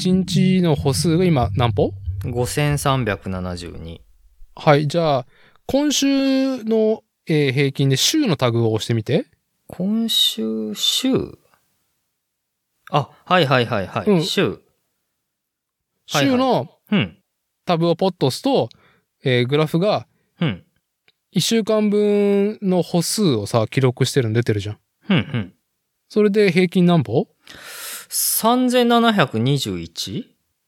1日の歩数が今何歩？5372。はい、じゃあ、今週の、えー平均で週のタグを押してみて。今週、週？あ、はいはいはいはい。うん週。週のうん。タブをポッと押すと、えーグラフがうん。1週間分の歩数をさ、記録してるの出てるじゃん。うん。うん。それで平均何歩？3721?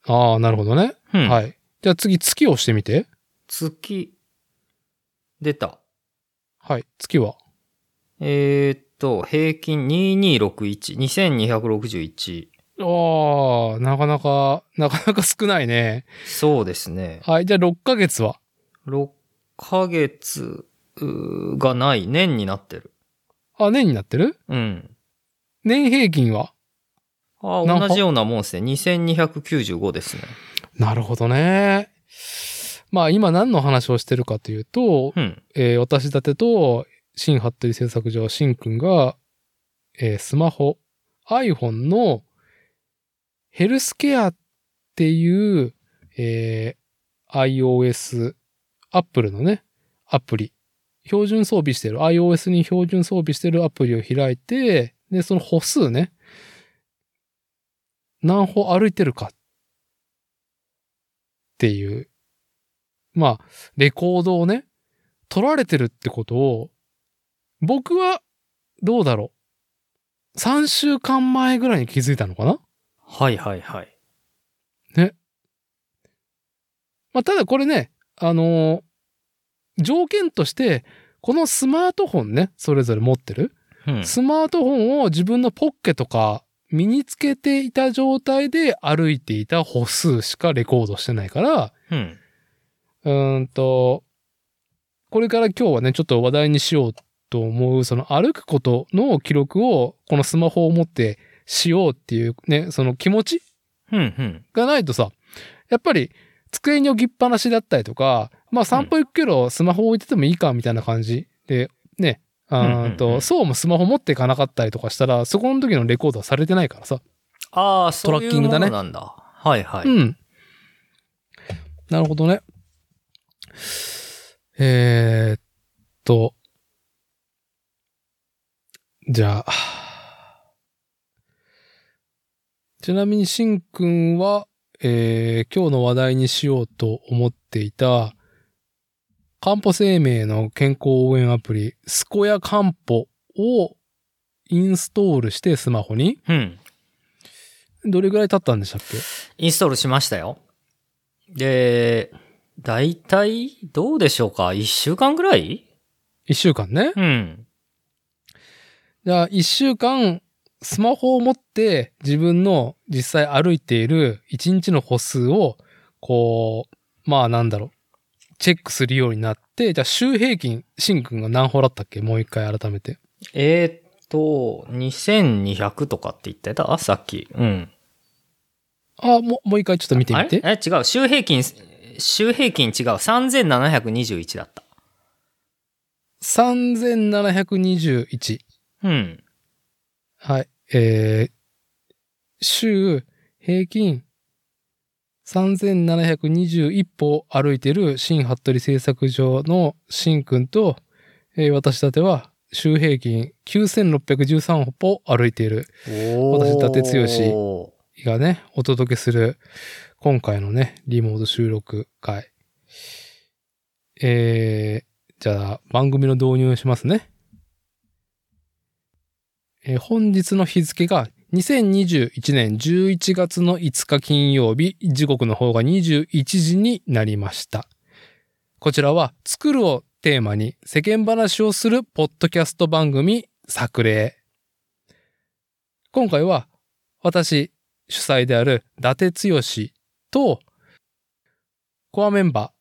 ああ、なるほどね。うん。い。はい。じゃあ次、月を押してみて。月。出た。はい、月は？えー、っと、平均2261。2261。ああ、なかなか、なかなか少ないね。そうですね。はい、じゃあ6ヶ月は？6ヶ月がない年になってる。あ、年になってる？うん。年平均は？あ何歩同じようなもんですね。2295ですね。なるほどね。まあ今何の話をしてるかというと、うん。えー私立てと新服部製作所新くんが、えースマホ、iPhone のヘルスケアっていう、えー iOS、Apple のね、アプリ、標準装備してる、iOS に標準装備してるアプリを開いて、で、その歩数ね、何歩歩いてるかっていう、まあ、レコードをね、取られてるってことを、僕は、どうだろう。3週間前ぐらいに気づいたのかな？はいはいはい。まあ、ただこれね、あのー条件として、このスマートフォンね、それぞれ持ってる？うん。スマートフォンを自分のポッケとか身につけていた状態で歩いていた歩数しかレコードしてないから、うん。うーんと、これから今日はね、ちょっと話題にしようと思う、その歩くことの記録を、このスマホを持ってしようっていうね、その気持ち。がないとさ、やっぱり机に置きっぱなしだったりとか、まあ散歩行くけどスマホ置いててもいいかみたいな感じで、ね、うんと、そうもスマホ持っていかなかったりとかしたら、そこの時のレコードはされてないからさ。ああ、そういうもトラッキングだねのなんだ。はいはい。うん。なるほどね。えー、っと。じゃあ。ちなみに、しんくんは、えー、今日の話題にしようと思っていた、漢方生命の健康応援アプリ、すこや漢方をインストールしてスマホに、うん。どれぐらい経ったんでしたっけ？インストールしましたよ。で、だいたいどうでしょうか？一週間ぐらい？一週間ね。うん。じゃあ、一週間、スマホを持って自分の実際歩いている一日の歩数を、こう、まあなんだろう、チェックするようになって、じゃあ週平均、しんくんが何歩だったっけ？もう一回改めて。えーっと、2200とかって言ってた？さっき。うん。あ、もう、もう一回ちょっと見てみて。え、違う。週平均、週平均違う。3721だった。3721。うん。はい。えー、週平均3721歩歩いてる新服部製作所のしんくんと、えー私たては週平均9613歩歩いている私伊達剛がね、お届けする今回のね、リモート収録会。えー、じゃあ番組の導入しますね。えー本日の日付が2021年11月の5日金曜日、時刻の方が21時になりました。こちらは、作るをテーマに世間話をするポッドキャスト番組、作例。今回は、私、主催である伊達剛と、コアメンバー、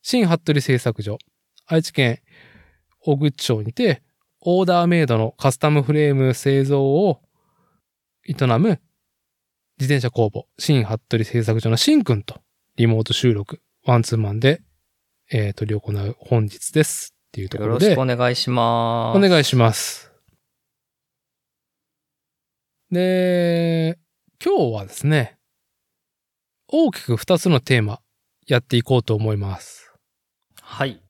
新服部製作所、愛知県大口町にて、オーダーメイドのカスタムフレーム製造を営む自転車工房、新服部製作所の新くんとリモート収録、ワンツーマンで、えー、取り行う本日です。っていうところでよろしく、お願いします。お願いします。で、今日はですね、大きく2つのテーマやっていこうと思います。はい。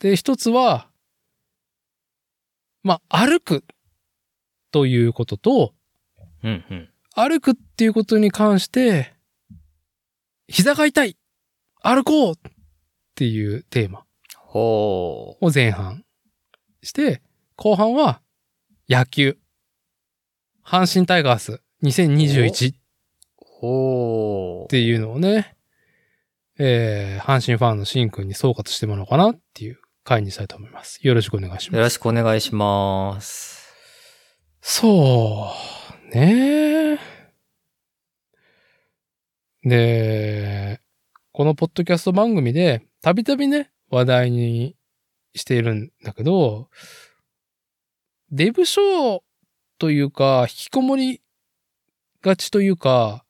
で、一つは、まあ、歩くということと、うんうん。歩くっていうことに関して、膝が痛い歩こうっていうテーマほを前半して、後半は野球。阪神タイガース2021っ。ていうのをね、えー、阪神ファンのシンくんに総括してもらおうかなっていう回にしたいと思います。よろしくお願いします。よろしくお願いします。そう、ねで、このポッドキャスト番組で、たびたびね、話題にしているんだけど、デブ賞というか、引きこもりがちというか、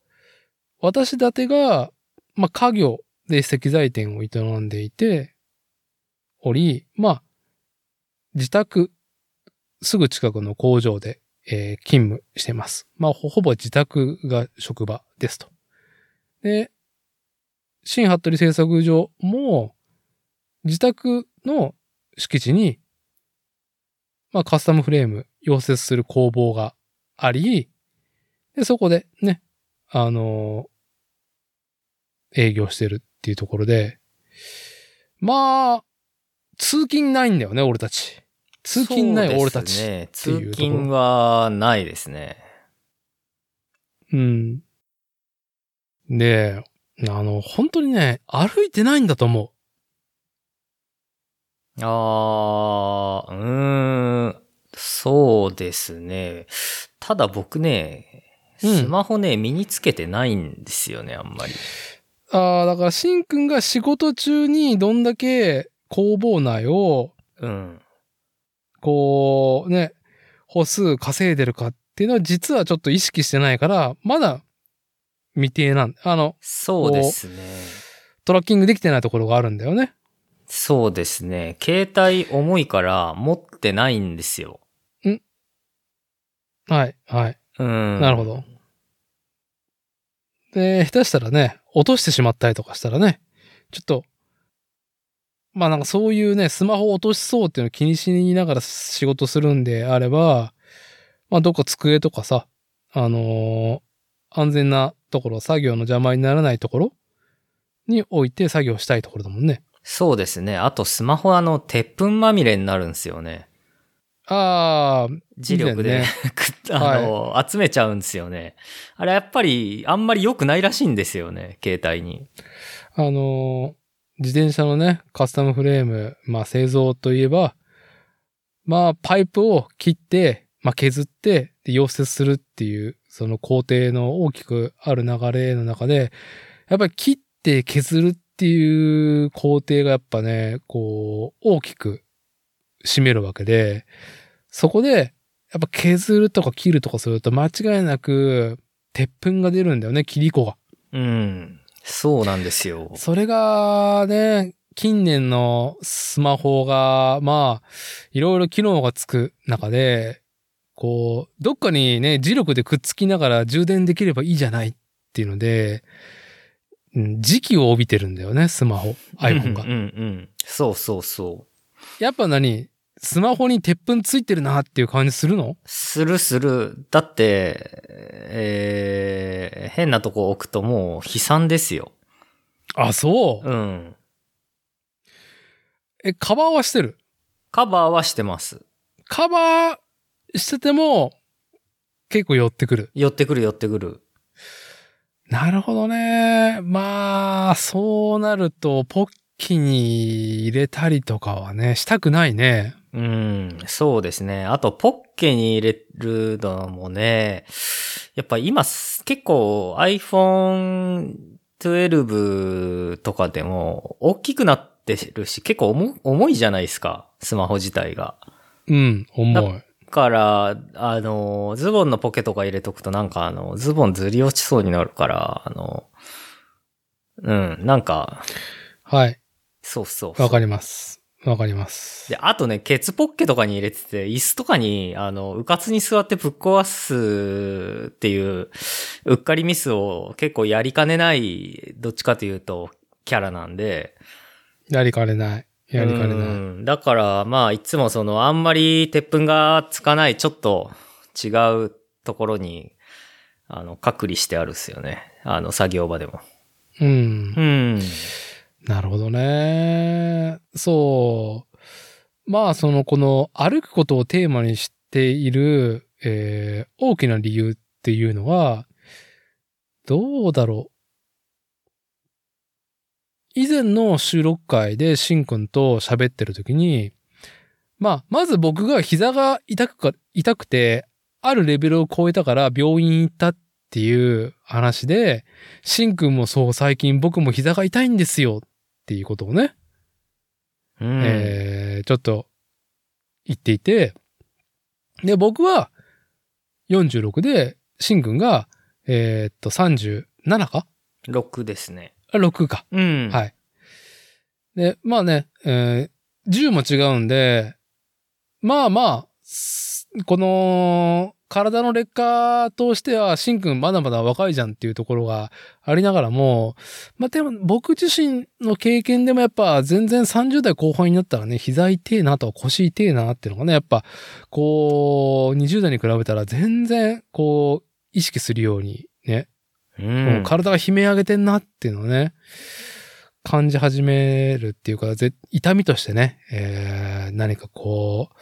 私立てが、まあ、家業で石材店を営んでいて、おり、まあ、自宅すぐ近くの工場で、えー勤務してます。まあ、ほぼ自宅が職場ですと。で、新服部製作所も、自宅の敷地に、まあ、カスタムフレーム、溶接する工房があり、で、そこでね、あのー営業してるっていうところで、まあ、通勤ないんだよね、俺たち。通勤ない俺たち。通勤はないですね。うん。で、あの、本当にね、歩いてないんだと思あー、うーん、そうですね。ただ僕ね、うんスマホね、身につけてないんですよね、あんまり。う。ああ、だから、しんくんが仕事中にどんだけ工房内を、うん。こう、ね、歩数稼いでるかっていうのは実はちょっと意識してないから、まだ未定なんだ。あの、そうですね。トラッキングできてないところがあるんだよね。そうですね。携帯重いから持ってないんですよ。はい、はい。うん。なるほど。で、下手したらね、落としてしまったりとかしたらね、ちょっと、まあなんかそういうね、スマホを落としそうっていうのを気にしながら仕事するんであれば、まあどっか机とかさ、あのー安全なところ、作業の邪魔にならないところに置いて作業したいところだもんね。そうですね。あとスマホあの、鉄粉まみれになるんですよね。ああ、磁力で、ね くあの、集めちゃうんですよね。あれやっぱりあんまり良くないらしいんですよね、携帯に。あのー自転車のね、カスタムフレーム、まあ製造といえば、まあパイプを切って、まあ削って、で溶接するっていう、その工程の大きくある流れの中で、やっぱり切って削るっていう工程がやっぱね、こう、大きく占めるわけで、そこで、やっぱ削るとか切るとかすると間違いなく、鉄粉が出るんだよね、切り子が。うん。そうなんですよ。それがね、近年のスマホが、まあ、いろいろ機能がつく中で、こう、どっかにね、磁力でくっつきながら充電できればいいじゃないっていうので、うん時期を帯びてるんだよね、スマホ、iPhone がうん。うんうん。そうそうそう。やっぱ何？スマホに鉄粉ついてるなっていう感じするの？するする。だって、えー、変なとこ置くともう悲惨ですよ。あ、そう？うん。え、カバーはしてる？カバーはしてます。カバーしてても、結構寄ってくる？寄ってくる寄ってくる。なるほどね。まあ、そうなると、ポッキに入れたりとかはね、したくないね。うん、そうですね。あと、ポッケに入れるのもね、やっぱ今す、結構 iPhone 12とかでも大きくなってるし、結構重重いじゃないですか、スマホ自体が。うん、重い。だから、あの、ズボンのポケとか入れとくとなんかあの、ズボンずり落ちそうになるから、あの、うん、なんか、はい。そうそうそう。わかります。わかります。で、あとね、ケツポッケとかに入れてて、椅子とかに、あの、うかつに座ってぶっ壊すっていう、うっかりミスを結構やりかねない、どっちかというと、キャラなんで。やりかねない。やりかねうない。んだから、まあ、いつもその、あんまり鉄粉がつかない、ちょっと違うところに、あの、隔離してあるっすよね。あの、作業場でも。うんう。ん。なるほどね。そう。まあ、その、この歩くことをテーマにしている、えー大きな理由っていうのは、どうだろう。以前の収録会でしんくんと喋ってる時に、まあ、まず僕が膝が痛くか、痛くて、あるレベルを超えたから病院行ったっていう話で、しんくんもそう最近僕も膝が痛いんですよっていうことをね、うん。えーちょっと言っていて、で、僕は46で、しんくんが、えーっと、37か？6ですね。あ ?6 か。うん。はい。で、まあね、えー10も違うんで、まあまあ、すこの、体の劣化としては、しんくんまだまだ若いじゃんっていうところがありながらも、まあでも僕自身の経験でもやっぱ全然30代後半になったらね、膝痛えなとか腰痛えなっていうのがね、やっぱ、こう、20代に比べたら全然、こう、意識するようにね、うん。体が悲鳴上げてんなっていうのをね、感じ始めるっていうか、ぜ痛みとしてね、えー、何かこう、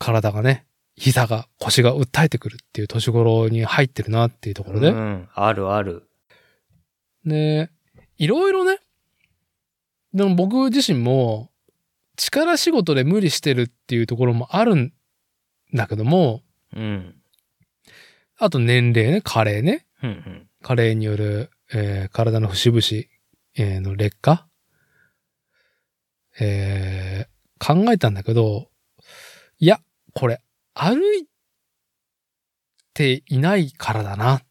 体がね、膝が、腰が訴えてくるっていう年頃に入ってるなっていうところで。うん。あるある。で、いろいろね、でも僕自身も、力仕事で無理してるっていうところもあるんだけども、うん。あと年齢ね、加齢ね。うんうん。加齢による、えー体の節々、えーの劣化、えー考えたんだけど、いや、これ、歩いていないからだな、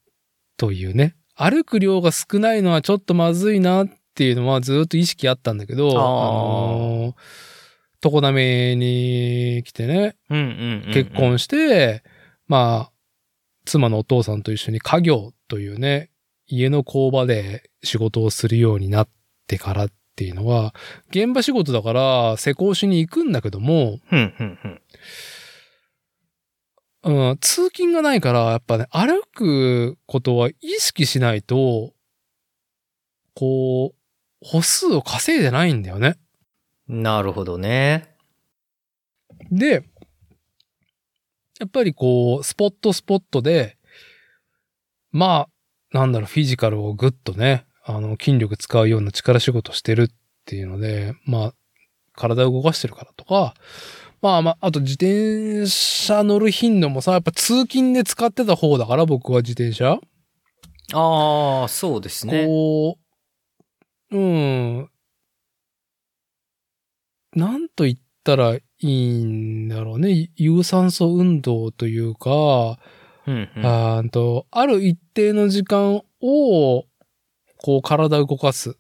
というね。歩く量が少ないのはちょっとまずいなっていうのはずっと意識あったんだけど、あーのー、常滑に来てね、うんうんうん。結婚して、まあ、妻のお父さんと一緒に家業というね、家の工場で仕事をするようになってからっていうのは、現場仕事だから施工しに行くんだけども、うんうんうん。うん、通勤がないから、やっぱね、歩くことは意識しないと、こう、歩数を稼いでないんだよね。なるほどね。で、やっぱりこう、スポットスポットで、まあ、なんだろう、フィジカルをぐっとね、あの、筋力使うような力仕事してるっていうので、まあ、体を動かしてるからとか、まあまあ、あと自転車乗る頻度もさ、やっぱ通勤で使ってた方だから、僕は自転車。ああ、そうですね。こう、うん。なんと言ったらいいんだろうね。有酸素運動というか、うんうん。あと、ある一定の時間を、こう体を動かす。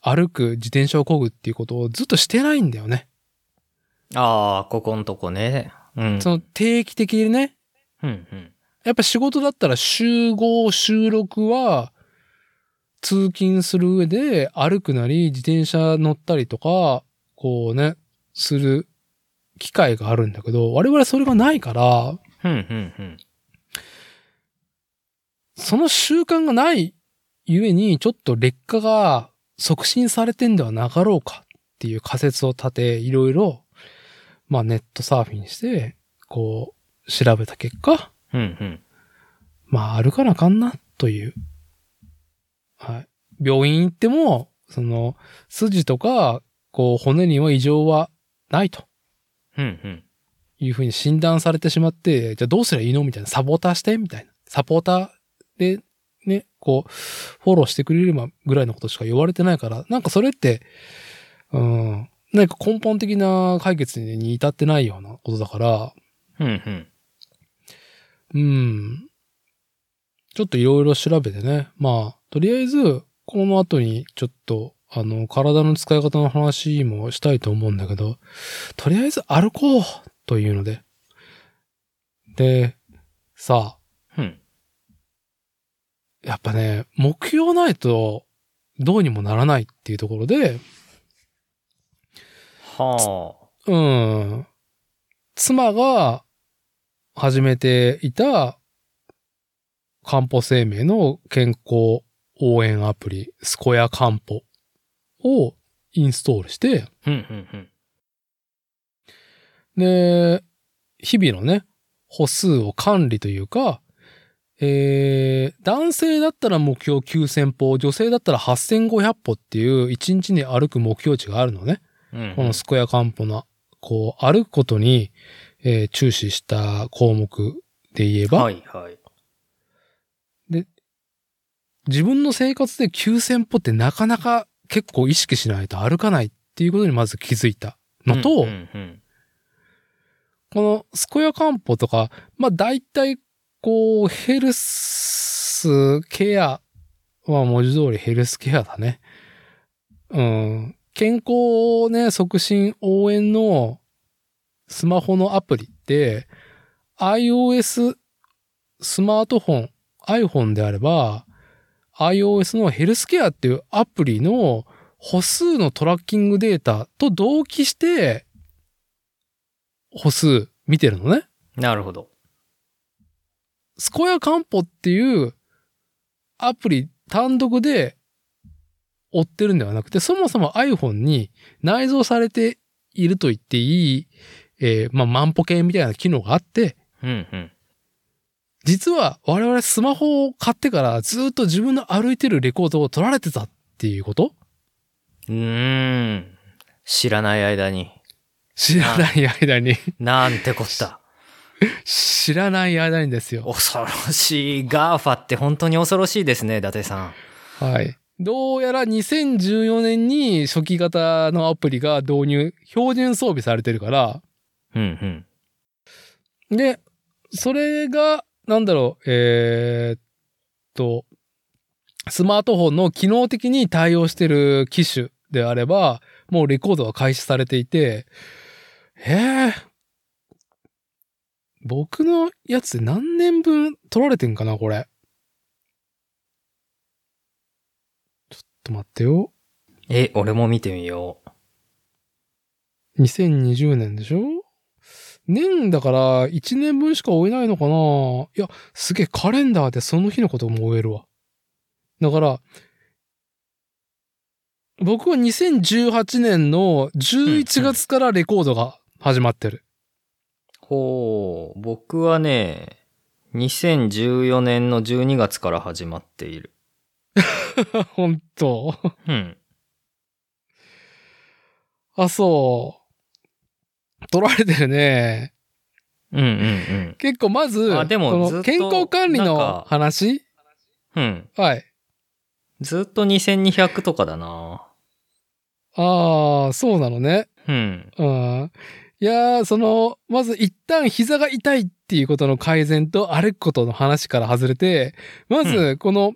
歩く、自転車を漕ぐっていうことをずっとしてないんだよね。ああ、ここんとこね。うん。その定期的にね。うんうん。やっぱ仕事だったら集合、収録は、通勤する上で歩くなり、自転車乗ったりとか、こうね、する機会があるんだけど、我々それがないから、うんうんうん。その習慣がないゆえに、ちょっと劣化が促進されてんではなかろうかっていう仮説を立て、いろいろ、まあネットサーフィンして、こう、調べた結果、うんうん。まあ歩かなあかんな、という。はい。病院行っても、その、筋とか、こう、骨には異常はないとうんうん。いうふうに診断されてしまって、じゃあどうすりゃいいのみたいな。サポーターしてみたいな。サポーターで、ね、こう、フォローしてくれればぐらいのことしか言われてないから、なんかそれって、うん、何か根本的な解決に至ってないようなことだから、うんうん。うん。ちょっといろいろ調べてね。まあ、とりあえず、この後にちょっとあの、体の使い方の話もしたいと思うんだけど、とりあえず歩こうというので。で、さあ、うん。やっぱね、目標ないとどうにもならないっていうところで、はうん。妻が始めていた漢方生命の健康応援アプリ、スコヤ漢方をインストールして、あ。うん、うん、うん。で、日々のね、歩数を管理というか、えー、男性だったら目標9000歩、女性だったら8500歩っていう1日に歩く目標値があるのね。うんこのスコヤ漢方の、こう、歩くことに、えー注視した項目で言えば、はい、はい。自分の生活で9000歩ってなかなか結構意識しないと歩かないっていうことにまず気づいたのと、うん、うん、うん。このスコヤ漢方とか、まあ大体こうヘルスケアは文字通りヘルスケアだね。うん。健康をね、促進応援のスマホのアプリって、iOS スマートフォン、iPhone であれば、iOS のヘルスケアっていうアプリの歩数のトラッキングデータと同期して、歩数見てるのね。なるほど。スコヤ漢方っていうアプリ単独で追ってるんではなくて、そもそも iPhone に内蔵されていると言っていい、えーまあ、万歩計みたいな機能があって、うん、うん。実は我々スマホを買ってからずっと自分の歩いてるレコードを取られてたっていうこと？うーん。知らない間に。知らない間に、なんてこった。知らない間にですよ。恐ろしい。ガーファって本当に恐ろしいですね、伊達さん。はい。どうやら2014年に初期型のアプリが導入、標準装備されてるから、うん、うん。で、それが、なんだろう、えーっと、スマートフォンの機能的に対応してる機種であれば、もうレコードが開始されていて、えー、僕のやつで何年分取られてんかな、これ。ちょっと待ってよ。え、俺も見てみよう。2020年でしょ？年だから1年分しか追えないのかな？いや、すげえカレンダーでその日のことも追えるわ。だから、僕は2018年の11月からレコードが始まってる。ほう、僕はね、2014年の12月から始まっている。本当うん。あ、そう。取られてるね。うんうん結構まず、あでもこのずっと健康管理の話うん。うん。はい。ずっと2200とかだな。ああ、そうなのね。うん。うん。いやー、その、まず一旦膝が痛いっていうことの改善と歩くことの話から外れて、まうず、この、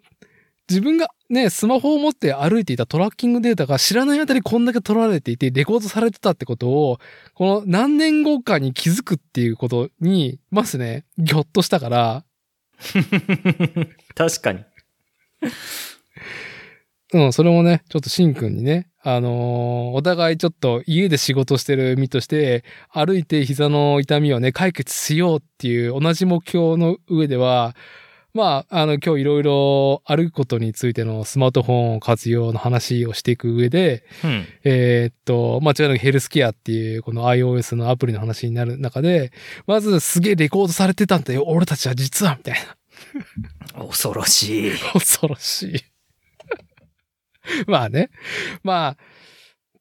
自分がね、スマホを持って歩いていたトラッキングデータが知らないあたりこんだけ取られていて、レコードされてたってことを、この何年後かに気づくっていうことに、まずね、ぎょっとしたから、確かに。うん、それもね、ちょっとしんくんにね、あのーお互いちょっと家で仕事してる身として、歩いて膝の痛みをね、解決しようっていう同じ目標の上では、まあ、あの、今日いろいろ歩くことについてのスマートフォン活用の話をしていく上で、うん。えーっと、間違いなくヘルスケアっていうこの iOS のアプリの話になる中で、まずすげえレコードされてたんだよ、俺たちは実は、みたいな。恐ろしい。恐ろしい。まあね。まあ、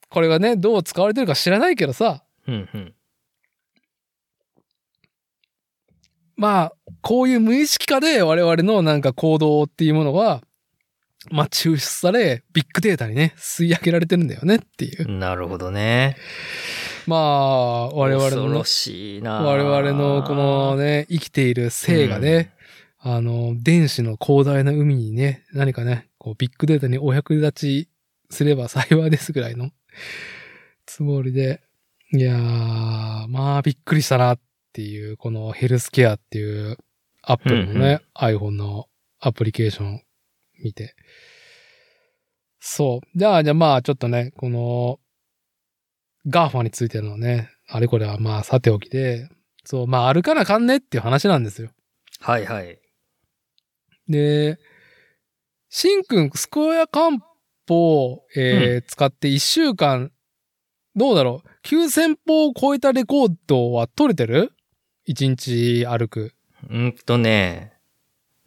これがね、どう使われてるか知らないけどさ、うんうん。まあ、こういう無意識化で我々のなんか行動っていうものが、まあ抽出され、ビッグデータにね、吸い上げられてるんだよねっていう。なるほどね。まあ、我々のね恐ろ、しいな我々のこのね、生きている性がね、あの、電子の広大な海にね、何かね、こうビッグデータにお役立ちすれば幸いですぐらいのつもりで。いやー、まあびっくりしたなっていう、このヘルスケアっていうアップルのね、iPhone のアプリケーション見て。そう。じゃあ、じゃあまあちょっとね、この GAFA についてのね、あれこれはまあさておきで、そう、まあ歩かなかんねっていう話なんですよ。はいはい。で、シンくん、スクエア漢方を、えー使って1週間、どうだろう ?9000 歩を超えたレコードは取れてる ?1 日歩く。うんとね、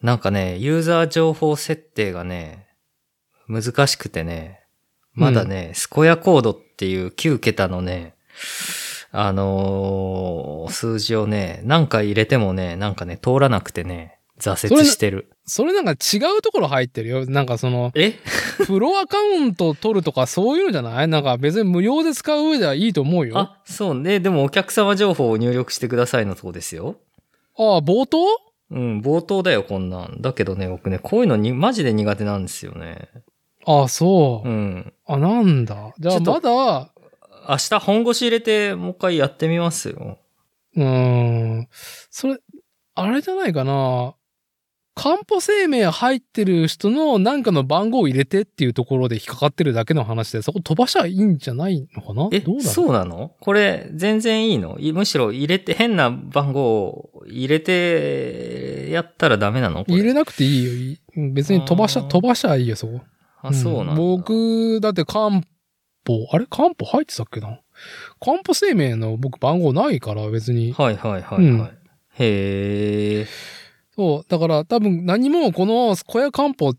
なんかね、ユーザー情報設定がね、難しくてね、まだね、スコヤコードっていう9桁のね、あのー数字をね、何回入れてもね、なんかね、通らなくてね、挫折してる。それなんか違うところ入ってるよ。なんかその、え？プロアカウント取るとかそういうのじゃない？なんか別に無料で使う上ではいいと思うよ。ああ、そうね。でもお客様情報を入力してくださいのとこですよ。あ、冒頭？うん、冒頭だよ、こんなん。だけどね、僕ね、こういうのに、マジで苦手なんですよね。ああ、そう。うん。あ、なんだ。じゃあまだ、明日本腰入れて、もう一回やってみますよ。うーん。それ、あれじゃないかな。漢方生命入ってる人のなんかの番号を入れてっていうところで引っかかってるだけの話で、そこ飛ばしゃいいんじゃないのかな？えどうだろうそうなの？これ、全然いいの？いむしろ入れて、変な番号を入れて、やったらダメなの？入れなくていいよ。別に飛ばしゃ、飛ばしゃいいよ、そこ。あ、そうなんだ。僕、だって漢方、あれ？漢方入ってたっけな？漢方生命の僕番号ないから別に。はいはいはいはい。うんへえ。そう。だから多分何もこの小屋漢方っ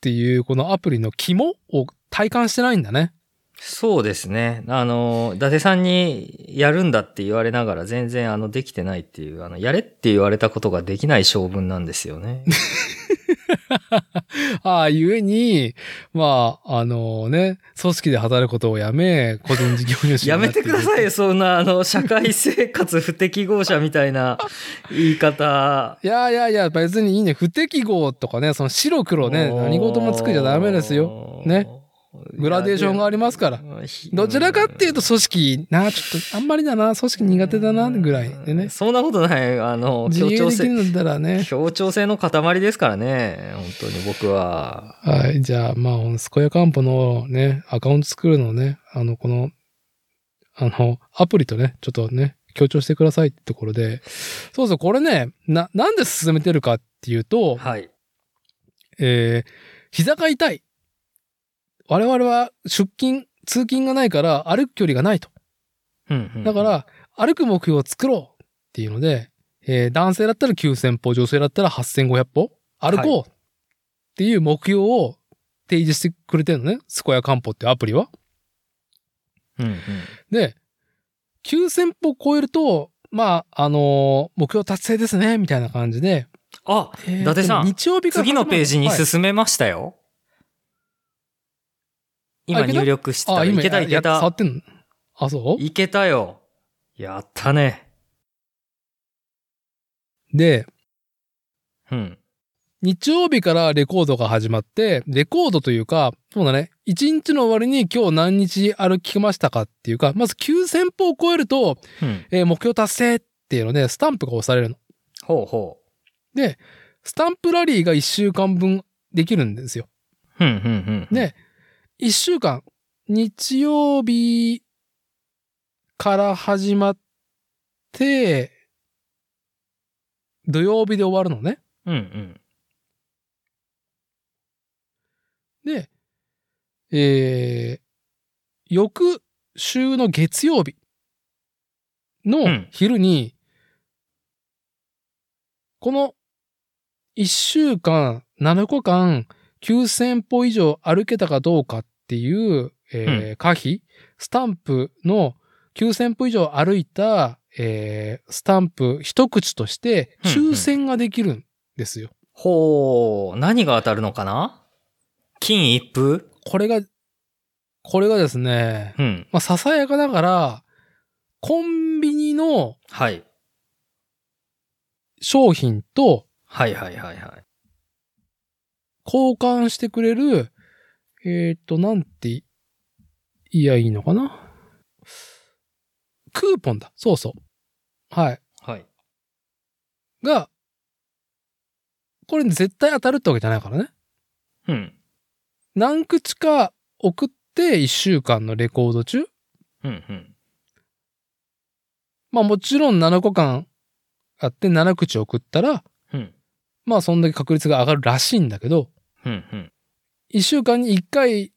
ていうこのアプリの肝を体感してないんだね。そうですね。あの、伊達さんにやるんだって言われながら全然あのできてないっていう、あの、やれって言われたことができない性分なんですよね。ああ、ゆえに、まあ、あのね、組織で働くことをやめ、個人事業主にやめてくださいよ、そんなあの、社会生活不適合者みたいな 言い方。いやいやいや、別にいいね。不適合とかね、その白黒ね、何事もつくじゃダメですよ。ね。グラデーションがありますから。どちらかっていうと組織、な、ちょっとあんまりだな、組織苦手だな、ぐらいでね。そんなことない。あの、自協調性、ね。協調性の塊ですからね。本当に僕は。はい。じゃあ、まあ、スコヤカンポのね、アカウント作るのをね、あの、この、あの、アプリとね、ちょっとね、強調してくださいってところで、そうそう、これね、な、なんで進めてるかっていうと、はい。えー、膝が痛い。我々は出勤、通勤がないから歩く距離がないと。うんうんだか、ら、歩く目標を作ろうっていうので、えー男性だったら9000歩、女性だったら8500歩、歩こうっていう目標を提示してくれてるのね。スコヤカンポってアプリは。うんうん。で、9000歩超えると、まあ、あのー目標達成ですね、みたいな感じで。あ、えー伊達さん日曜日から次のページにはい進めましたよ。今あいけた？入力したらあ、今、いけた？いけや触たっ。てんの？あ、そう？いけたよ。やったね。で、うん。日曜日からレコードが始まって、レコードというか、そうだね、一日の終わりに今日何日歩きましたかっていうか、まず9000歩を超えると、うん。えー目標達成っていうので、スタンプが押されるの。ほうほで、スタンプラリーが1週間分できるんですよ。う。うん、うん、うん。で、1週間、日曜日から始まって、土曜日で終わるのね。うん、うん。で、えー、翌週の月曜日のうん昼に、この1週間、7日間、9000歩以上歩けたかどうかっていう、えー可否、スタンプの9000歩以上歩いた、えースタンプ一口としてうんうん抽選ができるんですよ。ほう。何が当たるのかな？金一封？これが、これがですね、うん。まあ、ささやかながら、コンビニのはい。商品とはいはいはいはい。交換してくれる、えっ、と、なんて言いやいいのかな？クーポンだ。そうそう。はい。はい。が、これ絶対当たるってわけじゃないからね。うん。何口か送って1週間のレコード中うん、うん。まあもちろん7個間あって7口送ったら、うん。まあそんだけ確率が上がるらしいんだけど、うん、うん。1週間に1回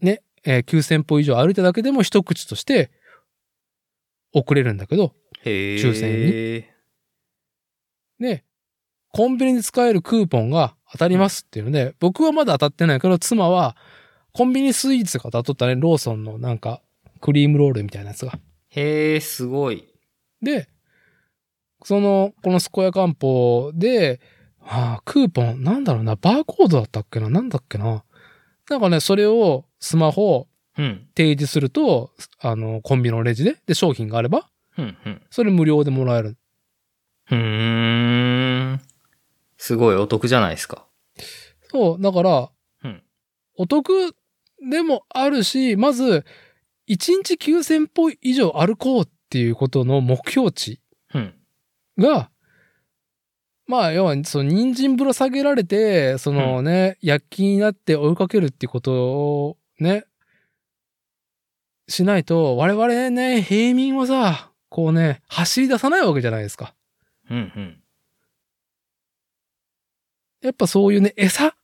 ね、えー9000歩以上歩いただけでも一口として送れるんだけど。抽選で、コンビニで使えるクーポンが当たりますっていうので、僕はまだ当たってないけど、妻はコンビニスイーツが当たっとったね、ローソンのなんかクリームロールみたいなやつが。へえ、すごい。で、その、この健やかんぽで、ああ、クーポン、なんだろうな、バーコードだったっけな、なんだっけな。なんかね、それをスマホうん。提示すると、あの、コンビニのレジで、で、商品があれば、うん、うん。それ無料でもらえる。うーん。すごいお得じゃないですか。そう、だから、うん。お得でもあるし、まず、1日9000歩以上歩こうっていうことの目標値うん。が、まあ、要は、その、人参ぶら下げられて、そのね、躍起になって追いかけるっていうことをね、しないと、我々ね、平民はさ、こうね、走り出さないわけじゃないですか。うん、うん。やっぱそういうね、餌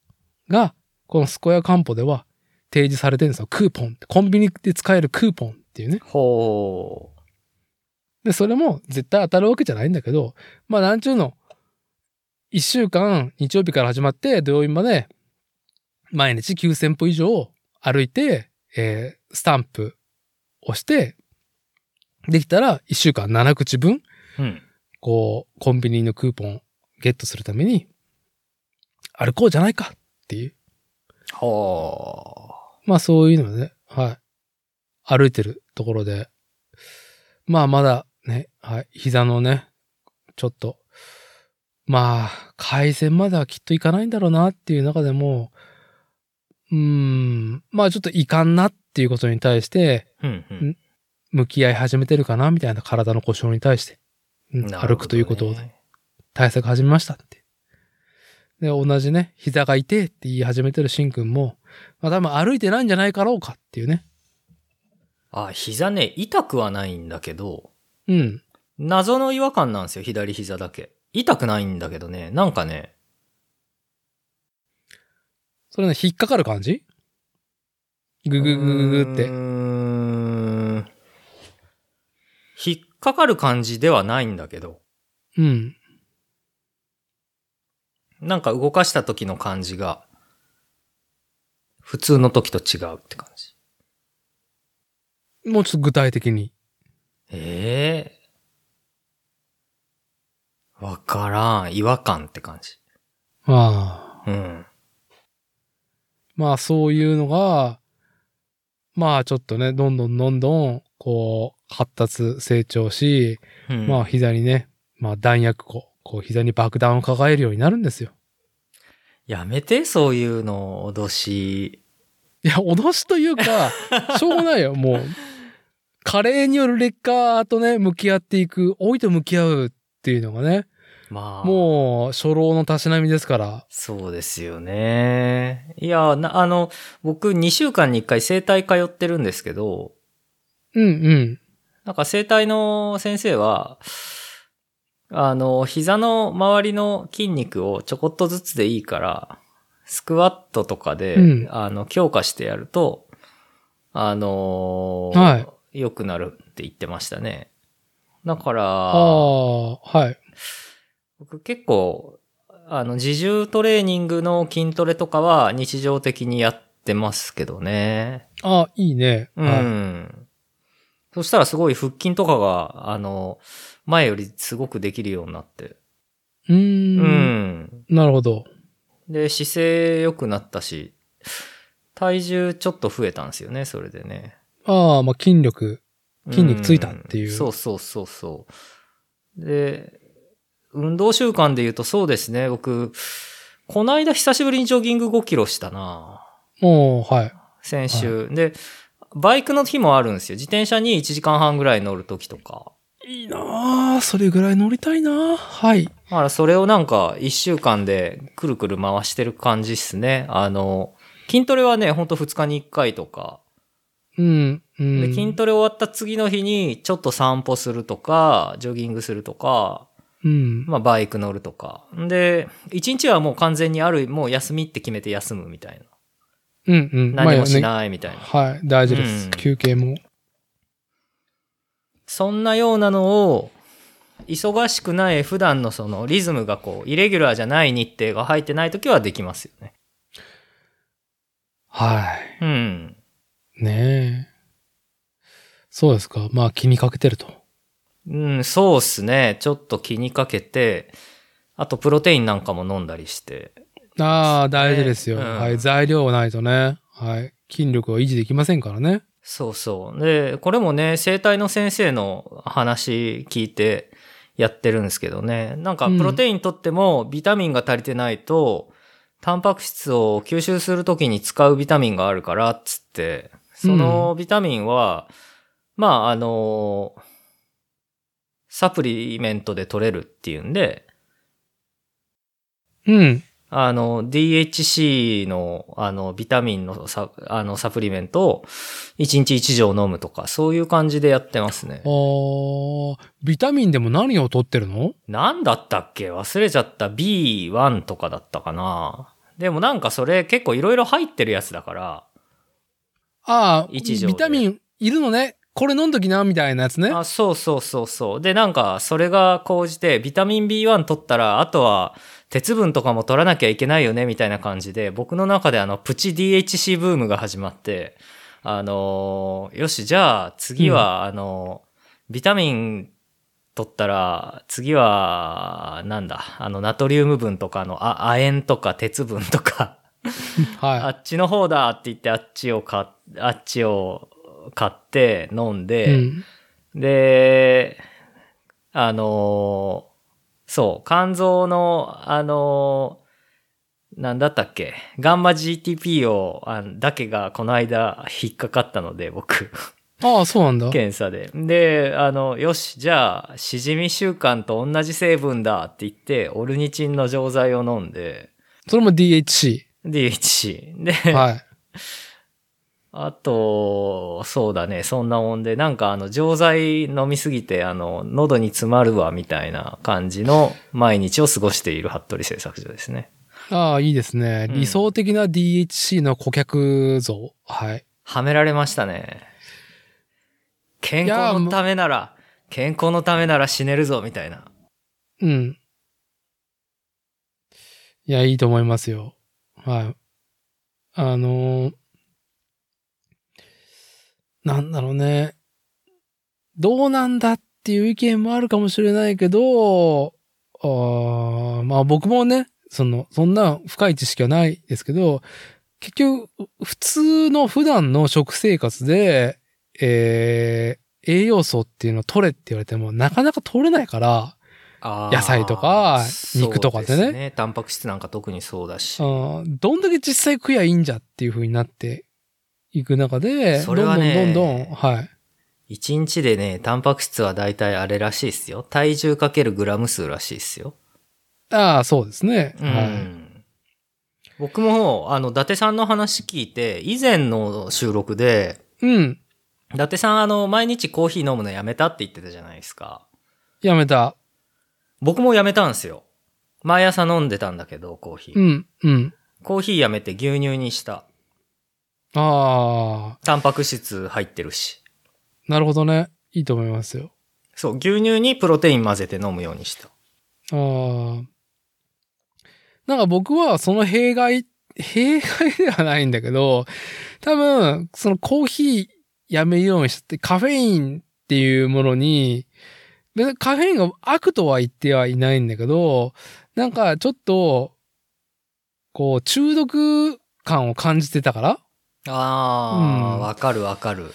が、この健やかんぽでは提示されてるんですよ。クーポン。コンビニで使えるクーポンっていうね。ほで、それも絶対当たるわけじゃないんだけど、まあなんちゅうの、一週間、日曜日から始まって土曜日まで、毎日9000歩以上歩いて、えースタンプをして、できたら一週間7口分、う。うん。こう、コンビニのクーポンゲットするために、歩こうじゃないかっていう。ほまあそういうのね、はい。歩いてるところで、まあまだね、はい、膝のね、ちょっと、まあ、改善まではきっといかないんだろうなっていう中でも、うーん、まあちょっといかんなっていうことに対して、う。うん、うん。向き合い始めてるかなみたいな体の故障に対して、うんね歩くということを対策始めましたって。で、同じね、膝が痛いって言い始めてるシンくんも、まあ多分歩いてないんじゃないかろうかっていうね。あ、膝ね、痛くはないんだけど、うん。謎の違和感なんですよ、左膝だけ。痛くないんだけどね、なんかね、それね、引っかかる感じ？ぐぐぐぐぐって。うーん。引っかかる感じではないんだけど、うん。なんか動かした時の感じが、普通の時と違うって感じ。もうちょっと具体的に。ええわからん。違和感って感じ。ああ。うん。まあそういうのが、まあちょっとね、どんどんどんどん、こう、発達、成長し、うん、まあ膝にね、まあ弾薬庫、こう膝に爆弾を抱えるようになるんですよ。やめて、そういうの、脅し。いや、脅しというか、しょうがないよ、もう。加齢による劣化とね、向き合っていく、老いと向き合うっていうのがね、まあ。もう、初老のたしなみですから。そうですよね。いや、な、あの、僕2週間に1回整体通ってるんですけど、うんうん。なんか整体の先生は、あの、膝の周りの筋肉をちょこっとずつでいいから、スクワットとかで、うんあの、強化してやると、あのーはい良くなるって言ってましたね。だから、ああ、はい。僕結構、あの、自重トレーニングの筋トレとかは日常的にやってますけどね。ああ、いいね。うはい。ん。そしたらすごい腹筋とかが、あの、前よりすごくできるようになって。ううーん。ん。なるほど。で、姿勢良くなったし、体重ちょっと増えたんですよね、それでね。ああ、まあ筋力。筋肉ついたっていうんそうそうそうそう。で、運動習慣で言うとそうですね、僕、こないだ久しぶりにジョギング5キロしたなもう、はい。先週。で、バイクの日もあるんですよ。自転車に1時間半ぐらい乗る時とか。いいなあそれぐらい乗りたいなはい。だからそれをなんか1週間でくるくる回してる感じっすね。あの、筋トレはね、ほんと2日に1回とか。うん。うん。で、筋トレ終わった次の日にちょっと散歩するとか、ジョギングするとか、うん。まあバイク乗るとか。で、1日はもう完全にある、もう休みって決めて休むみたいな。うんうん。何もしまあねないみたいな。はい。大事です。うん休憩も。そんなようなのを、忙しくない普段のそのリズムがこう、イレギュラーじゃない日程が入ってない時はできますよね。はうん。い。ねえ。そうですか。まあ気にかけてると。うん、そうっすね。ちょっと気にかけて、あとプロテインなんかも飲んだりして。ああ、大事ですよ。うんはい。材料がないとね。はい。筋力を維持できませんからね。そうそう。で、これもね、生体の先生の話聞いてやってるんですけどね。なんか、うんプロテイン取ってもビタミンが足りてないと、タンパク質を吸収するときに使うビタミンがあるから、つって、そのビタミンは、まあ、あの、サプリメントで取れるっていうんで、うん。あの、DHC の、あの、ビタミンのサあのサプリメントを1日1錠飲むとか、そういう感じでやってますねあ。ービタミンでも何を取ってるの？なんだったっけ？忘れちゃった。B1 とかだったかな。でもなんかそれ結構いろいろ入ってるやつだから。ああ、ビタミンいるのね。これ飲んどきな、みたいなやつね。あ、そうそうそうそう。で、なんかそれが講じて、ビタミン B1 取ったら、あとは鉄分とかも取らなきゃいけないよね、みたいな感じで、僕の中であの、プチ DHC ブームが始まって、あのーよし、じゃあ次は、あのービタミン取ったら、次は、なんだ、あの、ナトリウム分とかの、あ、亜鉛とか鉄分とか、あはっちの方だって言って、あっちを買っ、あっちを買って飲んい。で、うん。で、あのーそう、肝臓の、あのーなんだったっけ？ガンマ GTP を、あだけがこの間引っかかったので、僕、ああ、そうなんだ。検査で。で、あの、よし、じゃあ、しじみ習慣と同じ成分だって言って、オルニチンの錠剤を飲んで、それも DHC。DHC。で、はい。あと、そうだね、そんなもんで、なんかあの、錠剤飲みすぎて、あの、喉に詰まるわ、みたいな感じの毎日を過ごしている服部製作所ですね。ああ、いいですね。うん理想的な DHC の顧客像。はい。はめられましたね。健康のためなら、健康のためなら死ねるぞ、みたいな。うん。いや、いいと思いますよ。はい。あのーなんだろうね。どうなんだっていう意見もあるかもしれないけど、あーまあ僕もね、その、そんな深い知識はないですけど、結局、普通の普段の食生活で、えー栄養素っていうのを取れって言われても、なかなか取れないから、野菜とか肉とかってねそうですタンパク質なんか特にそうだし。うんどんだけ実際食やいいんじゃっていう風になっていく中で、それはねどんどんどんどん、はい。一日でね、タンパク質は大体あれらしいっすよ。体重かけるグラム数らしいっすよ。ああ、そうですね。うはん。僕も、あの、伊達さんの話聞いて、以前の収録で、い。うん。伊達さん、あの、毎日コーヒー飲むのやめたって言ってたじゃないですか。やめた。僕もやめたんですよ。毎朝飲んでたんだけど、コーヒー。うん、うん。コーヒーやめて牛乳にした。ああ、タンパク質入ってるし。なるほどね。いいと思いますよ。そう、牛乳にプロテイン混ぜて飲むようにした。ああ。なんか僕はその弊害、弊害ではないんだけど、多分、そのコーヒーやめるようにして、カフェインっていうものに、別にカフェインが悪とは言ってはいないんだけど、なんかちょっと、こう、中毒感を感じてたからあー、うんわ、かるわかる。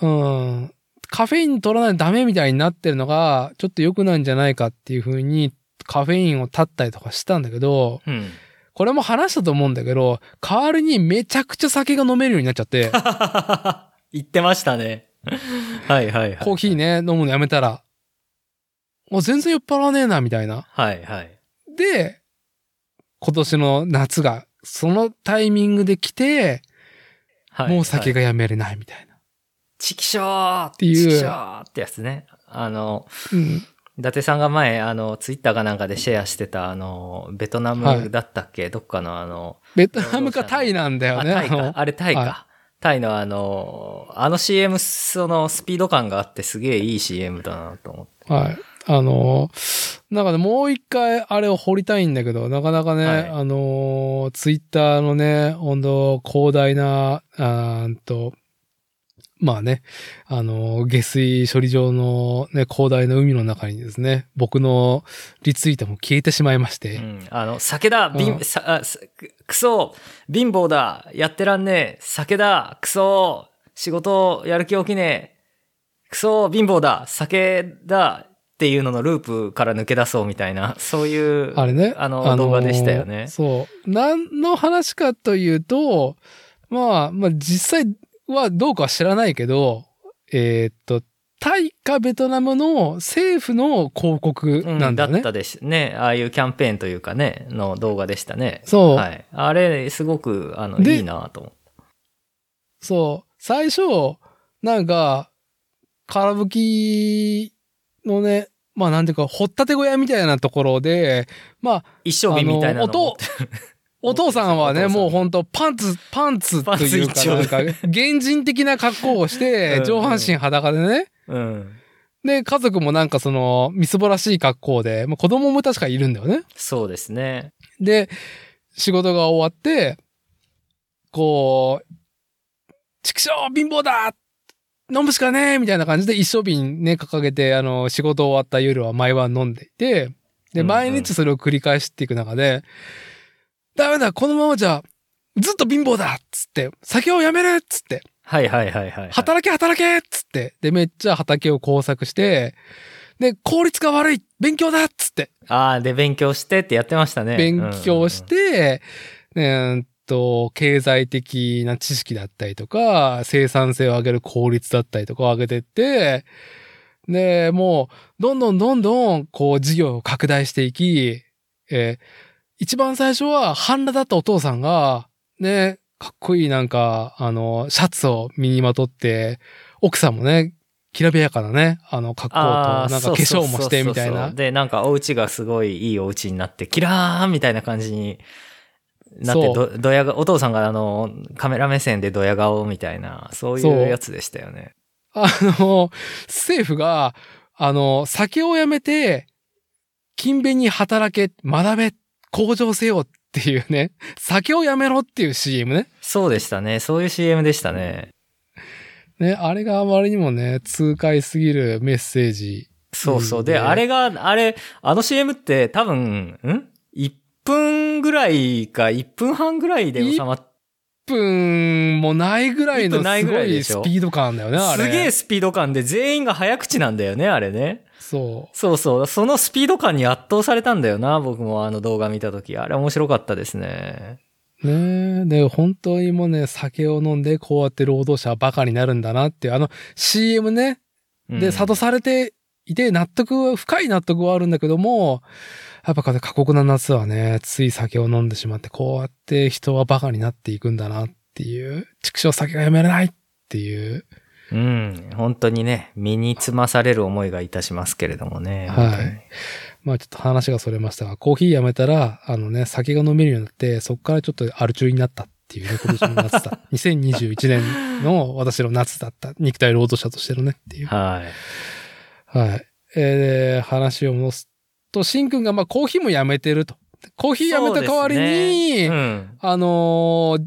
うん。カフェイン取らないとダメみたいになってるのが、ちょっと良くないんじゃないかっていう風に、カフェインを断ったりとかしたんだけど、うん。これも話したと思うんだけど、代わりにめちゃくちゃ酒が飲めるようになっちゃって、言ってましたね。はいはいはい。コーヒー。ね、飲むのやめたら、もう全然酔っ払わねえな、みたいな。はいはい。で、今年の夏が、そのタイミングで来て、はい。もう酒が。がやめれないみたいな。チキショーっていうチキショーってやつね。あの、うん。伊達さんが前、あの、ツイッターかなんかでシェアしてた、あの、ベトナムだったっけ、どっかのあの、ベトナムかタイなんだよあ、ね。タイかあれタイか。はタイのあの、あの CM、そのスピード感があってすげえいい CM だなと思って。はい。あのーなんかね、もう一回あれを掘りたいんだけど、なかなかね、はい。あのーツイッターのね、本当広大な、あーんと、まあね、あのー下水処理場のね、広大な海の中にですね、僕のリツイートも消えてしまいまして、うん。あの、酒だ貧、うん。さ、あ、すくくそ貧乏だやってらんねえ。酒だくそ仕事やる気起きねえ。くそ貧乏だ酒だっていうののループから抜け出そうみたいな、そういう、あれね。あの動画でしたよねそう。何の話かというと、まあ、まあ実際はどうかは知らないけど、えーっと、タイかベトナムの政府の広告うんなんだよね。だったですね。ああいうキャンペーンというかね、の動画でしたね。そう、はい。あれ、すごく、あの、でいいなと思って。そう。最初、なんか、空吹きのね、まあなんていうか、掘ったて小屋みたいなところで、まあ、一生瓶みたいなの お父さんはね、もうほんとパンツ、パンツというか、なんか、原人的な格好をし うんてう、ん上半身裸でね。うん。で、家族もなんかその、みすぼらしい格好で、まあ、子供も確かいるんだよね。そうですね。で、仕事が終わって、こう、畜生貧乏だ飲むしかねえみたいな感じで一升瓶ね、掲げて、あの、仕事終わった夜は毎晩飲んでいて、で、うんうん毎日それを繰り返していく中で、ダメだ、このままじゃ、ずっと貧乏だっつって、酒をやめるっつって、はいはいはいはい。働け働けっつって、で、めっちゃ畑を工作して、で、効率が悪い勉強だっつって、ああ、で、勉強してってやってましたね。勉強して、えーっと、経済的な知識だったりとか、生産性を上げる効率だったりとかを上げてって、で、もう、どんどんどんどん、こう、事業を拡大していき、えー一番最初は、半裸だったお父さんが、ね、かっこいいなんか、あの、シャツを身にまとって、奥さんもね、きらびやかなね、あの、格好と、なんか化粧もしてみたいな。で、なんかお家がすごいいいお家になって、キラーンみたいな感じになって、ど、どやが、お父さんがあの、カメラ目線でドヤ顔みたいな、そういそううやつでしたよね。あの、政府が、あの、酒をやめて、勤勉に働け、学べ、向上せよっていうね、酒をやめろっていう CM ね。そうでしたね。そういう CM でしたね。ね、あれがあまりにもね、痛快すぎるメッセージ。そうそう。で、ねあれが、あれ、あの CM って多分、ん ?1 分ぐらいか1分半ぐらいで収まっ1分もないぐらいのすごいスピード感だよね、あれ。すげえスピード感で全員が早口なんだよね、あれね。そそうそう。そのスピード感に圧倒されたんだよな、僕もあの動画見たとき。あれ面白かったですね。う。ねで、本当にもうね、酒を飲んでこうやって労働者はバカになるんだなっていう、あの CM ね、うんで、諭されていて、納得、深い納得はあるんだけども、やっぱ過酷な夏はね、つい酒を飲んでしまって、こうやって人はバカになっていくんだなっていう、畜生酒がやめれないっていう、うん。本当にね、身につまされる思いがいたしますけれどもね。はいまあちょっと話がそれましたが、コーヒーやめたら、あのね、酒が飲めるようになって、そこからちょっとアル中になったっていうね、今年の夏だ。2021年の私の夏だった。肉体労働者としてのねっていう。はい。はい。えー、で話を戻すと、シンくんがまあコーヒーもやめてると。コーヒーやめた代わりに、ねうん。あのー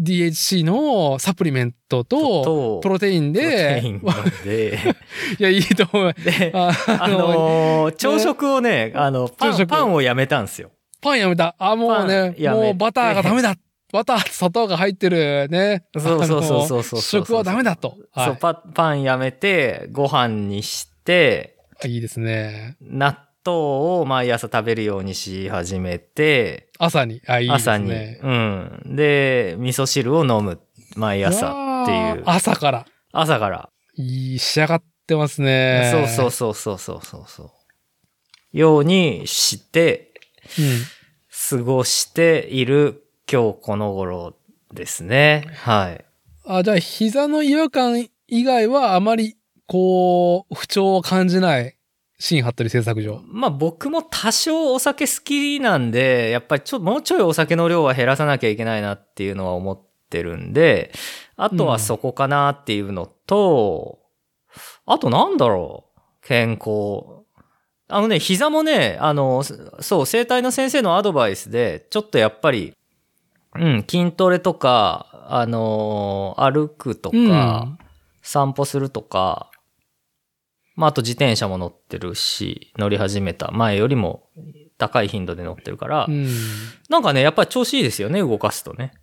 DHC のサプリメントと、とプロテインで、インで、いや、いいと思う。で、ああのー朝食をね、あの、パン、パンをやめたんですよ。パンやめた。あ、もうねもうバターがダメだ。バターと砂糖が入ってるね。そうそうそうそうあそうの食はダメだと。そう、はパ、パンやめて、ご飯にして、い。いいですね。納豆を毎朝食べるようにし始めて、朝に？あ、いいです朝に。ね。うん。で、味噌汁を飲む。毎朝っていう。朝から。朝から。いい、仕上がってますね。そうそうそうそうそうそうそう。ようにして、うん。過ごしている今日この頃ですね。はい。あ、じゃあ、膝の違和感以外はあまり、こう、不調を感じない、新服部製作所。まあ僕も多少お酒好きなんで、やっぱりちょ、もうちょいお酒の量は減らさなきゃいけないなっていうのは思ってるんで、あとはそこかなっていうのと、あとなんだろう健康。あのね、膝もね、あの、そう、生体の先生のアドバイスで、ちょっとやっぱり、うん、筋トレとか、あの歩くとか、うん散歩するとか、まあ、あと自転車も乗ってるし、乗り始めた。前よりも高い頻度で乗ってるから、うん。なんかね、やっぱり調子いいですよね、動かすとね。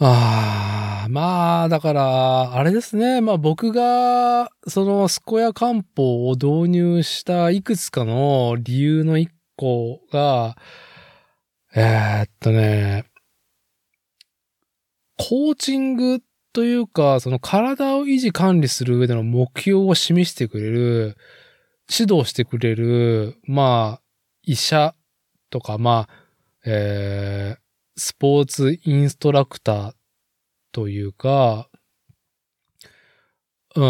ああ、まあ、だから、あれですね。まあ僕が、その、健や漢方を導入したいくつかの理由の一個が、えーっとね、コーチングというか、その体を維持管理する上での目標を示してくれる、指導してくれる、まあ、医者とか、まあ、えー、スポーツインストラクターというか、うん、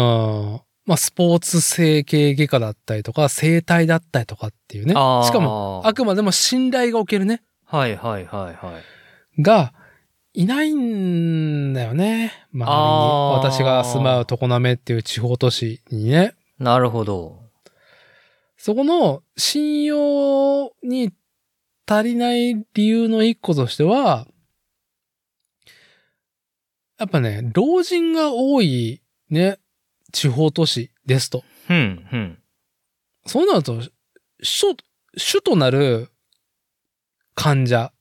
まあ、スポーツ整形外科だったりとか、整体だったりとかっていうね。しかも、あくまでも信頼がおけるね。はいはいはいはい。が、いないんだよね。周りに。あー私が住まう常滑っていう地方都市にね。なるほど。そこの信用に足りない理由の一個としては、やっぱね、老人が多いね、地方都市ですと。うん、うん。そうなると、主、主となる患者、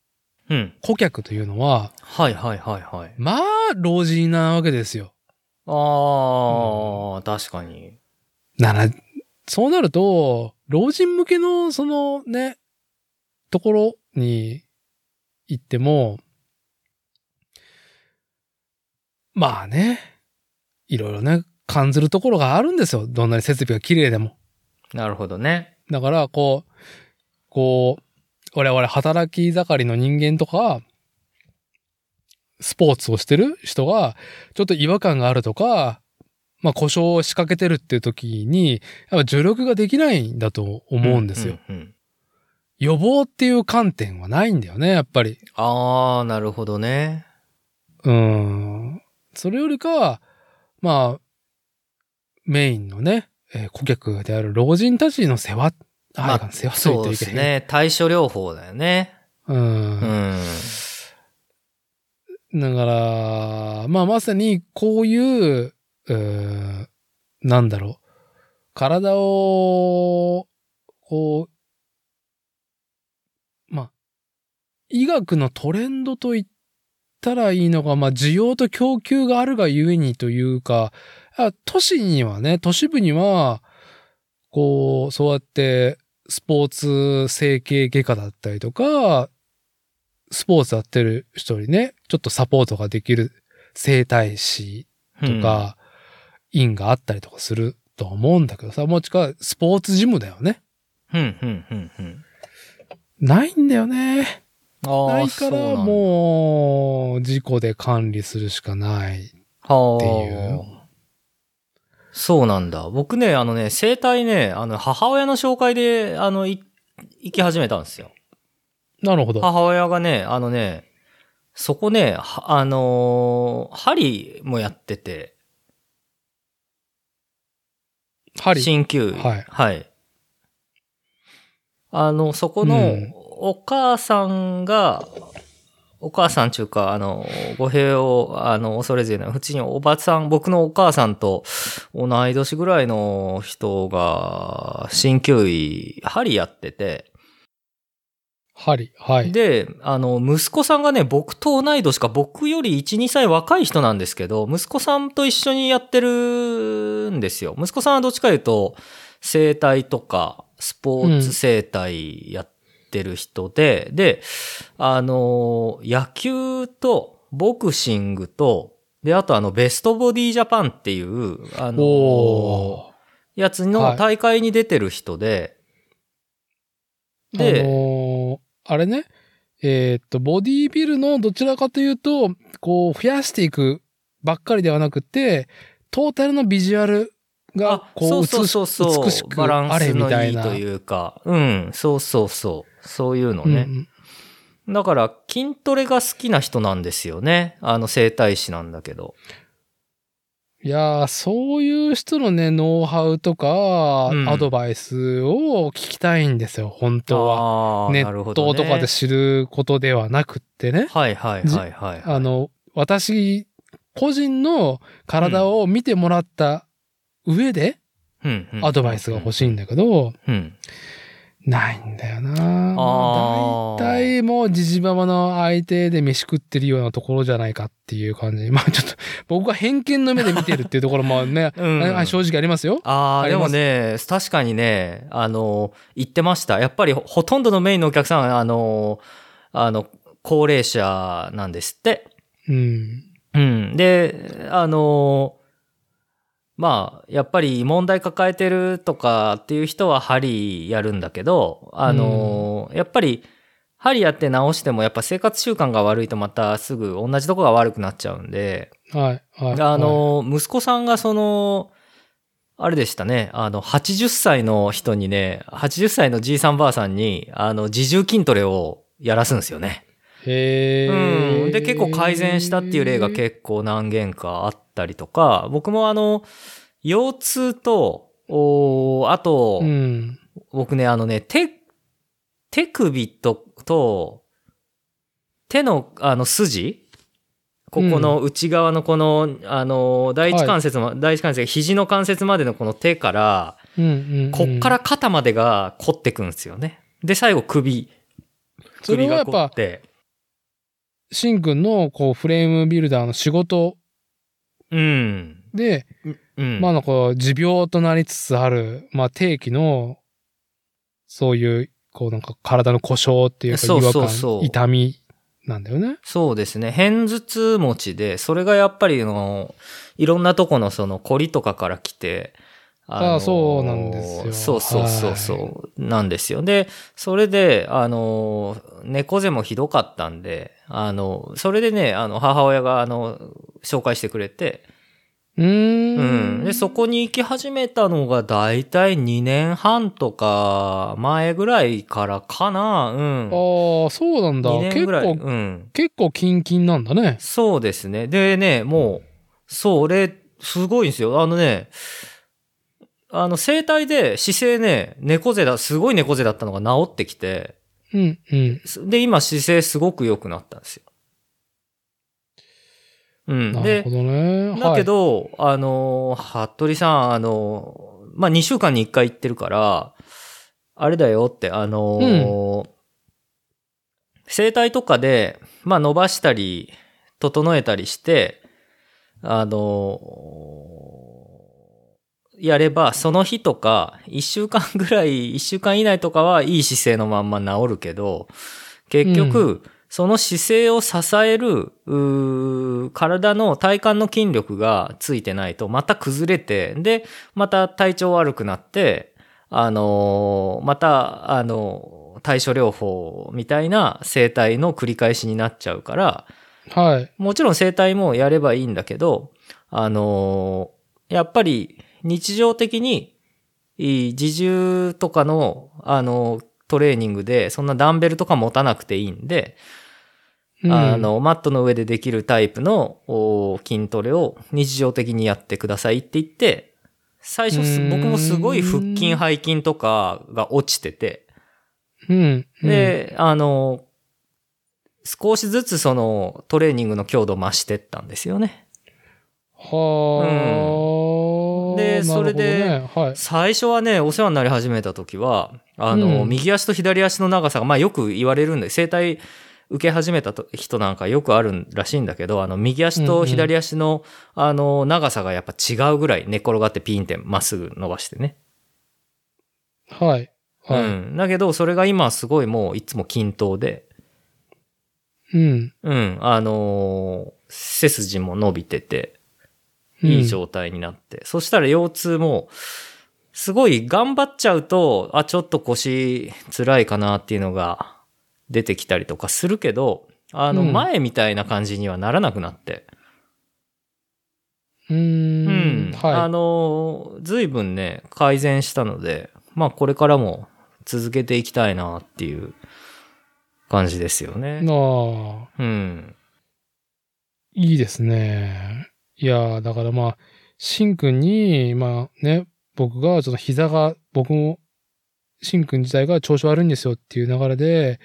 うん。顧客というのは、はいはいはいはい。まあ、老人なわけですよ。ああ、確かに。なら、そうなると、老人向けの、そのね、ところに行っても、まあね、いろいろね、感じるところがあるんですよ。どんなに設備が綺麗でも。なるほどね。だから、こう、こう、我々働き盛りの人間とか、スポーツをしてる人が、ちょっと違和感があるとか、まあ故障を仕掛けてるっていう時に、やっぱ助力ができないんだと思うんですよ。うんうんうん予防っていう観点はないんだよね、やっぱり。ああ、なるほどね。うん。それよりかは、まあ、メインのね、えー顧客である老人たちの世話、あ、まあ世話とそうで言っていけへん。すね。対処療法だよね。う。うんん。だから、まあまさにこういう、うーなんだろう。体を、こう、まあ、医学のトレンドと言ったらいいのが、まあ需要と供給があるがゆえにというか、あ都市にはね、都市部には、こう、そうやって、スポーツ整形外科だったりとか、スポーツやってる人にね、ちょっとサポートができる整体師とか、院があったりとかすると思うんだけどさ、もちかスポーツジムだよね。うん、うん、うん、うん。ないんだよね。ないから、う。もう、事故で管理するしかない。はあ。っていうそうなんだ。僕ね、あのね、生体ね、あの、母親の紹介で、あの、い行き始めたんですよ。なるほど。母親がね、あのね、そこね、はあのー針もやってて、針？鍼灸医。はいはい。あの、そこのうん、お母さんが、お母さんちゅうか、あの、語弊を、あの、恐れず言うのは、普通におばさん、僕のお母さんと同い年ぐらいの人が、鍼灸医、針やってて、針。はい。で、あの、息子さんがね、僕と同い年か、僕より1、2歳若い人なんですけど、息子さんと一緒にやってるんですよ。息子さんはどっちかというと、生態とか、スポーツ生態やってる人で、で、あの、野球とボクシングと、で、あとあの、ベストボディジャパンっていう、あの。やつはい。の大会に出てる人で、で、あのーあれね、えーっと、ボディービルのどちらかというと、こう、増やしていくばっかりではなくて、トータルのビジュアルが、あ、こ、そううそうそうそう、美しくバランあれスみたいな。のいいというか、うん、そうそうそう、そういうのね。うんだから、筋トレが好きな人なんですよね。あの、整体師なんだけど。いやー、そういう人のね、ノウハウとか、うんアドバイスを聞きたいんですよ、本当は。ネなるほど、ね。ットとかで知ることではなくってね。はいはいはいはい。あの、私、個人の体を見てもらった上で、うん、うんアドバイスが欲しいんだけど、うん。ないんだよな大体もうジジババの相手で飯食ってるようなところじゃないかっていう感じ。まあちょっと、僕が偏見の目で見てるっていうところもね、うんあ 正直ありますよ。ああ、でもね、確かにね、あの、言ってました。やっぱりほほとんどのメインのお客さんは、あの、あの、高齢者なんですって。うん。うん。で、あの、まあ、やっぱり問題抱えてるとかっていう人は針やるんだけど、あの、やっぱり針やって直してもやっぱ生活習慣が悪いとまたすぐ同じとこが悪くなっちゃうんで、はい。はい。あの、息子さんがその、あれでしたね、あの、80歳の人にね、80歳のじいさんばあさんに、あの、自重筋トレをやらすんですよね。へーうん。で、結構改善したっていう例が結構何件かあったりとか、僕もあの、腰痛と、おあと、うん。僕ね、あのね、手、手首と、と、手の、あの、筋？ここの内側のこの、あの、第一関節も、第一関節、肘の関節までのこの手から、うんうんうん。こっから肩までが凝ってくんですよね。で、最後首。それ首がはやっぱ凝っ、て。シンくんのこうフレームビルダーの仕事うん。で、うん。まあなんか持病となりつつある、まあ定期の、そういう、こうなんか体の故障っていうかそう違和感、そうそう痛みなんだよね。そうですね。偏頭痛持ちで、それがやっぱりあの、いろんなとこのその凝りとかから来て、ああそうなんですよそうそうそうそう、なんですよ。で、それで、あの、猫背もひどかったんで、あの、それでね、あの、母親があの、紹介してくれて、うーん。うん。で、そこに行き始めたのがだいたい2年半とか前ぐらいからかな。うん。ああ、そうなんだ。2年結ぐらい。構、うん。結構キンキンなんだね。そうですね。でね、もう、それ、すごいんですよ。あのね、あの、整体で姿勢ね、猫背だ、すごい猫背だったのが治ってきて、うん、うん。で、今姿勢すごく良くなったんですよ。うん。でなるほ、どね。だけど、あの、服部さん、あの、まあ、2週間に1回行ってるから、あれだよって、あの、整体とかで、まあ、伸ばしたり、整えたりして、あの、やれば、その日とか、1週間ぐらい、1週間以内とかはいい姿勢のまんま治るけど、結局、その姿勢を支える、体の体幹の筋力がついてないと、また崩れて、で、また体調悪くなって、あのーまた、あのー対処療法みたいな生態の繰り返しになっちゃうから、はい。もちろん生態もやればいいんだけど、あのーやっぱり日常的に、自重とかの、あのートレーニングで、そんなダンベルとか持たなくていいんで、うん。あ、の、マットの上でできるタイプのお筋トレを日常的にやってくださいって言って、最初僕もすごい腹筋背筋とかが落ちてて、うん。で、あの、少しずつそのトレーニングの強度を増してったんですよね。はあ、でそれで。最初はね、お世話になり始めた時は、あの、うん右足と左足の長さが、まあよく言われるんで、整体受け始めたと人なんかよくあるらしいんだけど、あの、右足と左足の、あの、長さがやっぱ違うぐらい寝っ転がってピンってまっすぐ伸ばしてね。はい。はい。うん。だけど、それが今すごいもういつも均等で、うん。うん。あのー背筋も伸びてて、うんいい状態になって。そしたら腰痛も、すごい頑張っちゃうと、あ、ちょっと腰辛いかなっていうのが出てきたりとかするけど、あの、うん前みたいな感じにはならなくなって。うー。うんん。あはの、随分ね、改善したので、まあこれからも続けていきたいなっていう感じですよい。ね。なあ、うん。いいですね。いやだからまあ、しんくんに、まあね、僕がちょっと膝が、僕も、しんくん自体が調子悪いんですよっていう流れで、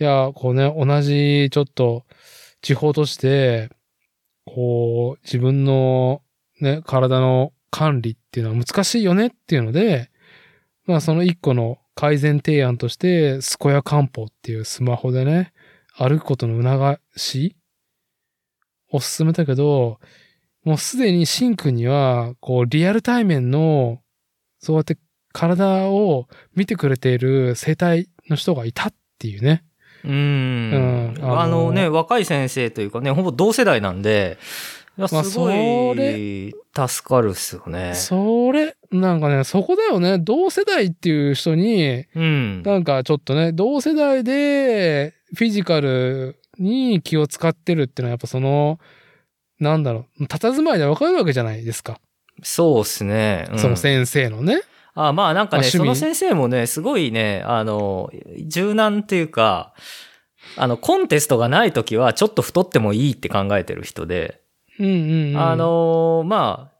いやこうね、同じちょっと地方として、こう、自分のね、体の管理っていうのは難しいよねっていうので、まあその一個の改善提案として、健や漢方っていうスマホでね、歩くことの促しを進めたけど、もうすでにシンくんには、こう、リアル対面の、そうやって体を見てくれている生体の人がいたっていうね。うん。うんあのね、若い先生というかね、ほぼ同世代なんで、いやまあすごそい助かるっすよね。それ、なんかね、そこだよね。同世代っていう人に、うん。なんかちょっとね、同世代でフィジカルに気を使ってるっていうのはやっぱその、なんだろう、佇まいでわかるわけじゃないですか。そうっすね。うんその先生のね。あまあなんかね、その先生もね、すごいね、あの、柔軟っていうか、あの、コンテストがないときはちょっと太ってもいいって考えてる人で、うんうん、うん。あ、のまあ、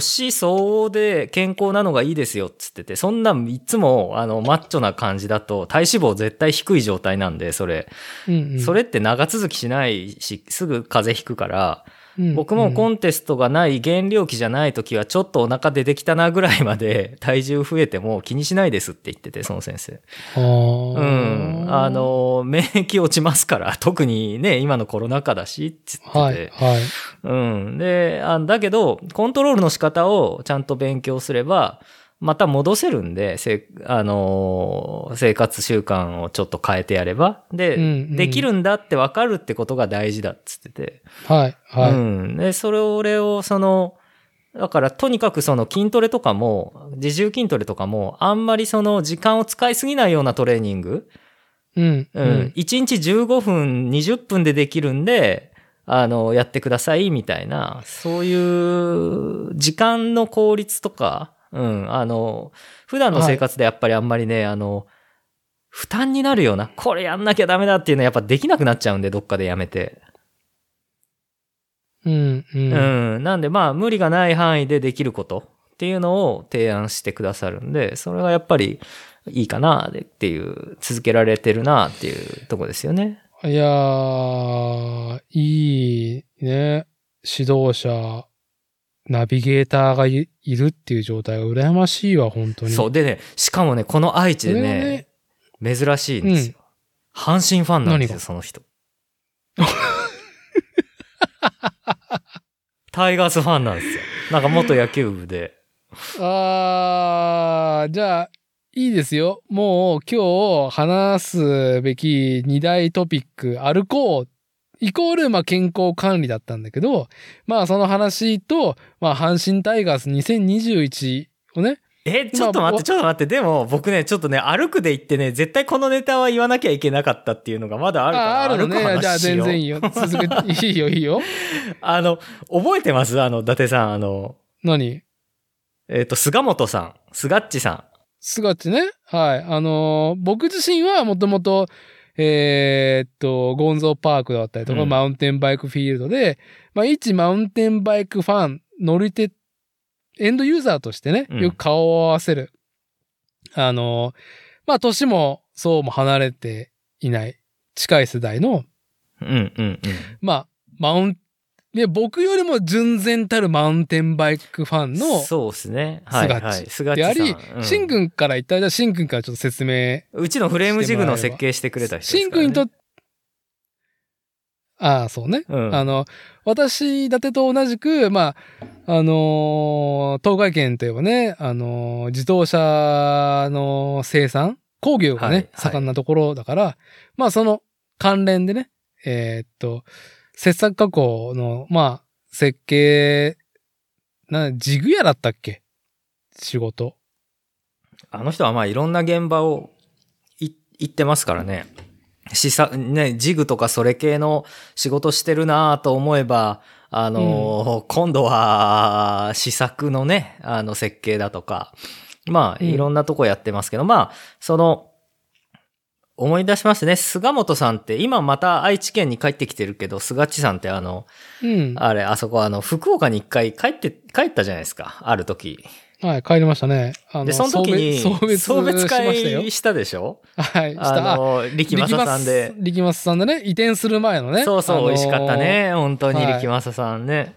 年相応で健康なのがいいですよっつってて、そんなんいつもあのマッチョな感じだと体脂肪絶対低い状態なんで、それ。うんうん、それって長続きしないし、すぐ風邪ひくから、うん、僕もコン、ンテストがない減量期じゃない時はちょっとお腹出てきたなぐらいまで 体重増えても気にしないですって言ってて、その先生。ううん。あ、の、免疫落ちますから、特にね、今のコロナ禍だし、って言はい、ってて。はい。うん。で、あだけど、コントロールの仕方をちゃんと勉強すれば、また戻せるんで、せあのー生活習慣をちょっと変えてやれば。で、うんうんできるんだって分かるってことが大事だっつってて。はい、はい。うん。で、それを、俺を、その、だから、とにかくその筋トレとかも、自重筋トレとかも、あんまりその時間を使いすぎないようなトレーニング、うん、う。うんん。1日15分、20分でできるんで、あの、やってください、みたいな、そういう時間の効率とか、うん、あの、普段の生活でやっぱりあんまりね、あの、負担になるような、これやんなきゃダメだっていうのはやっぱできなくなっちゃうんで、どっかでやめて。うん、うん。うん。なんでまあ無理がない範囲でできることっていうのを提案してくださるんで、それがやっぱりいいかなっていう、続けられてるなっていうとこですよね。いやー、いいね。指導者、ナビゲーターがいいるっていう状態が羨ましいわ、本当に。そう。でね、しかもね、この愛知でこれがね、珍しいんですよ。阪神ファンなんですよ、その人。タイガースファンなんですよ。なんか元野球部で。あー、じゃあ、いいですよ。もう今日話すべき二大トピック、歩こう、イコール、まあ、健康管理だったんだけど、まあ、その話と、まあ、阪神タイガース2021をね、え、ちょっと待って、ちょっと待って。でも、僕ね、ちょっとね、歩くで言ってね、絶対このネタは言わなきゃいけなかったっていうのがまだあるから。あ、あるの歩くね。じゃあ全然いいよ。続けて、いいよ、いいよ。あの、覚えてます？あの、伊達さん、あの、何？えっ、と、菅本さん、菅っちさん。すがっちね。はい。あのー僕自身はもともと、えーっと、ゴンゾーパークだったりとか、うんマウンテンバイクフィールドで、まあ、一マウンテンバイクファン、乗り手、エンドユーザーとしてね、うんよく顔を合わせる。あのーまあ、年もそうも離れていない、近い世代の、うん、うん、うん。まあ、マウン、ね、僕よりも純然たるマウンテンバイクファンの、そうですね。はい、はい。菅っち。であり、うんシンくんから言ったら、じゃあシンくんからちょっと説明うちのフレームジグの設計してくれた人ですから、ね。シンくんにとっああ、そうね。うんあの、私、伊達と同じく、まあ、あのー東海圏といえばね、あのー自動車の生産、工業がね、はいはい盛んなところだから、まあ、その関連でね、えーっと、切削加工の、まあ、設計、な、ジグ屋だったっけ？仕事。あの人はまあいろんな現場をい行ってますからね。試作、ね、ジグとかそれ系の仕事してるなと思えば、あの、今度は試作のね、あの設計だとか、まあうんいろんなとこやってますけど、まあ、その、思い出しますね。菅本さんって、今また愛知県に帰ってきてるけど、菅地さんってあの、うん。あれ、あそこあの、福岡に一回帰って、帰ったじゃないですか。ある時。はい、帰りましたね。あの、で、その時に、送別、会。したでしょ？はい、した。あの、力正さんで。力正さんでね、移転する前のね。そうそう、あのー美味しかった。ね。本当にはい力正さんね。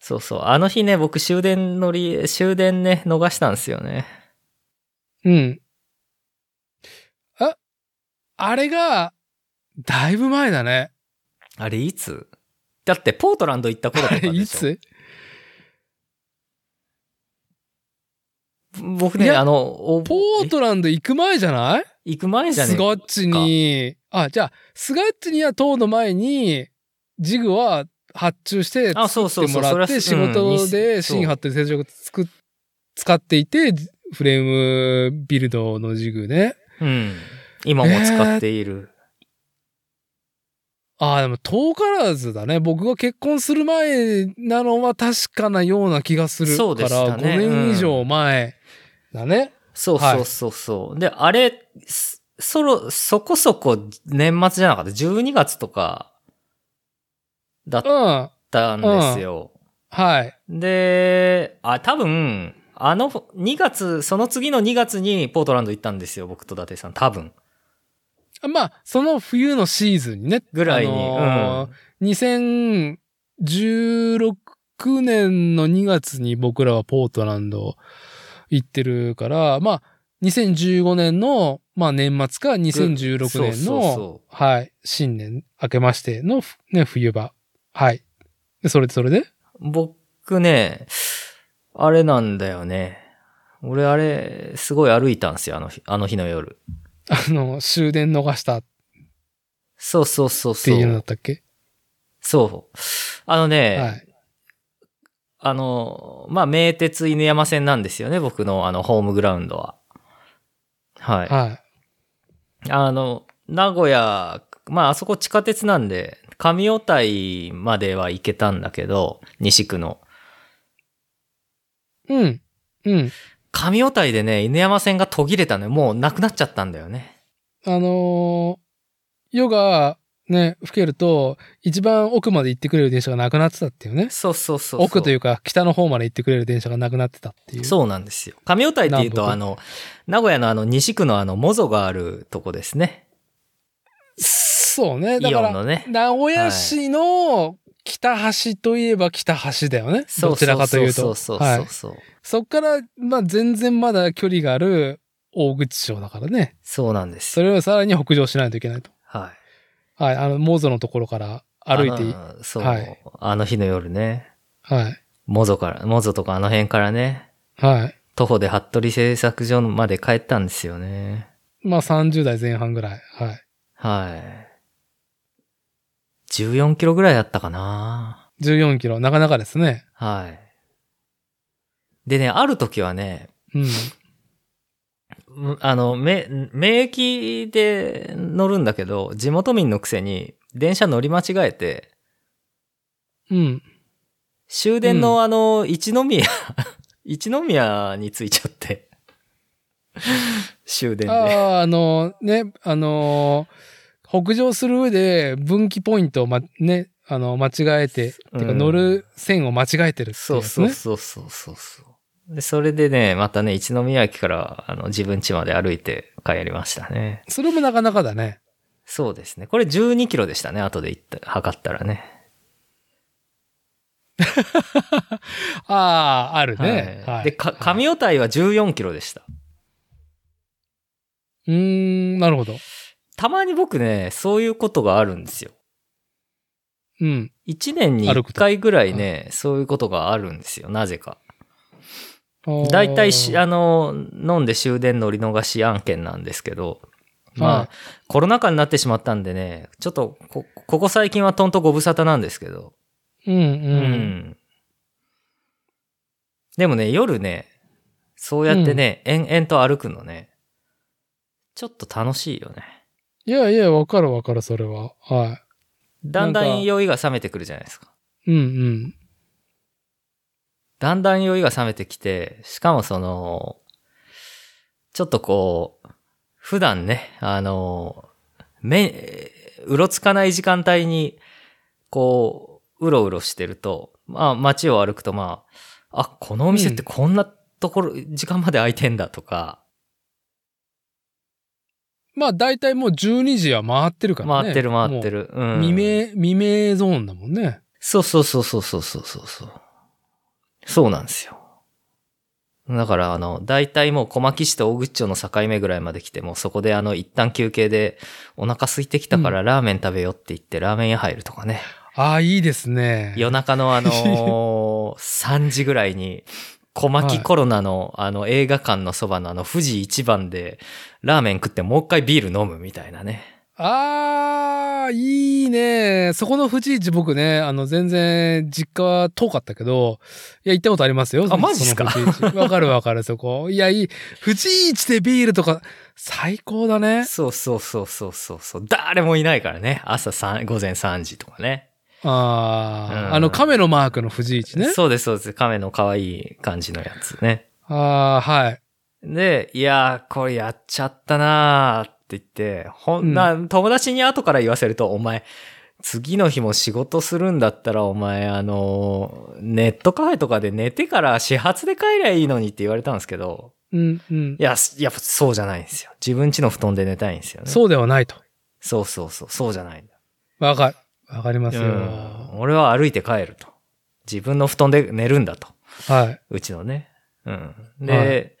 そうそう。あの日ね、僕終電乗り、終電ね、逃したんですよね。うん。あ、あれが、だいぶ前だね。あれいつ？だってポートランド行った頃とあれかでしょ いつ？僕ね、あの、おポートランド行く前じゃない？え行く前じゃねスガッチに。あ、じゃあ、スガッチには塔の前に、ジグは発注して、あそうそうそう作ってもらって、仕事でうん新発って接触つく、使っていて、フレームビルドのジグね。うん。今も使っている。ああ、でも遠からずだね。僕が結婚する前なのは確かなような気がするそうでから、したね5年以上前だね。そうそうそうそう。で、あれ、すそろ、そこそこ年末じゃなかった？12月とかだっうん。たんですよ。はい。で、あ、多分、あの2月、その次の2月にポートランド行ったんですよ。僕と伊達さん。多分。まあ、その冬のシーズンにね。ぐらいに。あのー2016年の2月に僕らはポートランド行ってるから、まあ、2015年の、まあ年末か2016そう年の、はい、新年明けましての、ね、冬場。はい。で、それでそれで？僕ね、あれなんだよね。俺あれ、すごい歩いたんですよ。あの日、あの日の夜。あの、終電逃したっそうそうそうそていうのだう。ったっけ？そう。あのね、はい。あの、まあ、名鉄犬山線なんですよね。僕のあの、ホームグラウンドは。はい。はい。あの、名古屋、まあ、あそこ地下鉄なんで、上尾台までは行けたんだけど、西区の。うん。うん。上尾台でね、犬山線が途切れたのよ。もうなくなっちゃったんだよね。あのー夜がね、吹けると、一番奥まで行ってくれる電車がなくなってたっていうね。そうそうそうそう。奥というか、北の方まで行ってくれる電車がなくなってたっていう。そうなんですよ。上尾台っていうと、あの、名古屋のあの、西区のあの、モゾがあるとこですね。そうね。だイから、ね。名古屋市の北端といえば北端だよね。どちらかというと。そうそうはそうそう。い。そっから、まあ全然まだ距離がある大口町だからね。そうなんですそ。れをさらに北上しないといけないと。はい。はい。あの、モゾのところから歩いていい。そう、はいあの日の夜ね。はい。モゾから、モゾとかあの辺からね、はい。徒歩で服部製作所まで帰ったんですよね。まあ30代前半ぐらい。はい。はい。14キロぐらいだったかな。14キロ。なかなかですね。はい。でね、ある時はね、うん。うんあの、め、名駅で乗るんだけど、地元民のくせに電車乗り間違えて、うん。終電のあの、一宮、一宮に着いちゃって。終電で。ああ、あの、ね、あのー北上する上で分岐ポイントをま、ね、あの、間違えて、てかうん乗る線を間違えてるっていそうね。そうそうそうそうそう。で、それでね、またね、一宮駅から、あの、自分家まで歩いて帰りましたね。それもなかなかだね。そうですね。これ12キロでしたね、後で行った、測ったらね。ああ、あるね。はい。はいで、か、はい上尾台は14キロでした。うーん、なるほど。たまに僕ね、そういうことがあるんですよ。うん。一年に一回ぐらいね、そういうことがあるんですよ、なぜか。だいたいし、ああの、飲んで終電乗り逃し案件なんですけど、まあ、はいコロナ禍になってしまったんでね、ちょっとこ、ここ最近はとんとご無沙汰なんですけど、うんう。うんでもね、夜ね、そうやってね、延々と歩くのね、ちょっと楽しいよね。いやいや、わかるわかる、それは。はだんだなん酔いが冷めてくるじゃないですか。い。うんうん。だんだん酔いが冷めてきて、しかもその、ちょっとこう、普段ね、あの、め、うろつかない時間帯に、こう、うろうろしてると、まあ街を歩くとまあ、あ、このお店ってこんなところ、時間まで開いてんだとか、まあ大体もう12時は回ってるからね。回ってる回ってる。うん、未明、未明ゾーンだもんね。そうそうそうそうそうそうそう。そうなんですよ。だからあの、大体もう小牧市と大口町の境目ぐらいまで来て、もうそこであの、一旦休憩でお腹空いてきたからラーメン食べよって言ってラーメン屋入るとかね。うん、ああ、いいですね。夜中のあの、3時ぐらいに小牧コロナの、あの映画館のそばのあの富士一番でラーメン食ってもう一回ビール飲むみたいなね。ああ、いいね。そこの富士市僕ね、あの、全然実家は遠かったけど、いや、行ったことありますよ。あマジっすか？わかるわかる、そこ。いや、いい。富士市でビールとか、最高だね。そうそうそうそうそうそう。誰もいないからね。朝3、午前3時とかね。ああ、うんあの、亀のマークの富士市ね。そうですそうです。亀の可愛い感じのやつね。ああ、はい。で、いやー、これやっちゃったなーって言って、ほんな、友達に後から言わせると、お前、次の日も仕事するんだったら、お前、あのー、ネットカフェとかで寝てから始発で帰りゃいいのにって言われたんですけど、うん、うんい。や、やっぱそうじゃないんですよ。自分家の布団で寝たいんですよね。そうではないと。そうそうそう、そうじゃないんだ。わかる。わかりますよ。うん。俺は歩いて帰ると。自分の布団で寝るんだと。はい。うちのね。うん。で、はい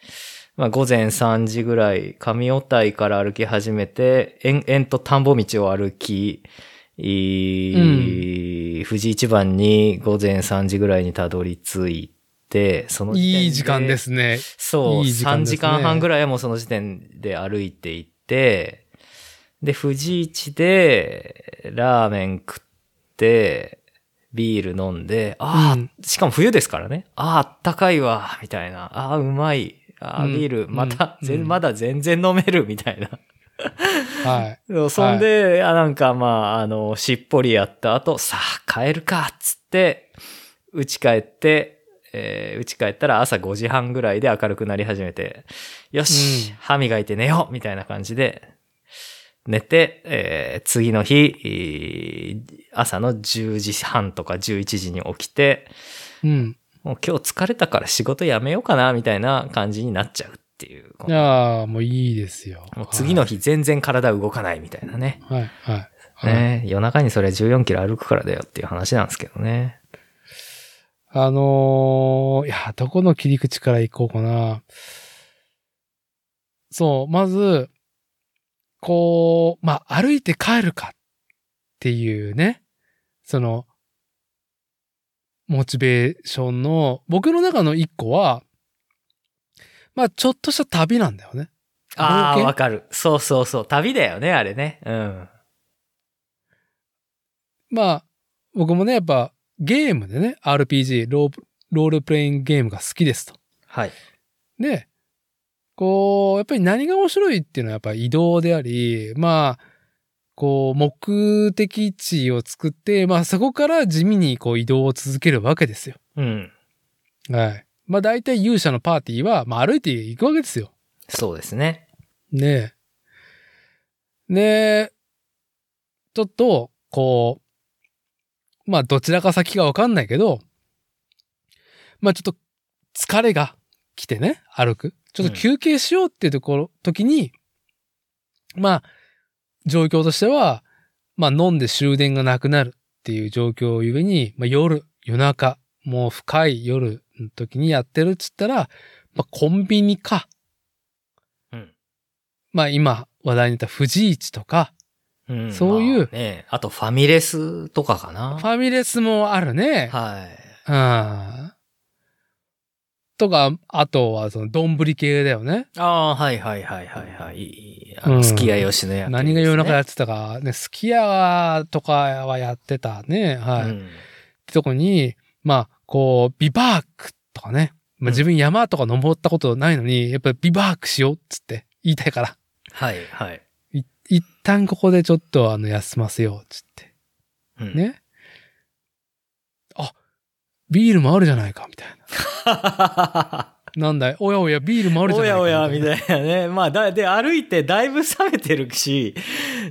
まあ午前3時ぐらい、上尾台から歩き始めて、延々と田んぼ道を歩き、い富士一番に午前3時ぐらいにたどり着いて、その時点でいい時間で。すね。そう、いい時間3ね時間半ぐらいはもうその時点で歩いていって、で、富士市で、ラーメン食って、ビール飲んで、ああ、うんしかも冬ですからね。ああ、あったかいわ、みたいな。ああ、うまい。ああ、うんビール、また、うん全まだ全然飲める、みたいな。はい。そんで、あなんかまあ、あの、しっぽりやった後、さあ、帰るか、つって、家帰って、えー、家帰ったら朝5時半ぐらいで明るくなり始めて、よし、うん歯磨いて寝ようみたいな感じで、寝て、えー次の日、えー朝の10時半とか11時に起きて、うん。もう今日疲れたから仕事辞めようかな、みたいな感じになっちゃうっていう。いやーもういいですよ。もう次の日全然体動かないみたいなね。はい、はい。はい。ね、夜中にそれ14キロ歩くからだよっていう話なんですけどね。あのーいや、どこの切り口から行こうかな。そう、まず、こう、まあ、歩いて帰るかっていうね、その、モチベーションの、僕の中の一個は、まあ、ちょっとした旅なんだよね。ああ、わかる。そうそうそう。旅だよね、あれね。うん。まあ、僕もね、やっぱ、ゲームでね、RPG、ローロールプレイングゲームが好きですと。はい。で、こう、やっぱり何が面白いっていうのはやっぱり移動であり、まあ、こう、目的地を作って、まあそこから地味にこう移動を続けるわけですよ。うん。はい。まあ大体勇者のパーティーは、まあ歩いていくわけですよ。そうですね。ねえ。で、ちょっと、こう、まあどちらか先かわかんないけど、まあちょっと疲れが来てね、歩く。ちょっと休憩しようっていうところ、時に、まあ、状況としては、まあ飲んで終電がなくなるっていう状況をゆえに、まあ夜、夜中、もう深い夜の時にやってるっつったら、まあコンビニか、うん。まあ今話題に出た富士市とか、うんそういうまあね、あとファミレスとかかな。ファミレスもあるね。はい。うん。とか、あとはその、丼系だよね。ああ、はいはいはいはいはい。いいあすき家吉野家、何が夜中やってたか、ね、すき家とかはやってたね。はい。うんってとこに、まあ、こう、ビバークとかね。まあ、うん自分山とか登ったことないのに、やっぱりビバークしようっつって言いたいから。はいはい。い一旦ここでちょっとあの、休ませようっつって。うん。ね。あ、ビールもあるじゃないか、みたいな。なんだい？おやおや、ビールもあるじゃないか。おやおや、み。たいなね。まあ、だ、で、歩いてだいぶ冷めてるし、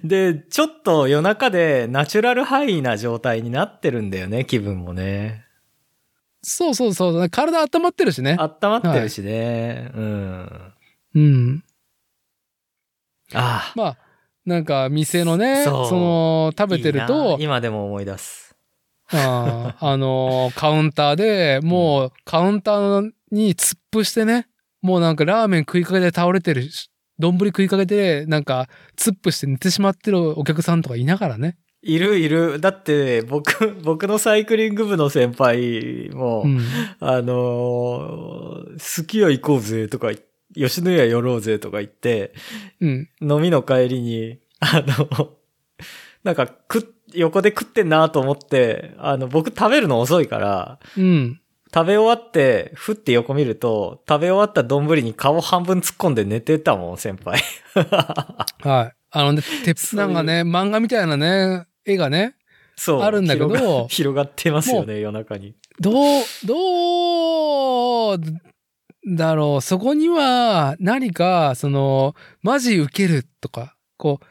で、ちょっと夜中でナチュラルハイな状態になってるんだよね、気分もね。そうそうそう。体温まってるしね。温まってるしね。うん。うん。ああ。まあ、なんか店のね、その、食べてるいいとな、今でも思い出す。あのーカウンターで、もうカウンターに突っ伏してね、もうなんかラーメン食いかけて倒れてるし、丼食いかけて、なんか、突っ伏して寝てしまってるお客さんとかいながらね。いるいる。だって、僕、僕のサイクリング部の先輩も、うん。あのー、好きよ行こうぜとか吉野家寄ろうぜとか言って、うん。飲みの帰りに、あの、なんか、く、横で食ってんなと思って、あの、僕食べるの遅いから、うん。食べ終わって、ふって横見ると、食べ終わった丼に顔半分突っ込んで寝てたもん、先輩。はい。あのね、てそういうなんかね、漫画みたいなね、絵がね、そう。あるんだけど広が 広がってますよね、夜中に。どう、どうだろう。そこには何か、その、マジ受けるとか、こう、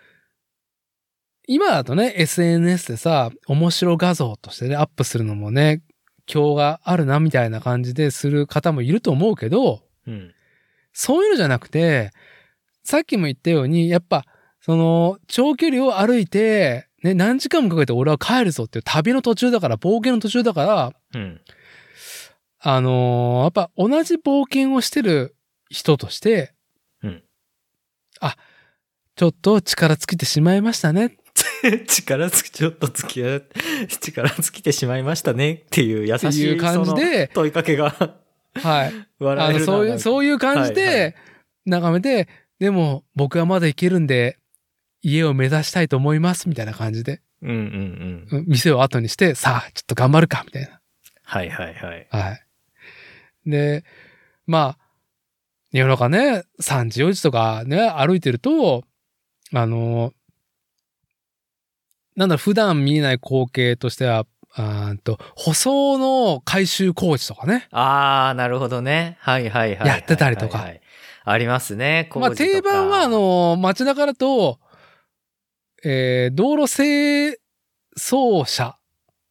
今だとね、SNS でさ、面白画像としてね、アップするのもね、今日があるな、みたいな感じでする方もいると思うけど、うん。そういうのじゃなくて、さっきも言ったように、やっぱ、その、長距離を歩いて、ね、何時間もかけて俺は帰るぞっていう旅の途中だから、冒険の途中だから、うん。あのーやっぱ同じ冒険をしてる人として、うん。あ、ちょっと力尽きてしまいましたね。力つき、ちょっと付き合う、力尽きてしまいましたねっていう優しい感じで問いかけが はい。笑えるなあの、そういう、そういう感じはいはで、眺めて、でも僕はまだ行けるんで、家を目指したいと思います、みたいな感じで、うんうんうん。うん店を後にして、さあ、ちょっと頑張るか、みたいな。はいはいはい。はい。で、まあ、夜中ね、3時4時とかね、歩いてると、あの、なんだ普段見えない光景としては、あと、舗装の改修工事とかね。あー、なるほどね。はいはいはいはい。やってたりとかありますね。まあ工事とか定番は、あ、の、街中だと、えー道路清掃車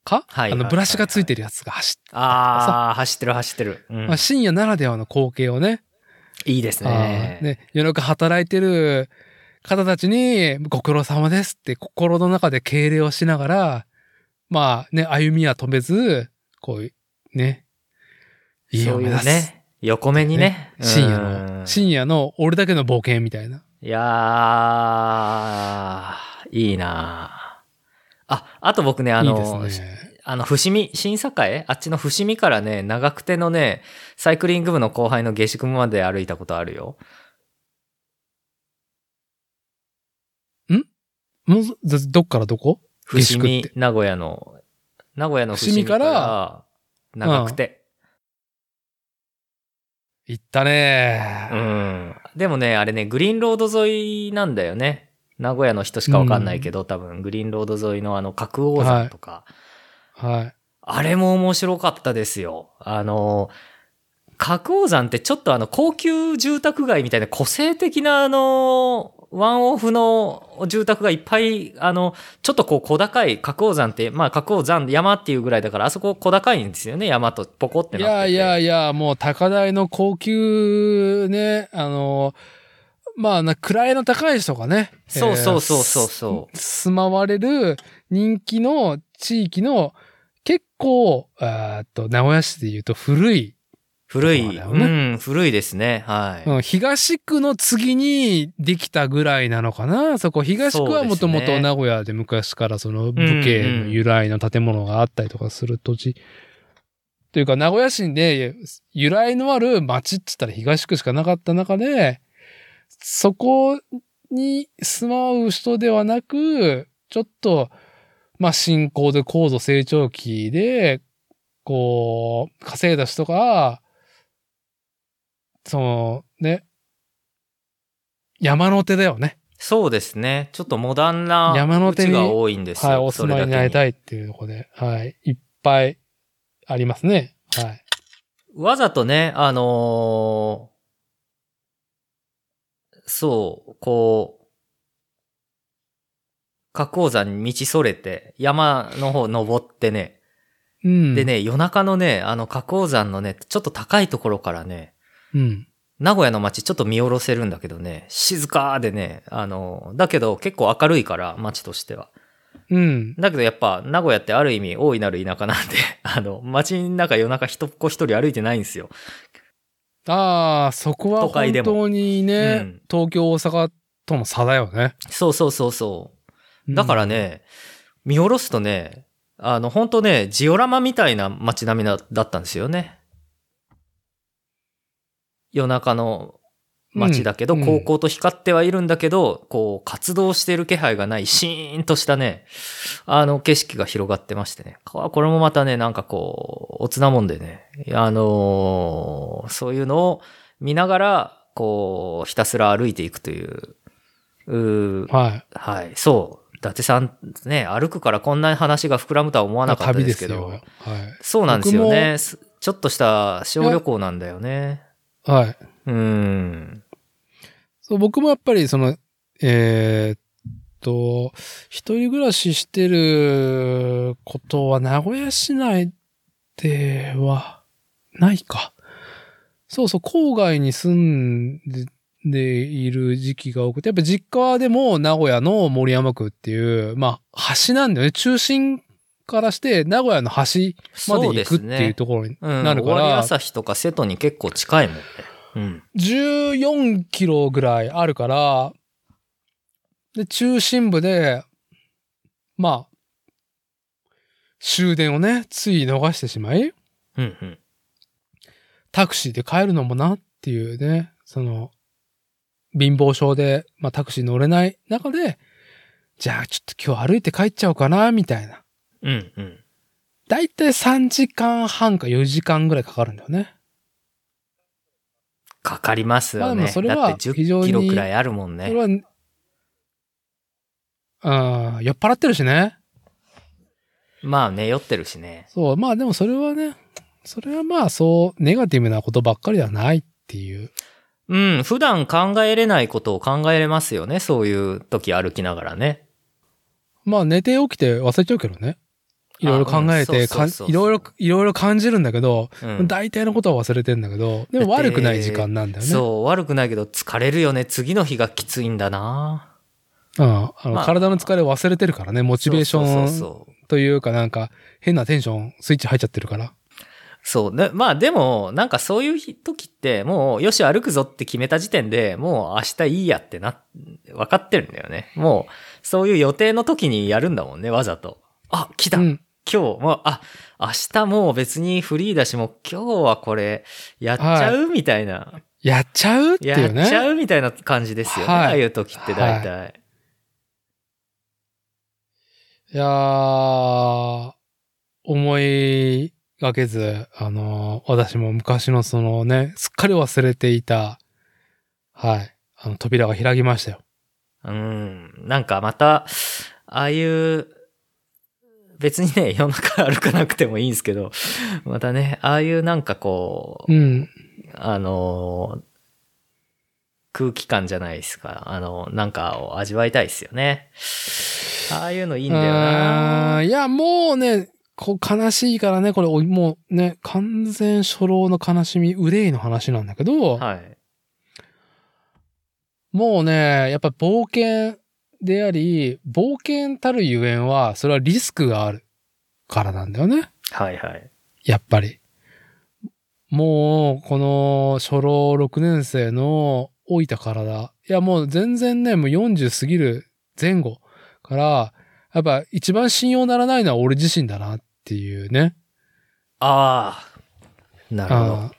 か、はいあの、ブラシがついてるやつが走って、あー、走ってる走ってる。うんまあ、深夜ならではの光景をね、いいですあねー。ね、夜中働いてる方たちに、ご苦労様ですって心の中で敬礼をしながら、まあね、歩みは止めず、こういう、ね、家そういを目指す。うね、横目にね。深夜うんの、深夜の俺だけの冒険みたいな。いやー、いいなあ、あと僕ね、あいいの、ですね。あの、伏見、新栄？あっちの伏見からね、長久手のね、サイクリング部の後輩の下宿まで歩いたことあるよ。もう、どどっからどこ？下伏見名古屋の、名古屋の伏見か伏見からら、長久手。行ったねう。ん。でもね、あれね、グリーンロード沿いなんだよね。名古屋の人しかわかんないけど、多分、グリーンロード沿いのあの、角王山とか、はい。あれも面白かったですよ。あの、角王山ってちょっとあの、高級住宅街みたいな個性的なあの、ワンオフの住宅がいっぱい、あの、ちょっとこう小高い角王山って、まあ角王山山っていうぐらいだから、あそこ小高いんですよね、山とポコってなってて。いやいやいや、もう高台の高級ね、あの、まあな、位の高い人がね。そうそうそうえーそうそう。住まわれる人気の地域の結構、えーっと、名古屋市で言うと古い古い、ねうん、古いですね。はい。うん東区の次にできたぐらいなのかな？そこ、東区はもともと名古屋で昔からその武家の由来の建物があったりとかする土地。というか、名古屋市で由来のある町って言ったら東区しかなかった中で、そこに住まう人ではなく、ちょっと、まあ、進行で高度成長期で、こう、稼いだ人が、その、ね、山の手だよね。そうですね。ちょっとモダンな山の手が多いんですよ。はい、お住まいになりたい。いっていうところで、はい、いっぱいありますね。はい。わざとね、あのーそう、こう、花崗山に道それて、山の方登ってね、うん。で。ね、夜中のね、あの花崗山のね、ちょっと高いところからね、うん。名古屋の街ちょっと見下ろせるんだけどね、静かでね、あの、だけど結構明るいから、街としては。うん。だけどやっぱ、名古屋ってある意味大いなる田舎なんで、あの、街の中夜中一っ子一人歩いてないんですよ。ああ、そこは本当にね、うん東京、大阪との差だよね。そうそうそうそう。だからね、見下ろすとね、あの、本当ね、ジオラマみたいな街並みだだったんですよね。夜中の街だけど、うん高校と光ってはいるんだけど、こう、活動してる気配がない、シーンとしたね、あの、景色が広がってましてね。ここれもまたね、なんかこう、おつなもんでね、あのーそういうのを見ながら、こう、ひたすら歩いていくという、うーはい。はい、そう。伊達さん、ね、歩くからこんな話が膨らむとは思わなかった旅でけど。ですすよ。はい。そうなんですよ僕ね。すちょっとした小旅行なんだよね。はい。うーん。そう、僕もやっぱりその、えーっと、一人暮らししてることは名古屋市内ではないか。そうそう、郊外に住んででいる時期が多くて、やっぱ実家でも名古屋の森山区っていう、まあ、橋なんだよね。中心からして名古屋の端まで行くっていうね。ところにうん。なるか終わりら、朝日とか瀬戸に結構近いもんね。うん。14キロぐらいあるから、で、中心部で、まあ、終電をね、つい逃してしまい、うんうん。タクシーで帰るのもなっていうね、その、貧乏症で、まあタクシー乗れない中で、じゃあちょっと今日歩いて帰っちゃおうかな、みたいな。うんうん。だいたい3時間半か4時間ぐらいかかるんだよね。かかりますよまあでね。もそれはだって10非常にキロくらいあるもんね。それは、うん、酔っ払ってるしね。まあね、酔ってるしね。そう、まあでもそれはね、それはまあそう、ネガティブなことばっかりではないっていう。うん。普段考えれないことを考えれますよね。そういう時歩きながらね。まあ寝て起きて忘れちゃうけどね。いろいろ考えあて、いろいろ、いろいろ感じるんだけど、うん。大体のことは忘れてんだけど、でも悪くない時間なんだよね。そう、悪くないけど疲れるよね。次の日がきついんだなうん。あの、まあ体の疲れ忘れてるからね、モチベーションそうというかなんか、変なテンション、スイッチ入っちゃってるから。そう。でまあでも、なんかそういう時って、もう、よし歩くぞって決めた時点でもう明日いいやってな、分かってるんだよね。もう、そういう予定の時にやるんだもんね、わざと。あ、来た、うん。今日、もう、あ、明日もう別にフリーだし、もう今日はこれ、やっちゃう、みたいな。やっちゃうっていやうね。っちゃうみたいな感じですよね。はいああいう時って大体。いやー、思いがけず、あの、私も昔のそのね、すっかり忘れていた、はい、あの、扉が開きましたよ。うん。なんかまた、ああいう、別にね、夜中歩かなくてもいいんですけど、またね、ああいうなんかこう、うん。あのー空気感じゃないですか。あの、なんかを味わいたいですよね。ああいうのいいんだよあなーいや、もうね、こう悲しいからね、これ、おもうね、完全初老の悲しみ、憂いの話なんだけど、はい。もうね、やっぱ冒険であり、冒険たるゆえんは、それはリスクがあるからなんだよね。はいはい。やっぱり。もう、この初老6年生の老いた体。いや、もう全然ね、もう40過ぎる前後から、やっぱ一番信用ならないのは俺自身だなっていうね。ああ。なるほど。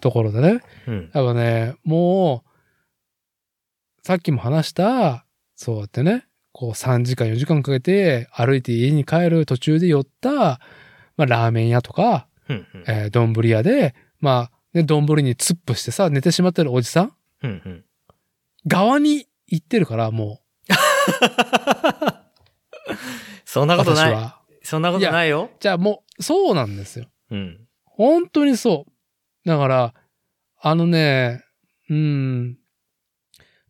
ところでね。うん。やっぱね、もう、さっきも話した、そうやってね、こう3時間4時間かけて歩いて家に帰る途中で寄った、まあラーメン屋とか、うんうん。えー、丼屋で、まあ、ね、丼に突っ伏してさ、寝てしまってるおじさんうんうん。側に行ってるから、もう、そんなことない。そんなことないよ。じゃあもう、そうなんですよ。うん。本当にそう。だから、あのね、うん、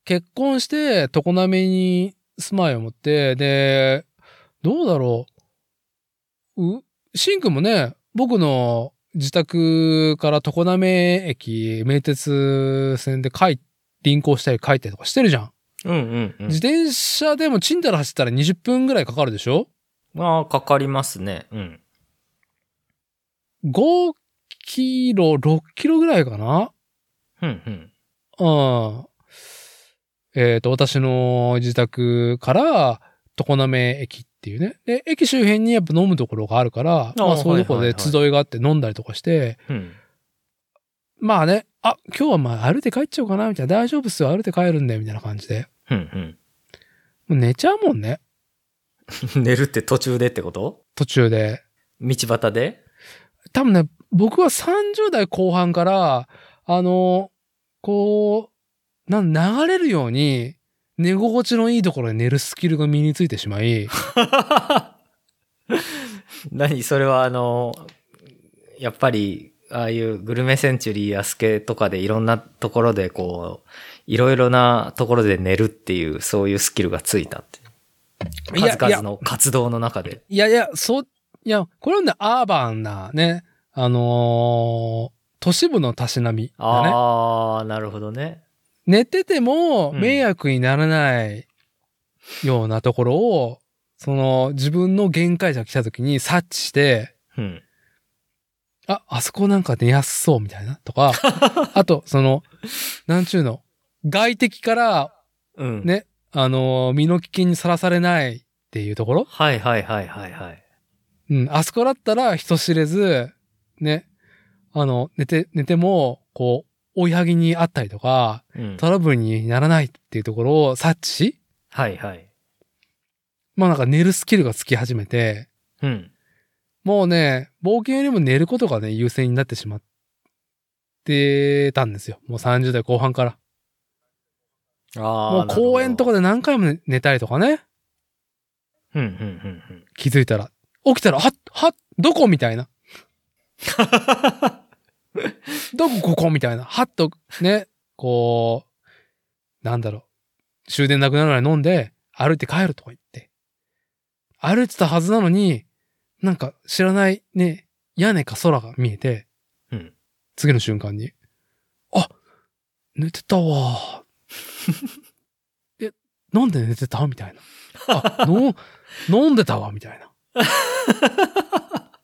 結婚して、常滑に住まいを持って、で、どうだろう。う、シンくんもね、僕の自宅から常滑駅、名鉄線で帰、輪行したり帰ったりとかしてるじゃん。うんうんうん自。転車でもチンタラ走ったら20分ぐらいかかるでしょ？ああ、かかりますね。うん。?5 キロ、6キロぐらいかな？うんうん。うん。えっ、と、私の自宅から、常滑駅っていうね。で、駅周辺にやっぱ飲むところがあるから、まあそういうところではいはいはい集いがあって飲んだりとかして、うん。まあね、あ、今日はまあ歩いて帰っちゃおうかな、みたいな。大丈夫っすよ、歩いて帰るんだよ、みたいな感じで。うんもう寝ちゃうもんね、うん。寝るって途中でってこと？途中で。道端で？多分ね、僕は30代後半から、あの、こう、なん、流れるように、寝心地のいいところで寝るスキルが身についてしまい、何それはあの、やっぱり、ああいうグルメセンチュリー、アスケとかでいろんなところでこう、いろいろなところで寝るっていう、そういうスキルがついたって。数々の活動の中で。いやいや、そう、いや、これはね、アーバンなね、あのー都市部のたしなみだね。ああ、なるほどね。寝ててもうん迷惑にならないようなところを、その自分の限界値が来た時に察知して、うん。あ、あそこなんか寝やすそうみたいなとか、あと、その、なんちゅうの、外敵からうん。ね、あのー身の危険にさらされないっていうところはいはいはいはいはい。うん、あそこだったら人知れず、ね、あの、寝て、寝ても、こう、追いはぎにあったりとか、うん。トラブルにならないっていうところを察知？し、はいはい。まあなんか寝るスキルがつき始めて、うん。もうね、冒険よりも寝ることがね、優先になってしまってたんですよ。もう30代後半から。ああ。もう公園とか。かで何回も寝たりとかね、うんうんうんうん。気づいたら。起きたら、はっ、はっ、どこ？みたいな。どこここみたいな。はっと、ね、こう、なんだろう。終電なくなるまで飲んで、歩いて帰るとか言って。歩いてたはずなのに、なんか知らないね、屋根か空が見えて、うん。次の瞬間に、あ、寝てたわ。え、なんで寝てたみたいな。あ、の、飲んでたわ、みたいな。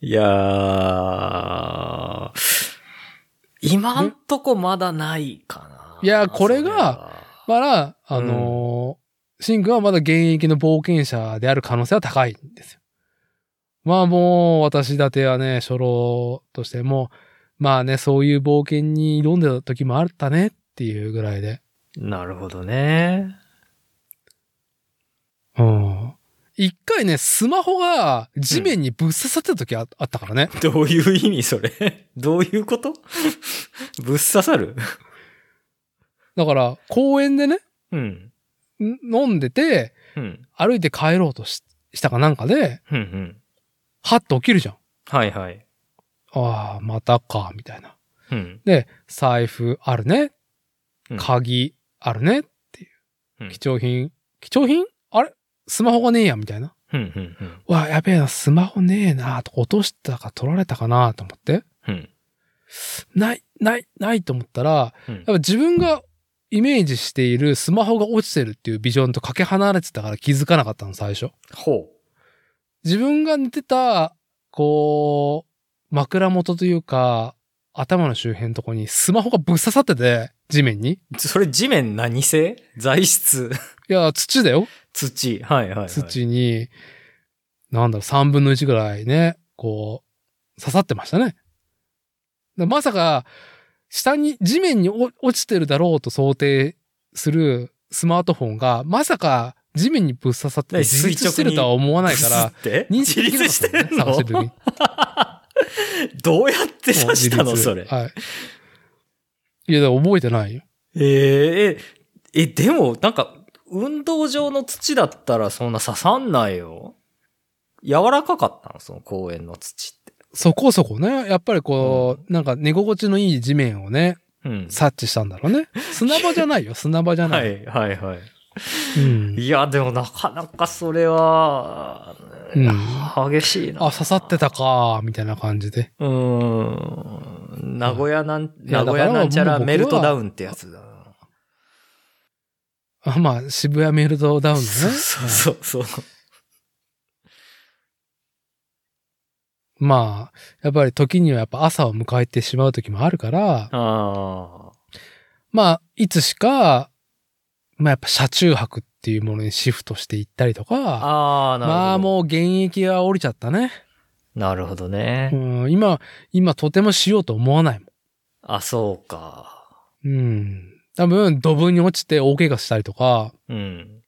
いやー、今んとこまだないかな。いやこれがまあ、あのーシンクはまだ現役の冒険者である可能性は高いんですよ。まあもう、私立てはね、初老としても、まあね、そういう冒険に挑んでた時もあったねっていうぐらいで。なるほどね。うん。一回ね、スマホが地面にぶっ刺さってた時あ,、あったからね。どういう意味それ？どういうこと？ぶっ刺さる？だから、公園でね、うん。ん飲んでて、うん。歩いて帰ろうとししたかなんかで、うん。うん。はっと起きるじゃん。はいはい。ああ、またか、みたいな。うん。で、財布あるね。うん鍵あるね。うん貴重品？貴重品？スマホがねえや、みたいな。うん。うん。うん。うわ、やべえな、スマホねえな、とか落としたか取られたかな、と思って。うん。ない、ない、ないと思ったら、うんやっぱ自分がイメージしているスマホが落ちてるっていうビジョンとかけ離れてたから気づかなかったの、最初。ほ自分が寝てた、こう、枕元というか、頭の周辺のとこにスマホがぶっ刺さってて、地面に。それ地面何製材質いや、土だよ。土。はいはい、はい。土に、なんだろう、3分の1ぐらいね、こう、刺さってましたね。でまさか、下に、地面にお落ちてるだろうと想定するスマートフォンが、まさか地面にぶっ刺さって何自立してるとは思わないから、認識できなかったね、してんの？探してる時に。どうやって刺したのそれ？はい。いや、覚えてないよ。えええ、でも、なんか、運動場の土だったらそんな刺さんないよ。柔らかかったのその公園の土って。そこそこね、やっぱりこう、なんか寝心地のいい地面をね、うん。察知したんだろうね。砂場じゃないよ、砂場じゃな。はいい、はい、はい。うん。いや、でもなかなかそれは、うん激しいな。あ、刺さってたか、みたいな感じで。うーん。名古屋なん、名古屋なんちゃらメルトダウンってやつだな。あまあ、渋谷メルトダウンのね。そうそうそう。まあ、やっぱり時にはやっぱ朝を迎えてしまう時もあるから、あまあ、いつしか、まあやっぱ車中泊っていうものにシフトしていったりとあ。か、ああ、なるほど。まあもう現役は降りちゃったね。なるほどね。うん、今、今とてもしようと思わないもあ、そうか。ん。うん。多分、ドブに落ちて大怪我したりとか、うん。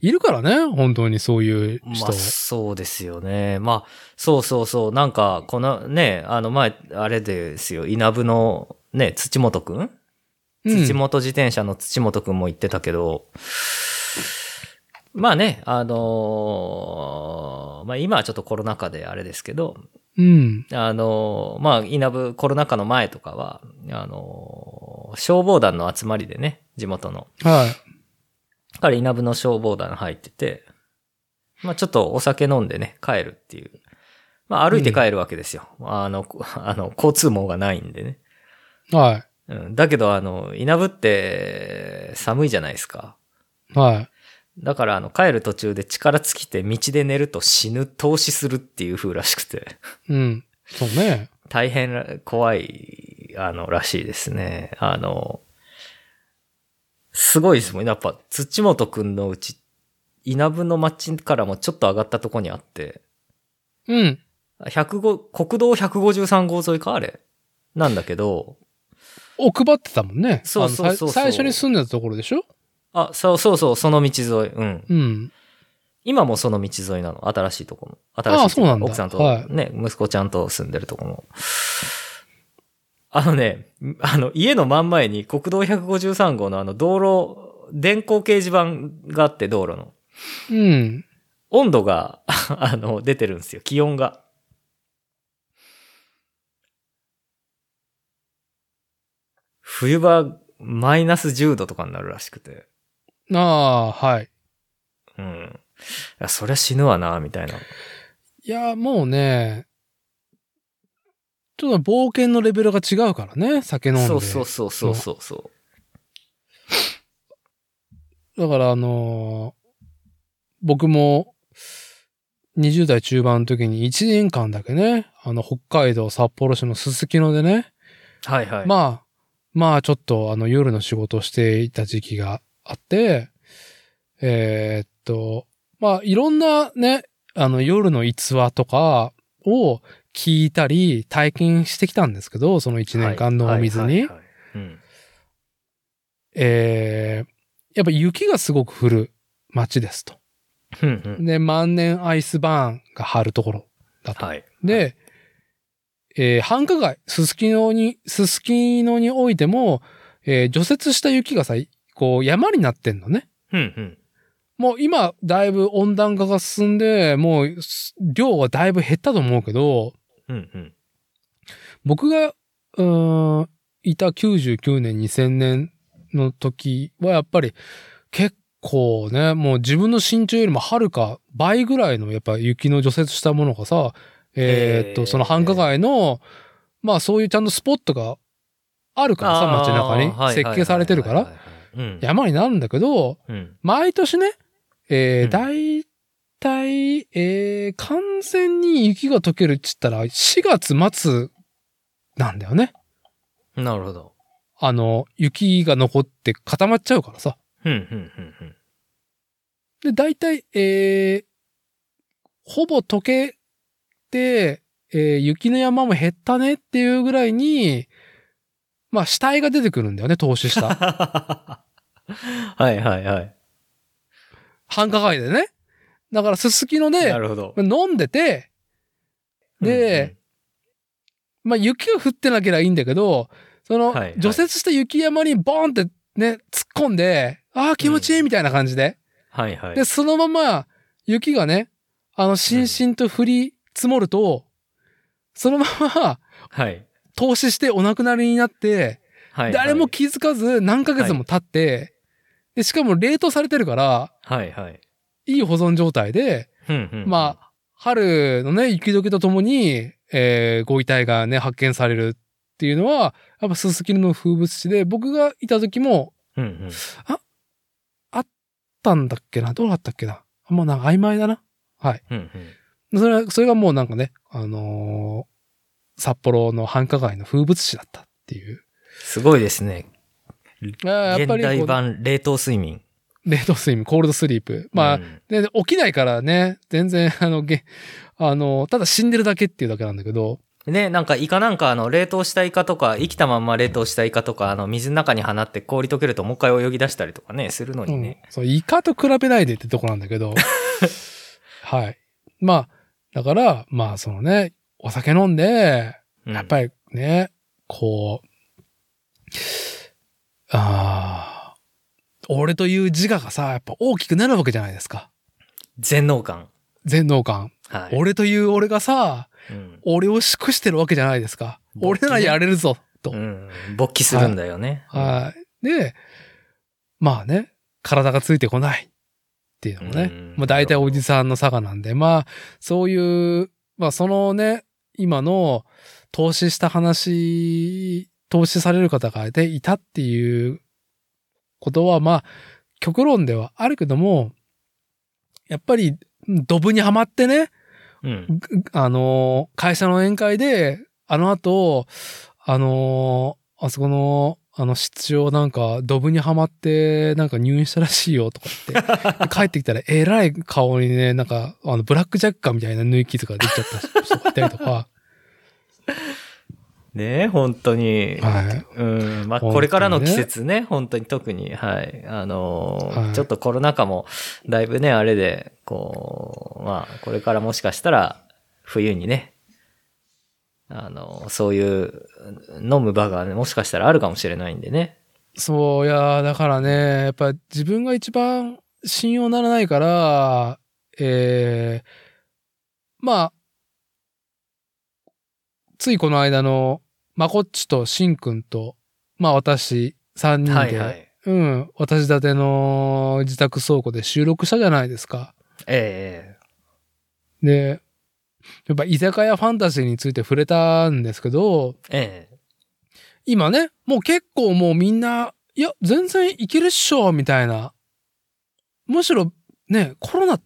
いるからね、本当にそういう人。まあ、そうですよね。まあ、そうそうそう。なんか、このね、あの前、あれですよ、稲部のね、土本くん？うん土本自転車の土本くんも言ってたけど、まあね、あのーまあ今はちょっとコロナ禍であれですけど、うん。あのーまあ稲部コロナ禍の前とかは、あのー消防団の集まりでね、地元の。はい。彼稲部の消防団入ってて、まあちょっとお酒飲んでね、帰るっていう。まあ歩いて帰るわけですよ。あの、こあの、交通網がないんでね。はうん、だけどあの、稲部って寒いじゃないですか。い。はい。だからあの、帰る途中で力尽きて道で寝ると死ぬ、投資するっていう風らしくて、うん。そうね。大変ら怖い、あの、らしいですね。あの、すごいですもん。やっぱ、土本くんのうち、稲部の町からもちょっと上がったとこにあって、うん。105、国道153号沿いかあれなんだけど、を配ってたもんね。そうそうそうそう最初に住んでたところでしょ？あ、そうそうそう、その道沿い。うん。うん。今もその道沿いなの？新しいとこも。新しいああそうなんだ奥さんとはいね、息子ちゃんと住んでるとこも。あのね、あの、家の真ん前に国道153号のあの道路、電光掲示板があって道路の。うん。温度が、あの、出てるんですよ。気温が。冬場、マイナス10度とかになるらしくて。ああ、はい。うん。いや、そりゃ死ぬわな、みたいな。いや、もうね、ちょっと冒険のレベルが違うからね、酒飲んで。そうそうそうそうそうそう。だからあのー僕も20代中盤の時に1年間だけね、あの北海道札幌市のすすきのでね、はいはい。まあ、まあちょっとあの夜の仕事をしていた時期があって、えーっと、まあいろんなね、あの夜の逸話とかを聞いたり体験してきたんですけど、その1年間のお水に。えーやっぱ雪がすごく降る街ですと。うんうん。で、万年アイスバーンが張るところだと。はい。で、えー繁華街、すすきのに、すすきのにおいても、えー除雪した雪がさ、こう山になってんのね。うんうん。もう今、だいぶ温暖化が進んで、もう、す量はだいぶ減ったと思うけど、うんうん。僕が、うーん、いた99年、2000年の時はやっぱり結構ね、もう自分の身長よりもはるか倍ぐらいのやっぱ雪の除雪したものがさ、えーっと、その繁華街の、まあそういうちゃんとスポットがあるからさ、街中に設計されてるから、。山になるんだけど、うん。毎年ね、えーうんだい体、えー、完全に雪が溶けるっつったら4月末なんだよね。なるほど。あの、雪が残って固まっちゃうからさ。ふんふんふんふん。で、大体、えー、ほぼ溶けて、えー雪の山も減ったねっていうぐらいに、まあ死体が出てくるんだよね、投資した。はいはいはい。繁華街でね。だからすすきのでなるほど。飲んでて、で、まあ雪が降ってなければいいんだけど、その、はいはい除雪した雪山にボーンってね、突っ込んで、ああ、気持ちいいみたいな感じで。はいはい。で、そのまま雪がね、あの、しんしんと降り積もると、そのままはい。投資してお亡くなりになって、はい。誰も気づかず何ヶ月も経って、で、しかも冷凍されてるから、はいはい。いい保存状態で。まあ、春のね、雪解けとともに、えーご遺体がね、発見されるっていうのは、やっぱすすきのの風物詩で、僕がいた時も、うんうん。あったんだっけな？どうだったっけな？あんまなんか曖昧だな。はい。うんうん。それは、それがもうなんかね、あのー札幌の繁華街の風物詩だったっていう。すごいですね。現代版冷凍睡眠。冷凍睡眠、コールドスリープ。まあ、うんでで起きないからね、全然、あの、げ、あの、ただ死んでるだけっていうだけなんだけど、ね、なんかイカなんかあの冷凍したイカとか生きたまんま冷凍したイカとかあの水の中に放って氷溶けるともう一回泳ぎ出したりとかね、するのうんにね。、そう、イカと比べないでってとこなんだけど、はい。まあ、だから、まあ、そのね、お酒飲んで、うんやっぱりね、こう、ああ、俺という自我がさ、やっぱ大きくなるわけじゃないですか。全能感。全能感。はい。俺という俺がさ、うん。俺を祝してるわけじゃないですか。俺ならやれるぞ、と。うん。勃起するんだよね。はい。で、まあね、体がついてこないっていうのもね。うんまあ大体おじさんの差がなんで、まあ、そういう、まあそのね、今の投資した話、投資される方がでいたっていうことは、まあ、極論ではあるけども、やっぱり、ドブにはまってね、うん。ぐあのー、会社の宴会で、あの後、あのー、あそこの、あの、室長なんか、ドブにはまって、なんか入院したらしいよ、とか言って。で帰ってきたら、えらい顔にね、なんか、あの、ブラックジャッカーみたいな縫い傷ができちゃった人がいたりとか。ねえ本当に。はい。うん。まあ、これからの季節ね、本当に特に、はい。あのーはいちょっとコロナ禍も、だいぶね、あれで、こう、まあ、これからもしかしたら、冬にね、あのーそういう、飲む場がね、もしかしたらあるかもしれないんでね。そう、いや、だからね、やっぱ自分が一番信用ならないから、ええまあ、ついこの間の、まこっちとしんくんと、まあ私、三人で、はいはい。うん、私立ての自宅倉庫で収録したじゃないですか。えで、やっぱ居酒屋ファンタジーについて触れたんですけど、えええ今ね、もう結構もうみんな、いや、全然いけるっしょ、みたいな。むしろ、ね、コロナ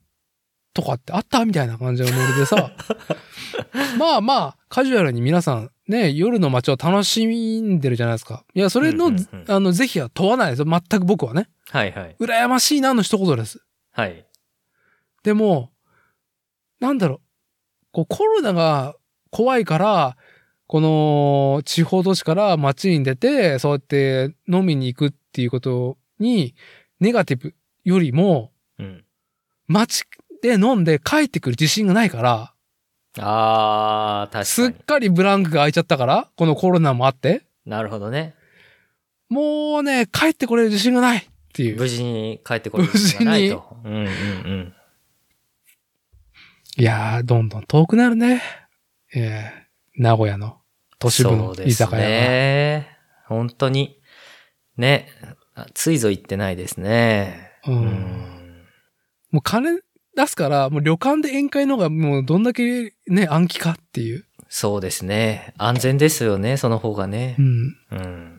とかってあった？みたいな感じのノリでさ。まあまあ、カジュアルに皆さん、ね、夜の街を楽しんでるじゃないですか。いや、それの、うんうんうんあの、是非は問わないですよ。全く僕はね。はいはい。羨ましいなの一言です。はい。でも、なんだろう。こうコロナが怖いから、この地方都市から街に出て、そうやって飲みに行くっていうことに、ネガティブよりも、うん。街で飲んで帰ってくる自信がないから、あー、すっ確かかりブランクが空いちゃったから、このコロナもあって、に。なるほどね。もうね、帰ってこれる自信がないっていう。無事に帰ってこれることがないと。うんうんうん。いやー、どんどん遠くなるね。えー、名古屋の都市部の居酒屋が。ね。本当に。ね。あついぞ行ってないですね。うんもう金出すから、もう旅館で宴会の方がもうどんだけね、暗記かっていう。そうですね。安全ですよね、その方がねう。ん。うん。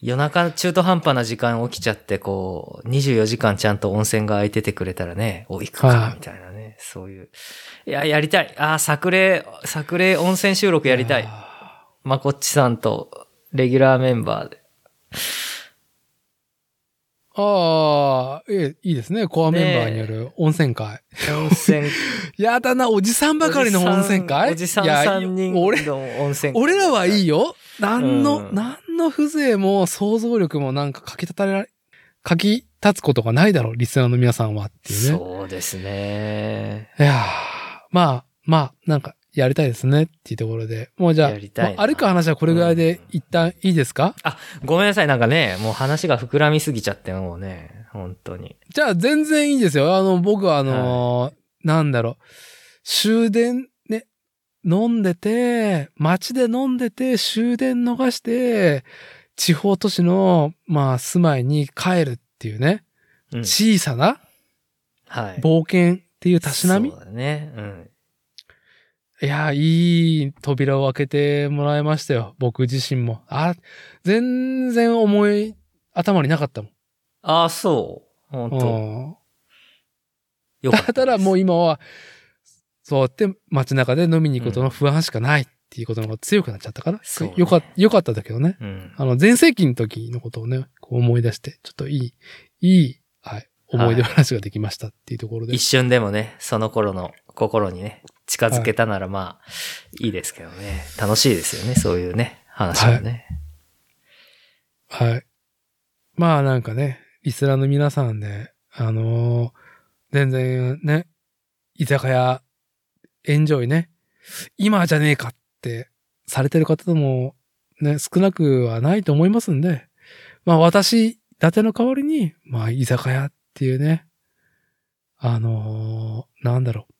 夜中中途半端な時間起きちゃって、こう、24時間ちゃんと温泉が空いててくれたらね、お、行くか、はいみたいなね、そういう。いや、やりたい。あー、作例、作例温泉収録やりたい。あまこっちさんと、レギュラーメンバーで。あー、ええいいですね。コアメンバーによる温泉会。温泉 やだな、おじさんばかりの温泉会？おじさんいや3人俺、の温泉会。俺らはいいよ。何の、うん何の風情も想像力もなんか書き立たれられ、書き立つことがないだろう、リスナーの皆さんはっていうね。そうですね。いやーまあ、まあ、なんか、やりたいですねっていうところで。もうじゃあ、やりたいなまあ歩く話はこれぐらいで一旦いいですか、あ、ごめんなさい。なんかね、もう話が膨らみすぎちゃって、もうね、本当に。じゃあ全然いいですよ。あの、僕はあのーなんだろう、終電ね、飲んでて、街で飲んでて、終電逃して、地方都市の、まあ、住まいに帰るっていうね、うん。小さなはい。冒険っていうたしなみ？そうだね。うん。いや、いい扉を開けてもらいましたよ。僕自身も。あ、全然思い、頭になかったもん。ああ、そう。本当うんよかっただからもう今は、そうやって街中で飲みに行くことの不安しかないっていうことの方が強くなっちゃったから。そうねよかよかったんだけどね。うん。あの、前世紀の時のことをね、こう思い出して、ちょっといい、いい、はい、思い出話ができましたっていうところで。一瞬でもね、その頃の心にね、近づけたならまあ、いいですけどね。楽しいですよね、そういうね、話はね。はい。まあなんかね、リスナーの皆さんで、あのー全然ね、居酒屋、エンジョイね、今じゃねえかってされてる方もね、少なくはないと思いますんで、まあ私、伊達の代わりに、まあ居酒屋っていうね、あのーなんだろう。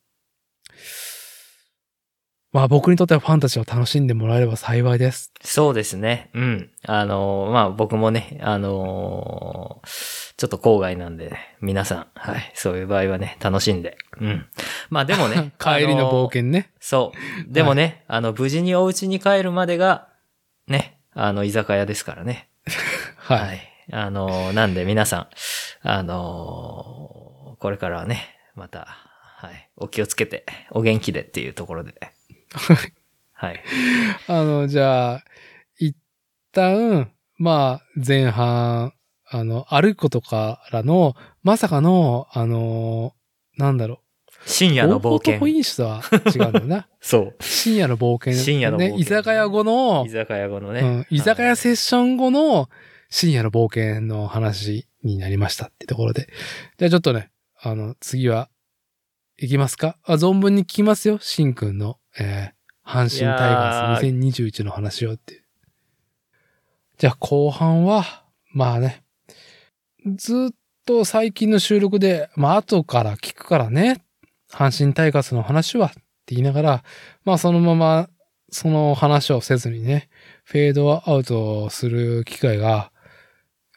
まあ僕にとってはファンタジーを楽しんでもらえれば幸いです。そうですね。うん。あのーまあ僕もね、あのーちょっと郊外なんで、皆さん、はい、そういう場合はね、楽しんで。うん。まあでもね 帰りの冒険ね。そう。でもね、あの、無事にお家に帰るまでが、ね、あの、居酒屋ですからね。はい。はい。あの、なんで皆さん、あの、これからはね、また、はい、お気をつけて、お元気でっていうところで。はい。あの、じゃあ、一旦、まあ、前半、あの、歩くことからの、まさかの、あの、なんだろう。深夜の冒険。インスとは違うんだよな。そ深夜の冒険。深夜の冒険ね。居酒屋後のう。居、酒屋後のね。うん、居酒屋はいセッション後の深夜の冒険の話になりましたってところで。じゃあちょっとね、あの、次は、いきますか？あ、存分に聞きますよ。しんくんの、えー、阪神タイガース2021の話をって。じゃあ後半は、まあね、ずっと最近の収録で、まあ後から聞くからね、阪神タイガースの話はって言いながら、まあそのままその話をせずにね、フェードアウトする機会が、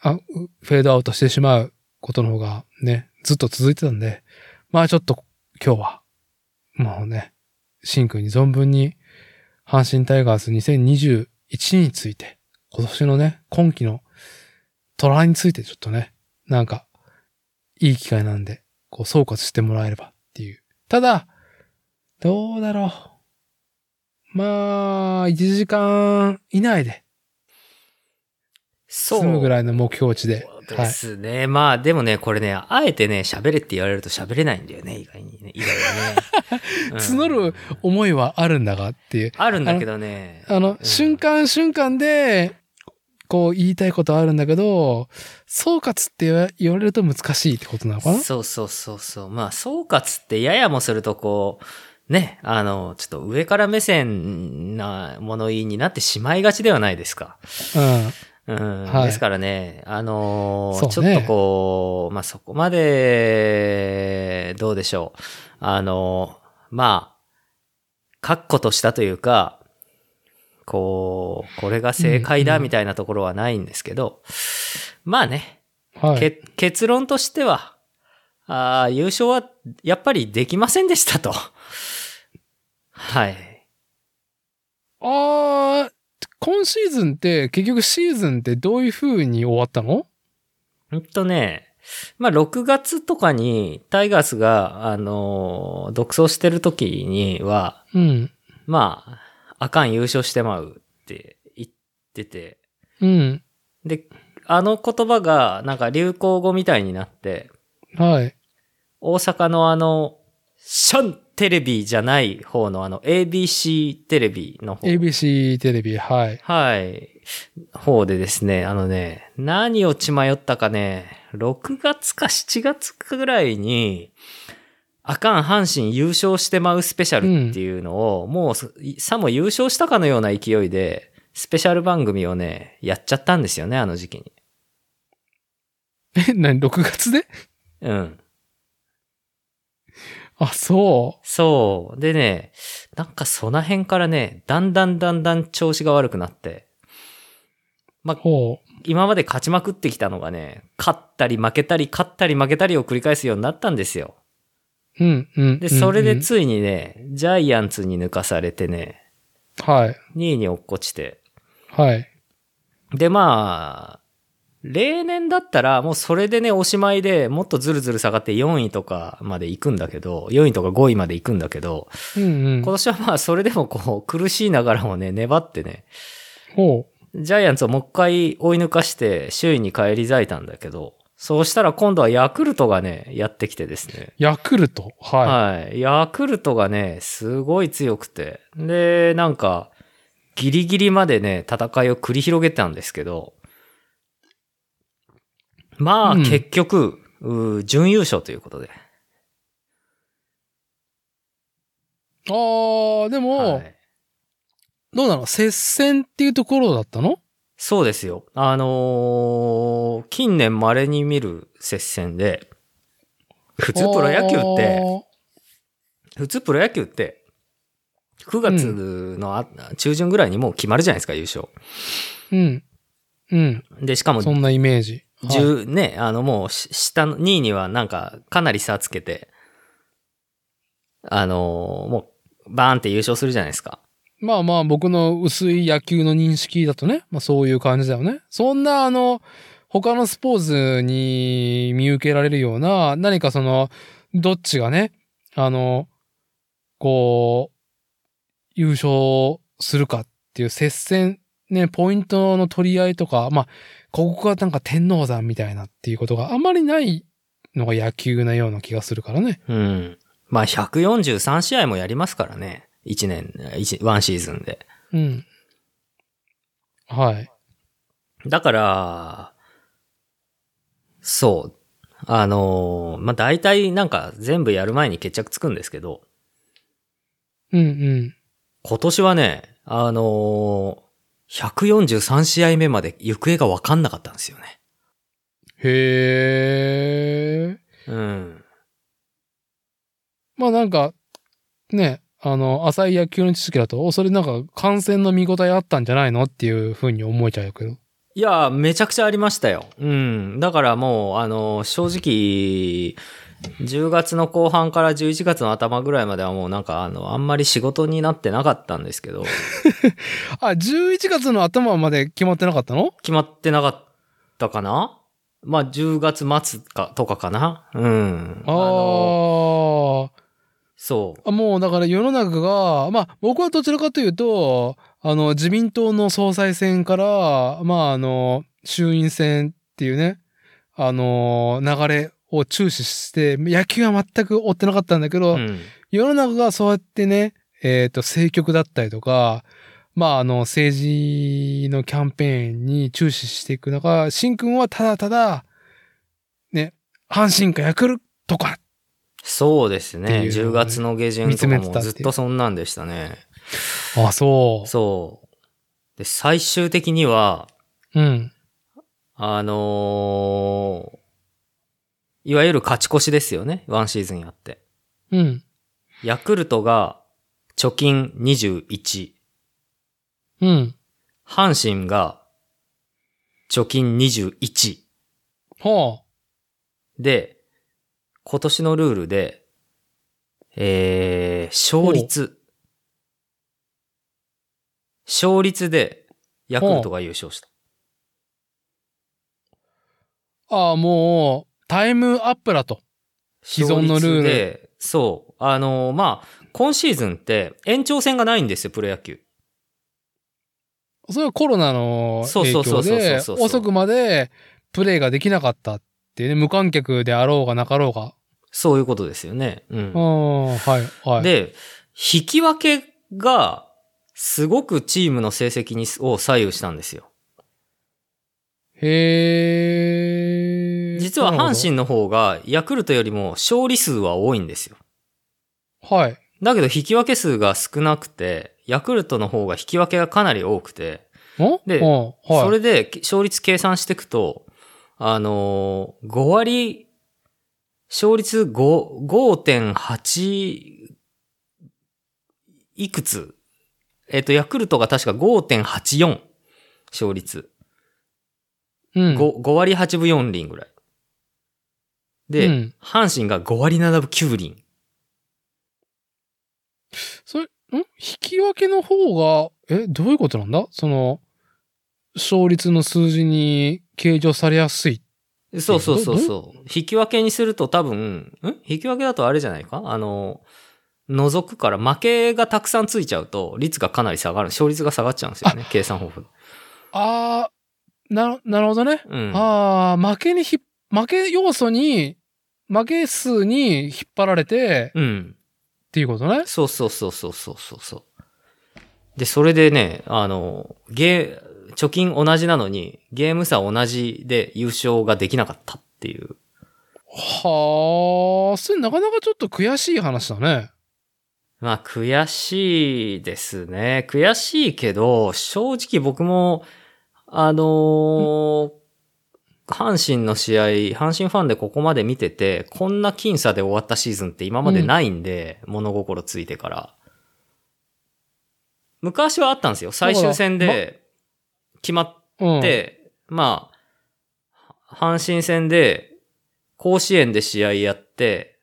あ、うフェードアウトしてしまうことの方がね、ずっと続いてたんで、まあちょっと今日は、もうね、シンくんに存分に、阪神タイガース2021について、今年のね、今季の虎についてちょっとね、なんか、いい機会なんで、こう総括してもらえればっていう。ただ、どうだろう。まあ、1時間以内でそう。済むぐらいの目標値で。ですね。まあでもね、これね、あえてね、喋れって言われると喋れないんだよね、意外にね。意外にね。うん募る思いはあるんだがっていう。あるんだけどね。あの、うん瞬間瞬間で、こう言いたいことあるんだけど、総括って言わ言われると難しいってことなのかな？そうそうそうそう。まあ、総括ってややもするとこう、ね、あの、ちょっと上から目線な物言いになってしまいがちではないですか。うん。はいですからね、あのーねちょっとこう、まあ、そこまで、どうでしょう。あのーまあ、確固としたというか、こう、これが正解だうんみたいなところはないんですけど、まあね、うん。はい。け結論としては、あー優勝はやっぱりできませんでしたと。はい。あー、今シーズンって、結局シーズンってどういう風に終わったの？ほんとね、まあ、6月とかにタイガースが、あのー独走してる時には、うん。まあ、あかん優勝してまうって言ってて、うん。で、あの言葉がなんか流行語みたいになって、はい。大阪のあの、シャンテレビじゃない方のあの ABC テレビの方。ABC テレビ、はい。はい。方でですね、あのね、何を血迷ったかね、6月か7月かぐらいに、あかん阪神優勝してまうスペシャルっていうのを、もうすさも優勝したかのような勢いで、スペシャル番組をね、やっちゃったんですよね、あの時期に。え、何 ?6 月で？うん。あ、そそう。でね、なんかその辺からね、だんだんだんだん調子が悪くなって、う。ほ今まで勝ちまくってきたのがね、勝ったり負けたり、勝ったり負けたりを繰り返すようになったんですよ。う。うん、うん。で、それでうんついにね、ジャイアンツに抜かされてね、うんはい。2位に落っこちて。はい。で、まあ、例年だったらもうそれでね、おしまいでもっとずるずる下がって4位とかまで行くんだけど、4位とか5位まで行くんだけど、うん、うん今。年はまあそれでもこう苦しいながらもね、粘ってね、ほジャイアンツをもう一回追い抜かして首位に返り咲いたんだけど、そうしたら今度はヤクルトがね、やってきてですね。う。ヤクルト？ははい。ヤクルトがね、すごい強くて。で、なんか、ギリギリまでね、戦いを繰り広げたんですけど、まあ、うん結局、うー準優勝ということで。い。あー、でも、はいどうなの？接戦っていうところだったの？そうですよ。あのー近年稀に見る接戦で、普通プロ野球って、普通プロ野球って、9月のあ、中旬ぐらいにもう決まるじゃないですか、優勝。あー。うん。うん。で、しかも、そんなイメージ。はい10ね、あのもうし下の2位にはなんかかなり差つけて、あのーもうバーンって優勝するじゃないですか。まあまあ僕の薄い野球の認識だとね、まあそういう感じだよね。そんなあの、他のスポーツに見受けられるような、何かその、どっちがね、あの、こう、優勝するかっていう接戦、ね、ポイントの取り合いとか、まあ、ここがなんか天王山みたいなっていうことがあんまりないのが野球なような気がするからね。うん。まあ143試合もやりますからね。1年、1、ワンシーズンで。うん。はい。だから、そう。あのーまあ大体なんか全部やる前に決着つくんですけど、うんうん。今年はね、あのー143試合目まで行方がわかんなかったんですよね。へー。うん。まあなんか、ね、あの、浅い野球の知識だと、おそれなんか観戦の見応えあったんじゃないのっていうふうに思えちゃうけど。いや、めちゃくちゃありましたよ。うん。だからもう、あの、正直、10月の後半から11月の頭ぐらいまではもうなんか、あの、あんまり仕事になってなかったんですけど、あ、11月の頭まで決まってなかったの？決まってなかったかな？まあ、10月末か、とかかなうん。あのーそう。あ。もうだから世の中が、まあ僕はどちらかというと、あの、自民党の総裁選から、まああの、衆院選っていうね、あの、流れを注視して、野球は全く追ってなかったんだけど、うん。世の中がそうやってね、えっ、と、政局だったりとか、まあ、あの、政治のキャンペーンに注視していく中、しんくんはただただ、ね、阪神かヤクルトか。そうですね。っていうのをね10月の下旬見とかもずっとそんなんでしたね。あ、そう。そう。で、最終的には、うん。あのーいわゆる勝ち越しですよね。ワンシーズンやって。うん。ヤクルトが貯金21。うん。阪神が貯金21。はで、今年のルールで、えー、勝率。勝率でヤクルトが優勝した。ああ、もう、タイムアップだと。既存のルールで、そう。あのーまあ、今シーズンって延長戦がないんですよ、プロ野球。それはコロナの影響で、遅くまでプレイができなかったっていうね、無観客であろうがなかろうが。そういうことですよね。うんう。ん、はい、はい。で、引き分けが、すごくチームの成績にを左右したんですよ。へー実は阪神の方が、ヤクルトよりも勝利数は多いんですよ。はい。だけど引き分け数が少なくて、ヤクルトの方が引き分けがかなり多くて、おでうんはい。それで勝率計算していくと、あのー、5割、勝率5 5.8いくつ？えっ、と、ヤクルトが確か5.84勝率。うん。5, 5割8分4厘ぐらい。で、うん阪神が5割7分9厘。それ、ん？引き分けの方が、え、どういうことなんだ？その、勝率の数字に計上されやすい。そうそうそうどそう。引き分けにすると多分、ん？引き分けだとあれじゃないか？あの、除くから負けがたくさんついちゃうと、率がかなり下がる。勝率が下がっちゃうんですよね。計算方法で。あー、な、なるほどね。うん。あー、負けにひっ、負け要素に、負け数に引っ張られて、うん。っていうことね？そうそうそうそうそうそうそう。で、それでね、あの、ゲー、貯金同じなのに、ゲーム差同じで優勝ができなかったっていう。はあ、それなかなかちょっと悔しい話だね。まあ、悔しいですね。悔しいけど、正直僕も、あのー阪神の試合、阪神ファンでここまで見てて、こんな僅差で終わったシーズンって今までないんで、物心ついてから。昔はあったんですよ。最終戦で決まっうん。て、まあ、阪神戦で甲子園で試合やって、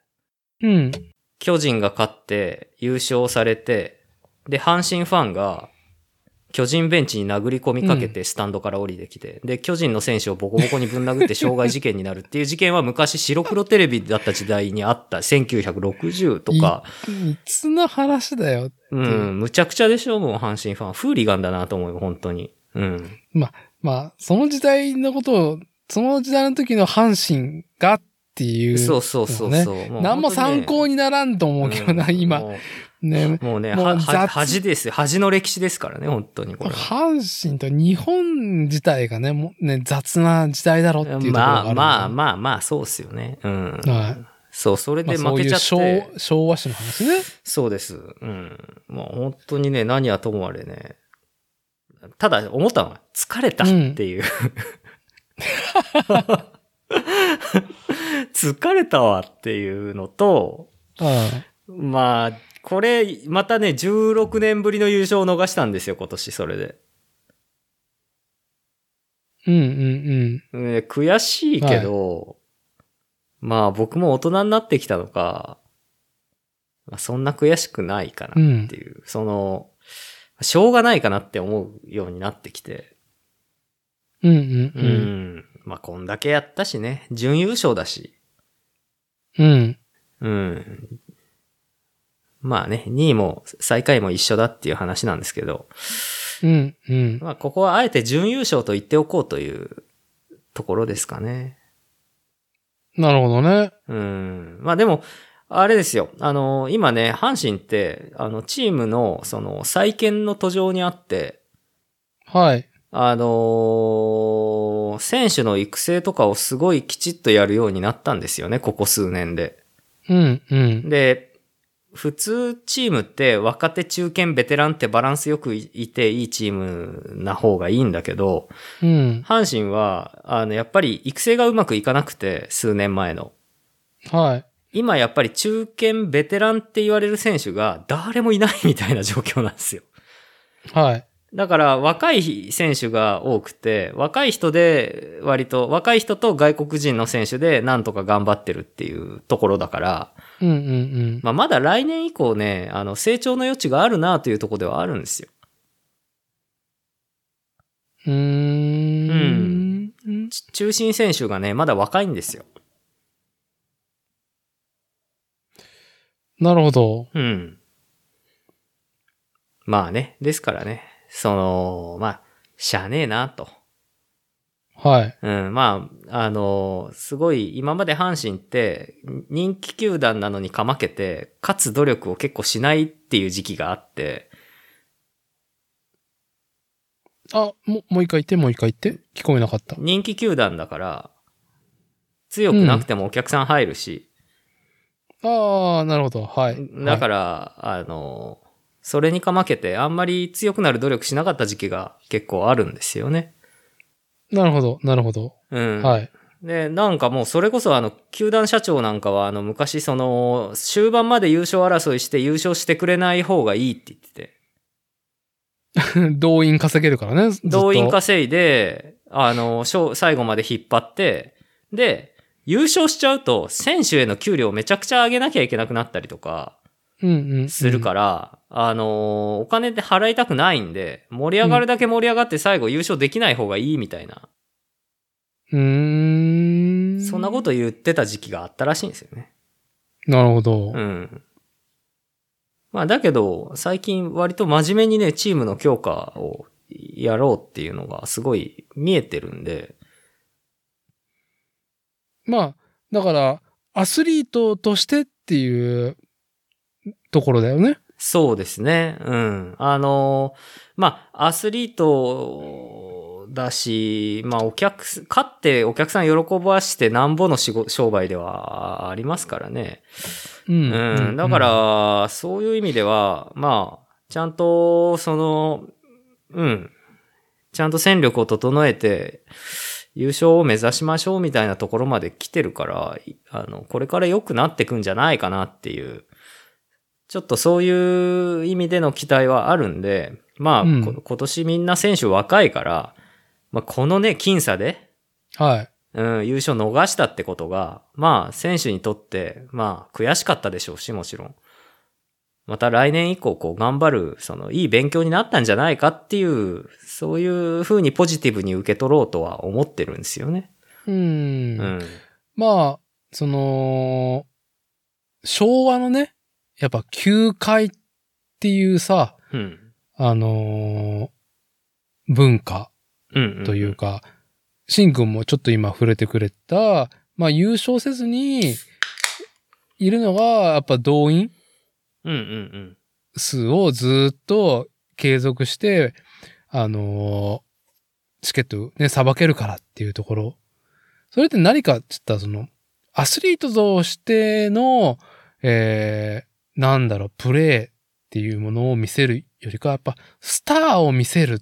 うん。巨人が勝って優勝されて、で、阪神ファンが巨人ベンチに殴り込みかけてスタンドから降りてきて、で、巨人の選手をボコボコにぶん殴って傷害事件になるっていう事件は昔白黒テレビだった時代にあった1960とか、いつの話だよ。うん、むちゃくちゃでしょ、もう阪神ファン。フーリガンだなと思うよ、本当に。うん。まあ、その時代のことを、その時代の時の阪神がっていう。そうそうそうそう。何も参考ににならんと思うけどな、今。ね。もうね、もうは、は雑恥ですよ。恥の歴史ですからね、本当にこれは。阪神と日本自体がね、もうね、雑な時代だろっていうところがある、まあまあまあまあ、そうっすよね。うん。はいそう、それまあ、で負けちゃって。昭昭和史の話ね。そうです。うん。もう本当にね、何はともあれね。ただ思ったのは、疲れたっていう。疲れたわっていうのと、う ん。まあ、これ、またね、16年ぶりの優勝を逃したんですよ、今年、それで。うんうんね悔しいけど、まあ僕も大人になってきたのか、まあ、そんな悔しくないかなっていう、その、しょうがないかなって思うようになってきて、うん。うんうんううん。ん。まあこんだけやったしね、準優勝だし、うん。うん。まあね、2位も最下位も一緒だっていう話なんですけど、うん。うん。まあここはあえて準優勝と言っておこうというところですかね。なるほどね。うん。まあでも、あれですよ。あの、今ね、阪神って、あの、チームの、その、再建の途上にあって、はい。あのー選手の育成とかをすごいきちっとやるようになったんですよね、ここ数年で。うん。うん。で、普通チームって若手中堅ベテランってバランスよくいいていいチームな方がいいんだけど、うん。阪神は、あの、やっぱり育成がうまくいかなくて、数年前の。はい。今やっぱり中堅ベテランって言われる選手が誰もいないみたいな状況なんですよ。はい。だから若い選手が多くて、若い人で割と、若い人と外国人の選手でなんとか頑張ってるっていうところだから、うんうんうん。まあまだ来年以降ね、あの成長の余地があるなというところではあるんですよ。うーん。ち中心選手がね、まだ若いんですよ。なるほど。うん。まあね、ですからね、その、まあ、しゃあねえな、と。はい。うん、まあ、あの、すごい、今まで阪神って、人気球団なのにかまけて、勝つ努力を結構しないっていう時期があって、あ、もう、もう一回言って、もう一回言って？聞こえなかった。人気球団だから、強くなくてもお客さん入るし、ああ、なるほど。はい。だから、あの、それにかまけて、あんまり強くなる努力しなかった時期が結構あるんですよね。らなるほど、なるほど。うん。はい。で、なんかもうそれこそあの、球団社長なんかはあの、昔その、終盤まで優勝争いして優勝してくれない方がいいって言ってて、動員稼げるからね。動員稼いで、あの、勝最後まで引っ張って、で、優勝しちゃうと、選手への給料をめちゃくちゃ上げなきゃいけなくなったりとか、うんうん。するから、あの、お金で払いたくないんで、盛り上がるだけ盛り上がって最後優勝できない方がいいみたいな、うーん。そんなこと言ってた時期があったらしいんですよね。なるほど。うん。まあだけど、最近割と真面目にね、チームの強化をやろうっていうのがすごい見えてるんで、まあ、だから、アスリートとしてっていうところだよね。そうですね。うん。あの、まあ、アスリートだし、まあ、お客す、勝ってお客さん喜ばしてなんぼの仕事、商売ではありますからね。うん。うん。だか、ら、そういう意味では、まあ、ちゃんと、その、うん。ちゃんと戦力を整えて、優勝を目指しましょうみたいなところまで来てるから、いあの、これから良くなってくんじゃないかなっていう、ちょっとそういう意味での期待はあるんで、まあ、うんこ今年みんな選手若いから、まあ、このね、僅差で、はい。うん、優勝逃したってことが、まあ、選手にとって、まあ、悔しかったでしょうし、もちろん。また来年以降、こう、頑張る、その、いい勉強になったんじゃないかっていう、そういう風にポジティブに受け取ろうとは思ってるんですよね。うん。うん。まあ、その、昭和のね、やっぱ球界っていうさ、うん。あのー文化。というか、シン君もちょっと今触れてくれた、まあ優勝せずに、いるのが、やっぱ動員。数をずっと継続して、あのーチケットね、さばけるからっていうところ。それって何かって言ったら、その、アスリートとしての、えー、なんだろう、プレーっていうものを見せるよりか、やっぱ、スターを見せるっ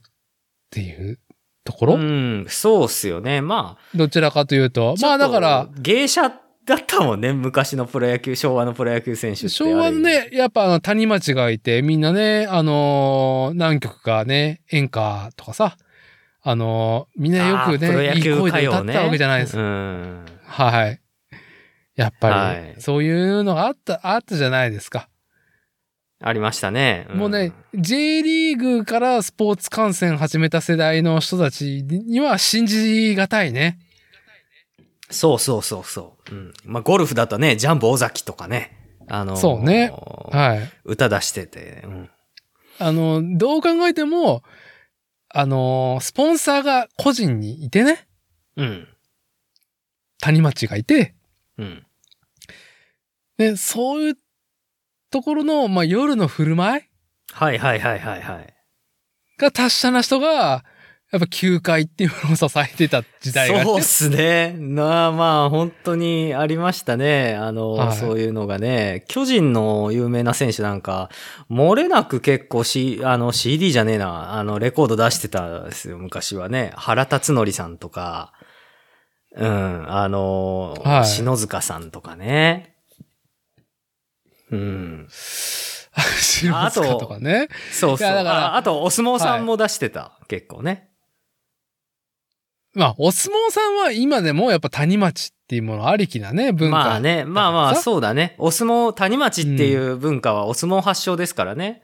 ていうところ、うん、そうっすよね。まあ、どちらかというと。まあだから、、芸者だったもんね、昔のプロ野球、昭和のプロ野球選手って。昭和のね、やっぱあの谷町がいて、みんなね、あのー何曲かね、演歌とかさ、あのーみんなよくね、いい声で歌。ったわけじゃないですか。うん。はい。やっぱり、はいそういうのがあった、あったじゃないですか。ありましたね。んもうね、J リーグからスポーツ観戦始めた世代の人たちには信じがたいね。そうそうそうそう。うん。まあ、ゴルフだとね、ジャンボ尾崎とかね。あのーそうねはい。歌出してて。うん。あの、どう考えても、あのースポンサーが個人にいてね、うん。谷町がいて、うん。で、そういうところの、まあ、夜の振る舞い？はいはいはいはいはい。が達者な人が、やっぱ球界っていうものを支えてた時代がね、そうっすね。なあまあ本当にありましたね。あの、はいそういうのがね。巨人の有名な選手なんか、漏れなく結構 C、あの CD じゃねえな、あのレコード出してたんですよ、昔はね。原辰徳さんとか、うん、あの、はい篠塚さんとかね。うん。白 塚とかね。そうそう。だからああと、お相撲さんも出してた、結構ね。まあ、お相撲さんは今でもやっぱ谷町っていうものありきなね、文化。まあね、まあまあ、さそうだね。お相撲、谷町っていう文化はお相撲発祥ですからね。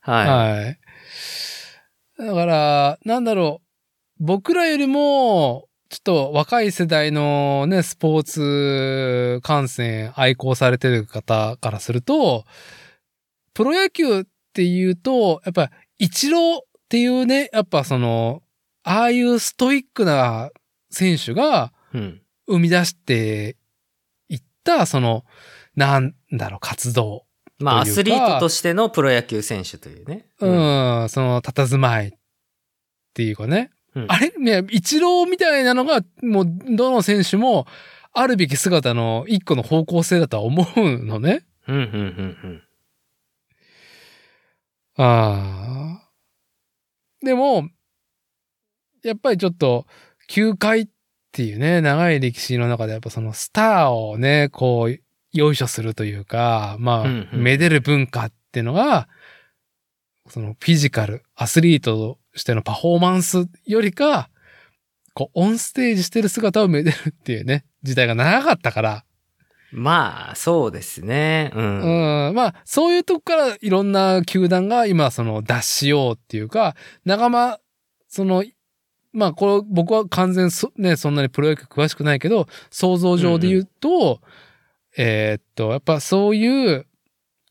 はい。はい。だから、なんだろ僕らよりも、ちょっと若い世代のね、スポーツ観戦愛好されてる方からすると、プロ野球っていうと、やっぱ、一郎っていうね、やっぱその、ああいうストイックな選手がうん。生み出していった、その、なんだろう、活動。まあ、アというかスリートとしてのプロ野球選手というね。うん、その、佇まいっていうかね。うんあれ？ね、一郎みたいなのが、もう、どの選手も、あるべき姿の一個の方向性だとは思うのね。うん、うん、うん、ああ。でも、やっぱりちょっと、球界っていうね、長い歴史の中でやっぱそのスターをね、こう、よいしょするというか、まあ、うんうんめでる文化っていうのが、そのフィジカル、アスリートとしてのパフォーマンスよりか、こう、オンステージしてる姿をめでるっていうね、時代が長かったから、まあ、そうですね。うん。うん、まあ、そういうとこからいろんな球団が今、その、脱しようっていうか、仲間、その、まあ、これ、僕は完全そ、ね、そんなにプロ野球詳しくないけど、想像上で言うと、えーっと、やっぱそういう、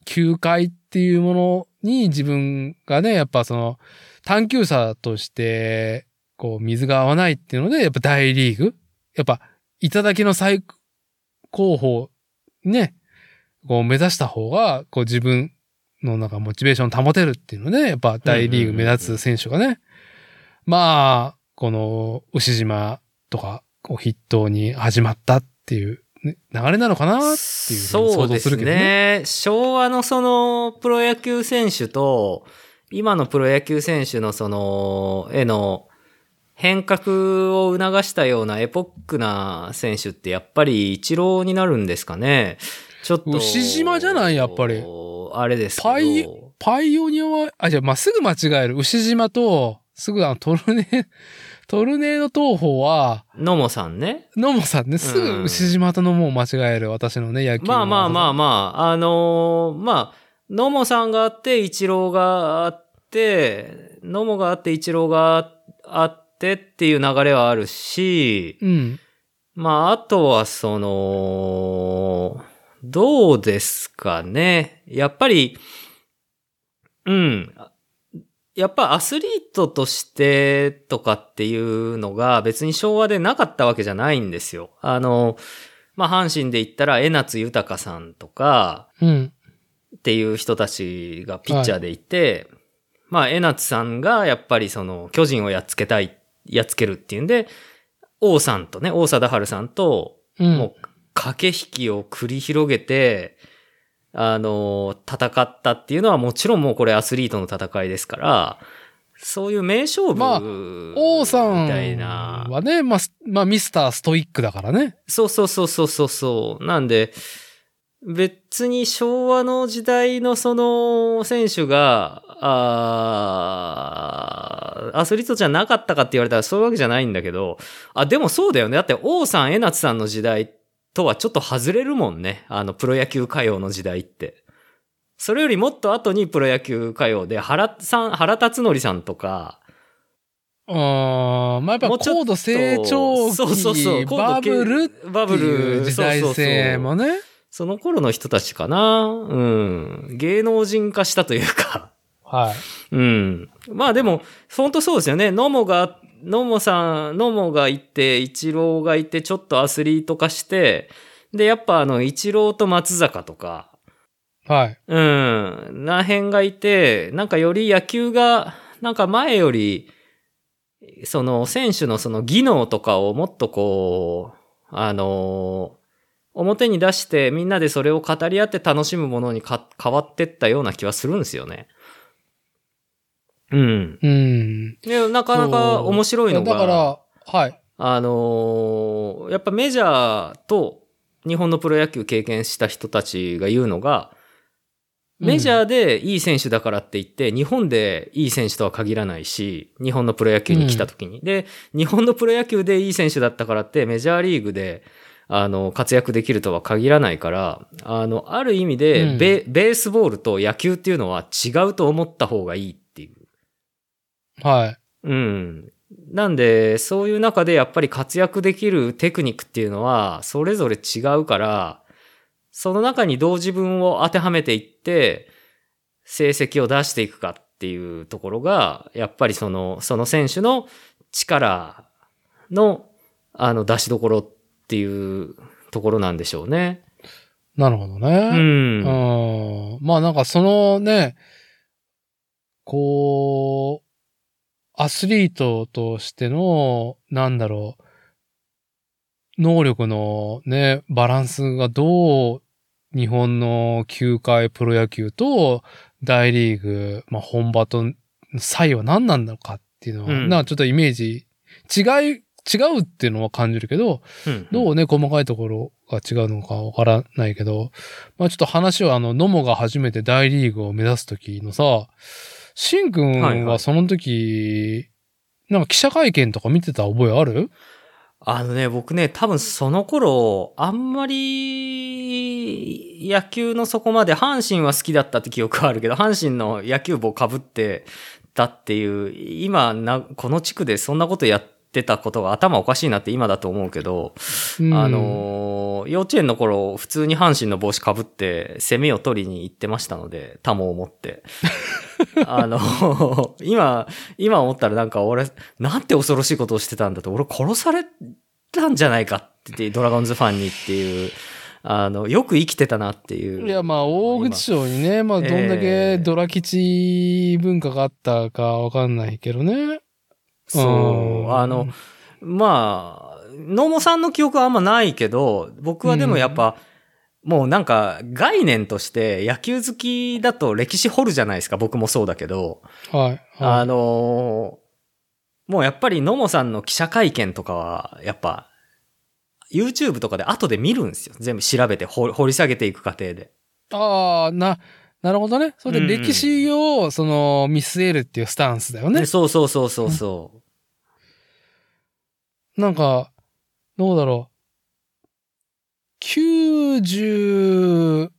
球界っていうものに自分がね、やっぱその、探求者として、こう、水が合わないっていうので、やっぱ大リーグやっぱ、頂きの最高峰、ね、こう目指した方が、こう自分のなんかモチベーション保てるっていうので、やっぱ大リーグ目立つ選手がね、まあ、この牛島とかを筆頭に始まったっていう、流れなのかなっていう想像するけどね。そうですね。昭和のそのプロ野球選手と、今のプロ野球選手のその、への変革を促したようなエポックな選手ってやっぱり一郎になるんですかね。ちょっと。牛島じゃない？やっぱり。あれですけど。パイパイオニアは、あ、じゃあ、まあ、すぐ間違える。牛島と、すぐあの、トルネ、トルネード東宝は、野茂さんね。野茂さんね、すぐ牛島と野茂を間違える。私のね、野球のまあまあまあまあ、あのーまあ、野茂さんがあって、一郎があって、野茂があって、一郎があってっていう流れはあるし、うん。まあ、あとはその、どうですかね。やっぱり、うん。やっぱアスリートとしてとかっていうのが別に昭和でなかったわけじゃないんですよ。あの、まあ、阪神で言ったら江夏豊さんとかうん。っていう人たちがピッチャーでいて、まあ、江夏さんがやっぱりその巨人をやっつけたい、やっつけるっていうんで、王さんとね、王貞治さんとうん。もう駆け引きを繰り広げて、あの、戦ったっていうのはもちろんもうこれアスリートの戦いですから、そういう名勝負まあ王さんみたいな。はね、まあ、すまあ、ミスターストイックだからね。そうそうそうそうそうそう。なんで、別に昭和の時代のその選手が、あーアスリートじゃなかったかって言われたらそういうわけじゃないんだけど、あ、でもそうだよね。だって王さん、江夏さんの時代とはちょっと外れるもんね。あの、プロ野球歌謡の時代って。それよりもっと後にプロ野球歌謡で、原さん、原辰徳さんとか、うーん。まあ、やっぱ高度成長期、そうそうそうバブルバブル時代性もね。その頃の人たちかな。うん。芸能人化したというか。はい。うん。まあでも、本当そうですよね。野茂が、野茂さん、野茂がいて、一郎がいて、ちょっとアスリート化して、で、やっぱあの、一郎と松坂とか、はい。うん、な辺がいて、なんかより野球が、なんか前より、その選手のその技能とかをもっとこう、あの、表に出してみんなでそれを語り合って楽しむものにか変わってったような気はするんですよね。うん。うん。で、なかなか面白いのが、だから、はい。あのーやっぱメジャーと日本のプロ野球経験した人たちが言うのが、メジャーでいい選手だからって言って、日本でいい選手とは限らないし、日本のプロ野球に来た時に。で、日本のプロ野球でいい選手だったからって、メジャーリーグで、あの、活躍できるとは限らないから、あの、ある意味で、うんベ、ベースボールと野球っていうのは違うと思った方がいいっていう。はい。うん。なんで、そういう中でやっぱり活躍できるテクニックっていうのは、それぞれ違うから、その中にどう自分を当てはめていって、成績を出していくかっていうところが、やっぱりその、その選手の力の、あの、出しどころっていうところなんでしょうね。なるほどうね。ん。うん。まあなんかそのね、こう、アスリートとしての、なんだろう、能力のね、バランスがどう日本の球界プロ野球と大リーグ、まあ本場と差異は何なんだろうかっていうのは、うんなちょっとイメージ、違い、違うっていうのは感じるけど、うん。どうね、細かいところが違うのかわからないけど、まあちょっと話はあの、野茂が初めて大リーグを目指す時のさ、しんくんはいははいその時、なんか記者会見とか見てた覚えある？あのね、僕ね、多分その頃、あんまり、野球のそこまで阪神は好きだったって記憶はあるけど、阪神の野球帽被ってたっていう、今な、この地区でそんなことやってたことが頭おかしいなって今だと思うけど、うんあのー、幼稚園の頃、普通に阪神の帽子被って、攻めを取りに行ってましたので、タモを持って。あの、今、今思ったらなんか俺、なんて恐ろしいことをしてたんだと、俺殺されたんじゃないかって、ドラゴンズファンにっていう、あの、よく生きてたなっていう。いや、まあ、大口賞にね、まあ、どんだけドラ吉文化があったかわかんないけどね。そうう。んあの、まあ、野茂さんの記憶はあんまないけど、僕はでもやっぱ、もうなんか概念として野球好きだと歴史掘るじゃないですか。僕もそうだけど。はい。あはいのーもうやっぱり野茂さんの記者会見とかは、やっぱ、YouTube とかで後で見るんですよ。全部調べて掘掘り下げていく過程で。ああ、な、なるほどね。それうんで歴史を、その、見据えるっていうスタンスだよねで。そうそうそうそうそう。なんか、どうだろう。95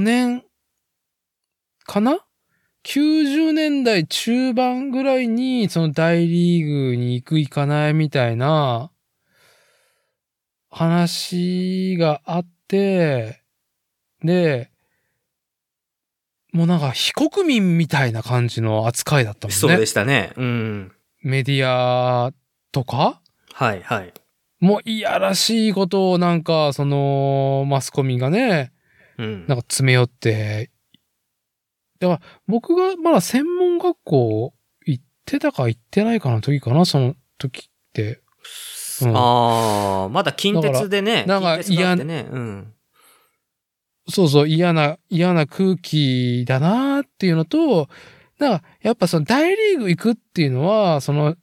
年かな ?90 年代中盤ぐらいに、その大リーグに行く行かないみたいな話があって、で、もうなんか非国民みたいな感じの扱いだったもんね。そうでしたね。うん。メディアとか？はいはい。もういやらしいことをなんか、その、マスコミがね、うん。なんか詰め寄って、だから僕がまだ専門学校行ってたか行ってないかの時かな、その時って。うんああ、まだ近鉄でね。だから近鉄だってね。うん。そうそう、嫌な、嫌な空気だなっていうのと、なんか、やっぱその大リーグ行くっていうのは、その、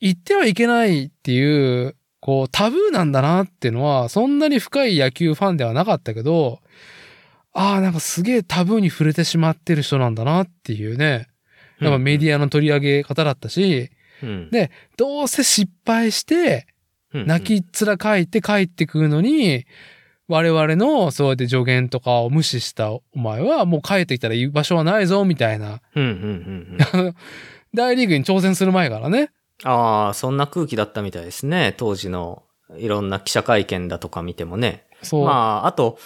行ってはいけないっていう、こう、タブーなんだなっていうのは、そんなに深い野球ファンではなかったけど、ああ、なんかすげえタブーに触れてしまってる人なんだなっていうね、やっぱメディアの取り上げ方だったし、うん。でどうせ失敗して、うん泣きっ面書いて帰ってくるのに、我々のそうやって助言とかを無視したお前はもう帰ってきたら居場所はないぞ、みたいな。大リーグに挑戦する前からね。ああ、そんな空気だったみたいですね。当時のいろんな記者会見だとか見てもね。そう。まあ、あと、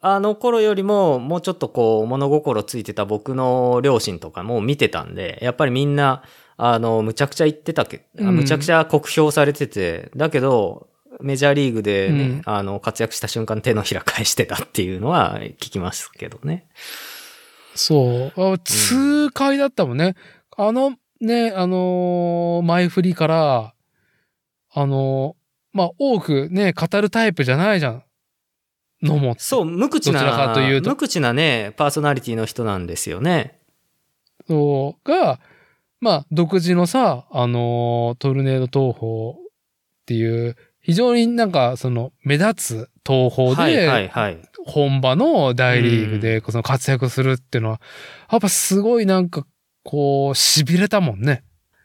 あの頃よりももうちょっとこう物心ついてた僕の両親とかも見てたんで、やっぱりみんな、あの、むちゃくちゃ言ってたけ、あうんむちゃくちゃ酷評されてて、だけど、メジャーリーグでね、うんあの、活躍した瞬間手のひら返してたっていうのは聞きますけどね。そう。あ痛快だったもんね。あの、ね、あのー前振りから、あのーまあ、多くね、語るタイプじゃないじゃん。のも。そう、無口どちらな、かというと無口なね、パーソナリティの人なんですよね。そうが、まあ、独自のさ、あのートルネード東宝っていう、非常になんか、その、目立つ東宝はいはいで、はい。本場の大リーグで、その活躍するっていうのは、やっぱすごいなんか、こう、痺れたもんね。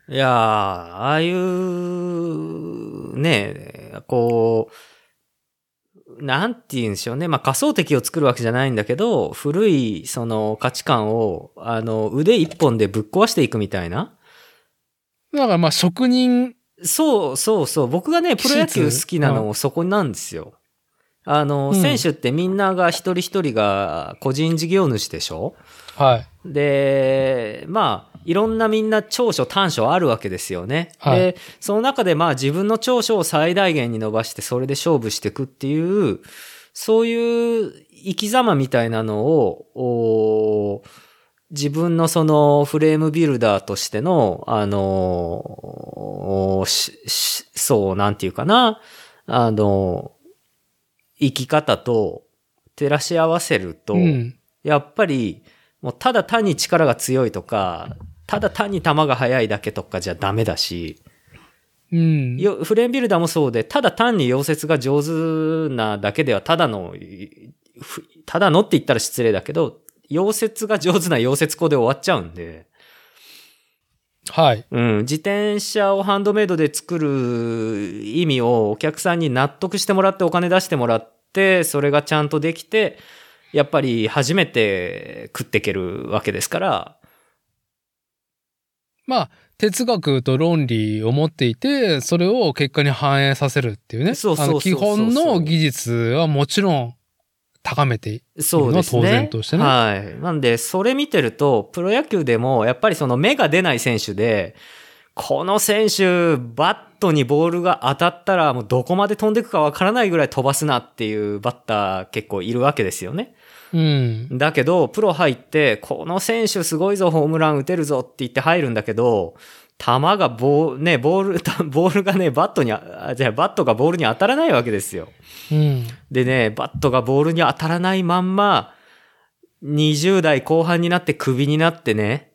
いやー、ああいう、ね、こう、なんて言うんでしょうね。まあ、仮想敵を作るわけじゃないんだけど、古い、その価値観を、あの、腕一本でぶっ壊していくみたいな。だからまあ職人、そうそうそう。僕がね、プロ野球好きなのもそこなんですよ。あの、うん選手ってみんなが一人一人が個人事業主でしょ？はい。で、まあ、いろんなみんな長所短所あるわけですよね。はいで、その中でまあ自分の長所を最大限に伸ばしてそれで勝負していくっていう、そういう生き様みたいなのを、お自分のそのフレームビルダーとしての、あの、おししそう、なんていうかな、あの、生き方と照らし合わせると、うん。やっぱり、もうただ単に力が強いとか、ただ単に球が速いだけとかじゃダメだし、うん。よフレームビルダーもそうで、ただ単に溶接が上手なだけでは、ただの、ただのって言ったら失礼だけど、溶接が上手な溶接工で終わっちゃうんで、はい。うん、自転車をハンドメイドで作る意味をお客さんに納得してもらってお金出してもらって、それがちゃんとできて、やっぱり初めて食っていけるわけですから、まあ、哲学と論理を持っていて、それを結果に反映させるっていうね。そうそうそう基本の技術はもちろん高めていそうですね。当然としてねはい。なんで、それ見てると、プロ野球でも、やっぱりその目が出ない選手で、この選手、バットにボールが当たったら、もうどこまで飛んでいくかわからないぐらい飛ばすなっていうバッター結構いるわけですよね。うん。だけど、プロ入って、この選手すごいぞ、ホームラン打てるぞって言って入るんだけど、球がボール、ね、ボール、ボールがね、バットにあ、あじゃあバットがボールに当たらないわけですよ。うん。でね、バットがボールに当たらないまんま、20代後半になってクビになってね、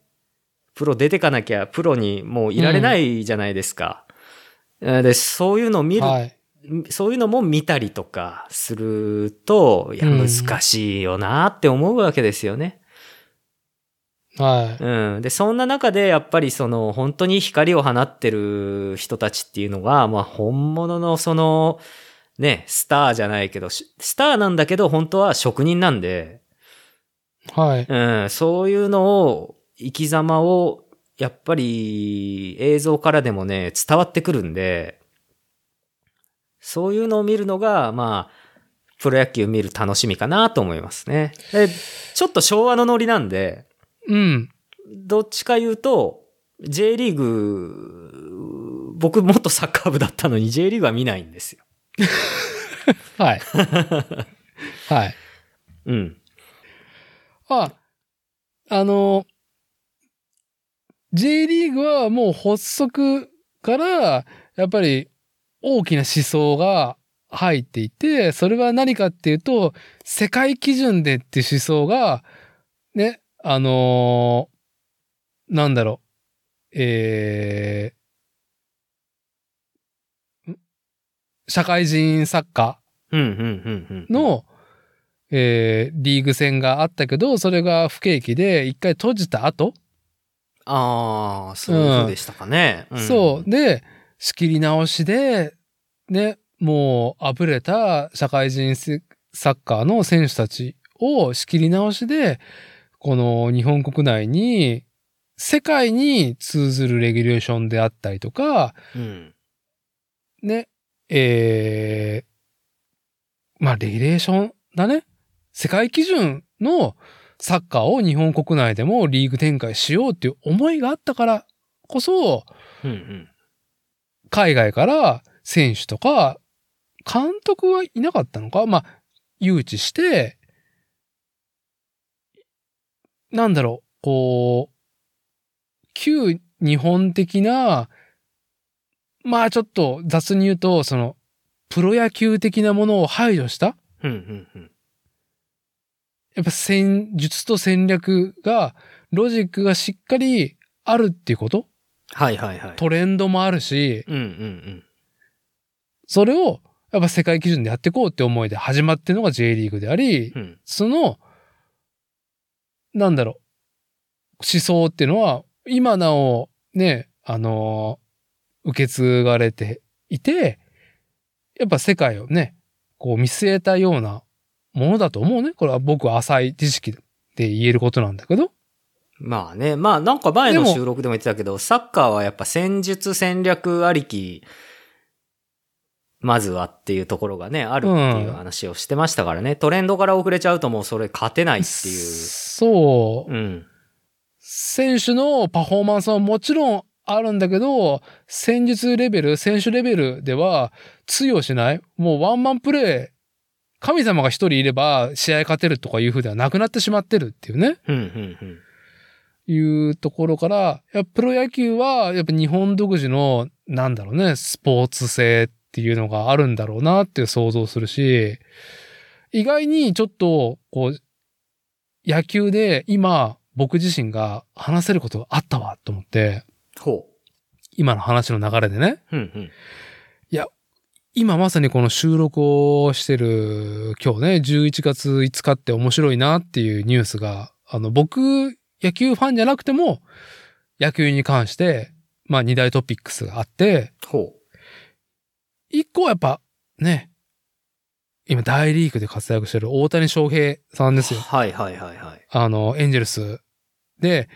プロ出てかなきゃプロにもういられないじゃないですか。えーで、そういうのを見る、はい。そういうのも見たりとかすると、いや、うん難しいよなって思うわけですよね。はい。うん。で、そんな中で、やっぱりその、本当に光を放ってる人たちっていうのが、まあ、本物のその、ね、スターじゃないけど、しスターなんだけど、本当は職人なんで、はい。うん、そういうのを、生き様を、やっぱり映像からでもね、伝わってくるんで、そういうのを見るのが、まあ、プロ野球見る楽しみかなと思いますね。で、ちょっと昭和のノリなんで、うん。どっちか言うと、J リーグ、僕もっとサッカー部だったのに J リーグは見ないんですよ。はい。はい。うん。あ、あの、J リーグはもう発足から、やっぱり大きな思想が入っていて、それは何かっていうと、世界基準でっていう思想が、ね、あのーなんだろう、えーん社会人サッカうん、うん、うん、うん。ー、の、えーリーグ戦があったけど、それが不景気で一回閉じた後、ああ、そうでしたかね。んそう。で、仕切り直しで、ね、もう溢れた社会人サッカーの選手たちを仕切り直しで、この日本国内に、世界に通ずるレギュレーションであったりとか、うん。ね、えー、まあ、レギュレーションだね。世界基準のサッカーを日本国内でもリーグ展開しようっていう思いがあったからこそ、うん、うん。海外から選手とか、監督はいなかったのか？まあ、誘致して、なんだろう、こう、旧日本的な、まあちょっと雑に言うと、その、プロ野球的なものを排除した？うん、うん、うん。やっぱ戦術と戦略が、ロジックがしっかりあるっていうことはい、はい、はい。トレンドもあるし、うん、うん、うん。それをやっぱ世界基準でやっていこうって思いで始まってるのが J リーグであり、うん。その、なんだろう、思想っていうのは、今なおね、あのー受け継がれていて、やっぱ世界をね、こう見据えたようなものだと思うね。これは僕は浅い知識で言えることなんだけど。まあね。まあなんか前の収録でも言ってたけど、サッカーはやっぱ戦術戦略ありき、まずはっていうところがね、あるっていう話をしてましたからね。トレンドから遅れちゃうともうそれ勝てないっていう。そう。うん。選手のパフォーマンスはもちろんあるんだけど、戦術レベル、選手レベルでは通用しないもうワンマンプレー、神様が一人いれば試合勝てるとかいう風ではなくなってしまってるっていうね。うん、うん、うん。いうところから、プロ野球はやっぱ日本独自の、なんだろうね、スポーツ性っていうのがあるんだろうなっていう想像するし、意外にちょっと、こう、野球で今僕自身が話せることがあったわと思って、ほ今の話の流れでね、う。うん、うん。今まさにこの収録をしてる今日ね、11月5日って面白いなっていうニュースが、あの、僕、野球ファンじゃなくても、野球に関して、まあ二大トピックスがあって、ほ一個はやっぱね、今大リーグで活躍してる大谷翔平さんう。ですよ。はい、はい、はい、はい。あの、エンジェルスで、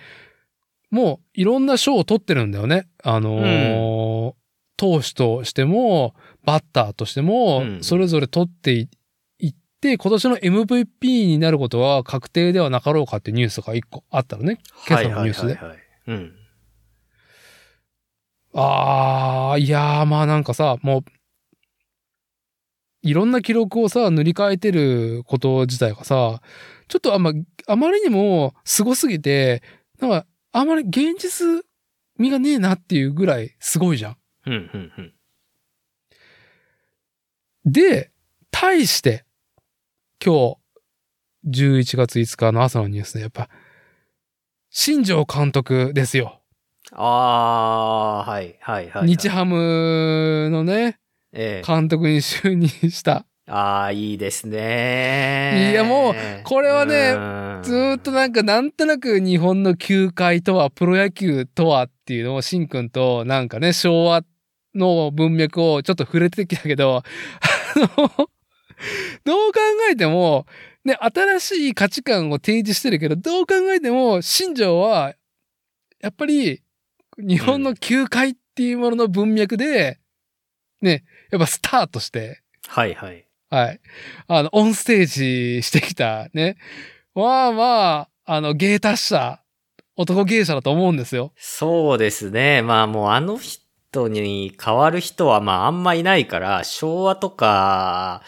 もういろんな賞を取ってるんだよね。あのー投手としても、バッターとしてもう、んそれぞれ取っていいって、今年の MVP になることは確定ではなかろうかってニュースが一個あったのね。今朝のニュースではい、はい、はい。うん。あー、いやー、まあなんかさ、もう、いろんな記録をさ、塗り替えてること自体がさ、ちょっとあんま、あまりにも凄すぎて、なんか、あまり現実味がねえなっていうぐらいすごいじゃん。うん、うん、うん。で、対して、今日、11月5日の朝のニュースで、やっぱ、新庄監督ですよ。あー、はい、はい、はいはい。日ハムのね、ええ。監督に就任した。ああ、いいですね。いやもうこれはねうんずーっとなんかなんとなく日本の球界とはプロ野球とはっていうのをしんくんとなんかね昭和の文脈をちょっと触れてきたけど、あの、どう考えてもね、新しい価値観を提示してるけど、どう考えても新庄はやっぱり日本の球界っていうものの文脈でね、やっぱスターとしてはいはい。はい。あの、オンステージしてきたね。まあまあ、あの、芸達者、男芸者だと思うんですよ。そうですね。まあもうあの人に変わる人はまああんまいないから、昭和とか、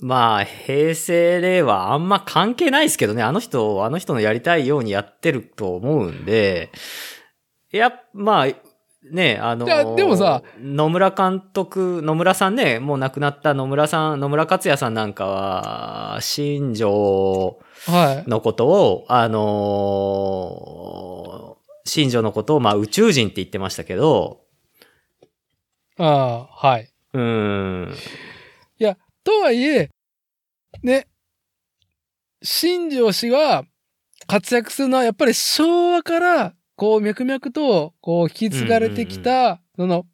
まあ平成令和あんま関係ないですけどね。あの人、あの人のやりたいようにやってると思うんで、いや、まあ、ね、あのでもさ、野村監督、野村さんね、もう亡くなった野村さん、野村克也さんなんかは、新庄はい。のことを、あのー新庄のことを、まあ宇宙人って言ってましたけど、ああ、はい。うーん、とはいえ、ね、新庄氏が活躍するのはやっぱり昭和から、こう、脈々と、こう、引き継がれてきた、その、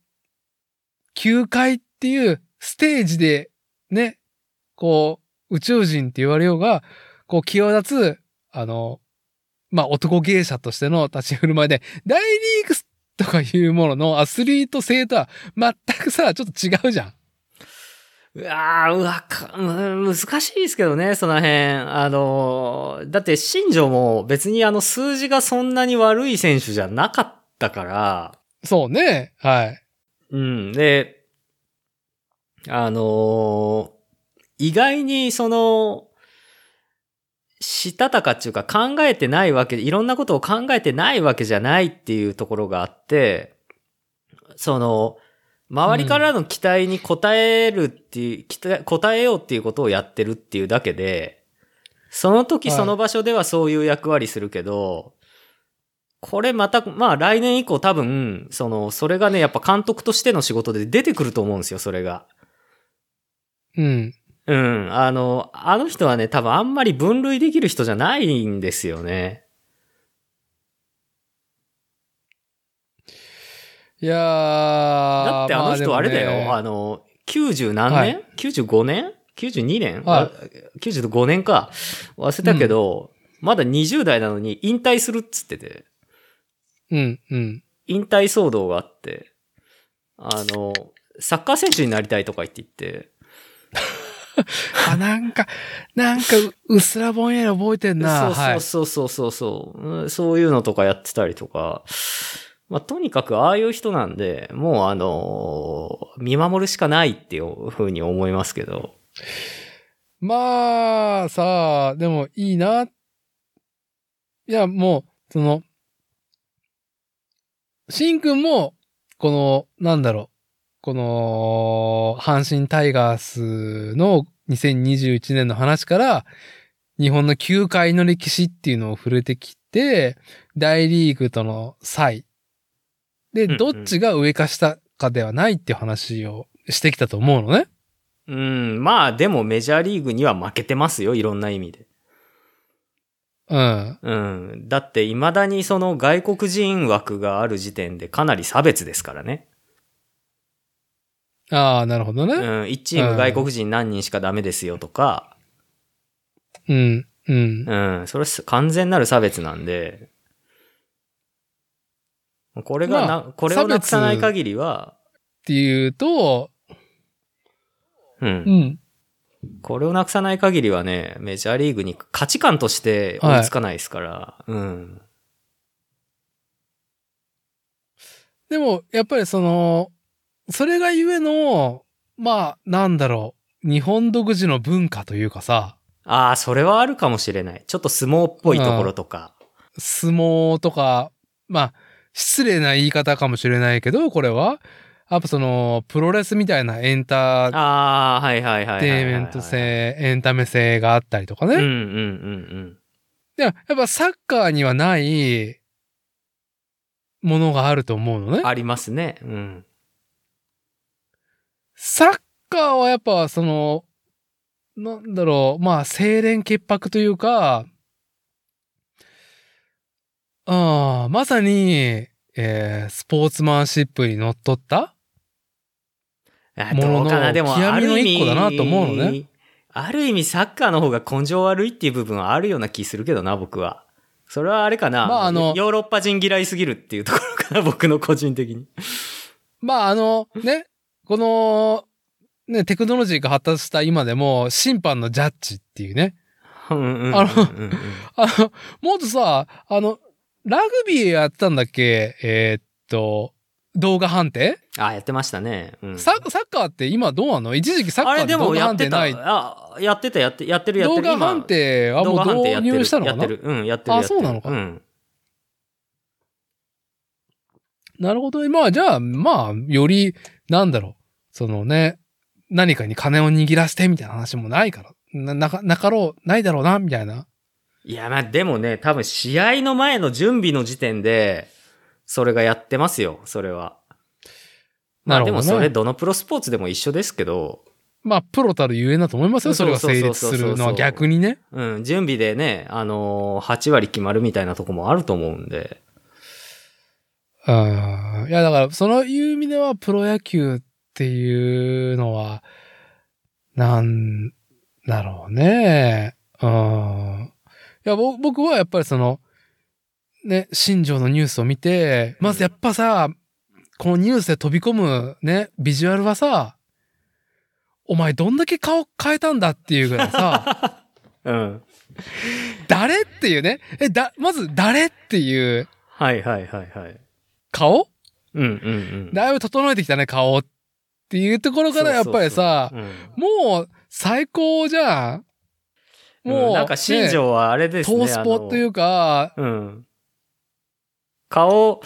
球界っていうステージで、ね、こう、宇宙人って言われようが、こう、際立つ、あの、まあ、男芸者としての立ち振る舞いで、大リーグとかいうもののアスリート性とは全くさ、ちょっと違うじゃん。うわーうわか、うん難しいですけどね、その辺。あのーだって新庄も別にあの数字がそんなに悪い選手じゃなかったから、そうね。はい。うん。で、あのー意外にその、したたかっていうか考えてないわけで、いろんなことを考えてないわけじゃないっていうところがあって、その、周りからの期待に応えるっていう、期待応えようっていうことをやってるっていうだけで、その時はいその場所ではそういう役割するけど、これまた、まあ来年以降多分、その、それがね、やっぱ監督としての仕事で出てくると思うんですよ、それが。うん。うん。あの、あの人はね、多分あんまり分類できる人じゃないんですよね。いやー。だってあの人あれだよ、まあの、90何年、はい ?95 年 ?92 年、はいあ ?95 年か。忘れたけど、まだ20代なのに引退するっつってて、うん、うん。引退騒動があって、あの、サッカー選手になりたいとか言って言って、あ、なんか、なんか、うっすらぼんやり覚えてんな。はい。そうそうそうそうそう、うんそういうのとかやってたりとか、まあ、とにかくああいう人なんで、もうあの見守るしかないっていうふうに思いますけど。まあ、さあ、でもいいな。いや、もう、その、シンくんも、この、なんだろう、この、阪神タイガースの2021年の話から、日本の球界の歴史っていうのを触れてきて、大リーグとの差異。で、どっちが上か下かではないっていう話をしてきたと思うのね。うん、まあでもメジャーリーグには負けてますよ、いろんな意味で。うん。うん。だって未だにその外国人枠がある時点でかなり差別ですからね。ああ、なるほどね。うん。1チーム外国人何人しかダメですよとか、うん、うん。うん。それす完全なる差別なんで、これがな、まあこれをなくさない限りは、っていうと、う。うんん。これをなくさない限りはね、メジャーリーグに価値観として追いつかないですから、うん。でも、やっぱりその、それがゆえの、まあ、なんだろう、日本独自の文化というかさ、ああ、それはあるかもしれない。ちょっと相撲っぽいところとか。相撲とか、まあ、失礼な言い方かもしれないけど、これは、やっぱその、プロレスみたいなエンター。テイメント性、エンタメ性があったりとかね。うんうんうんでやっぱサッカーにはないものがあると思うのねうん。。ありますね。うん。サッカーはやっぱその、なんだろう、まあ、清廉潔白というか、ああ、まさに、えースポーツマンシップにのっとった？あもののどうかな？でも、極みのある意一個だなと思うのね味。ある意味サッカーの方が根性悪いっていう部分はあるような気するけどな、僕は。それはあれかな？まああのヨーロッパ人嫌いすぎるっていうところかな、僕の個人的に。まあ、あの、ね、この、ね、テクノロジーが発達した今でも、審判のジャッジっていうね。あのあの、もっとさ、あの、ラグビーやってたんだっけ？えーっと、動画判定？あ、やってましたね。うんササッカーって今どうなの？一時期サッカーって動画もやってた。判定ない。あ、やってた、やって、やってる、やってる。動画判定はもう導入したのかな？やってる。うん、やってる。あやってるそうなのかうん。なるほどね。まあじゃあ、まあ、より、なんだろう。そのね、何かに金を握らせてみたいな話もないから。な、なか、なかろう、ないだろうな、みたいな。いや、まあでもね、多分試合の前の準備の時点で、それがやってますよ、それは。まあでもそれどのプロスポーツでも一緒ですけど、まあ、プロたるゆえんだと思いますよ。それが成立するのは逆にね。うん、準備でね、あのー、8割決まるみたいなとこもあると思うんで。うん。いや、だから、そのいう意味では、プロ野球っていうのは、なんだろうね。うん。いや、ぼ僕はやっぱりその、ね、新庄のニュースを見て、まずやっぱさ、このニュースで飛び込むね、ビジュアルはさ、お前どんだけ顔変えたんだっていうぐらいさ、うん。誰っていうね、え、だ、まず誰っていうはいはいはいはい。顔？うんうんうん。だいぶ整えてきたね、顔っていうところからやっぱりさ、もう最高じゃん。うん、もう、なんか新庄はあれですね。トースポというか、うん。顔、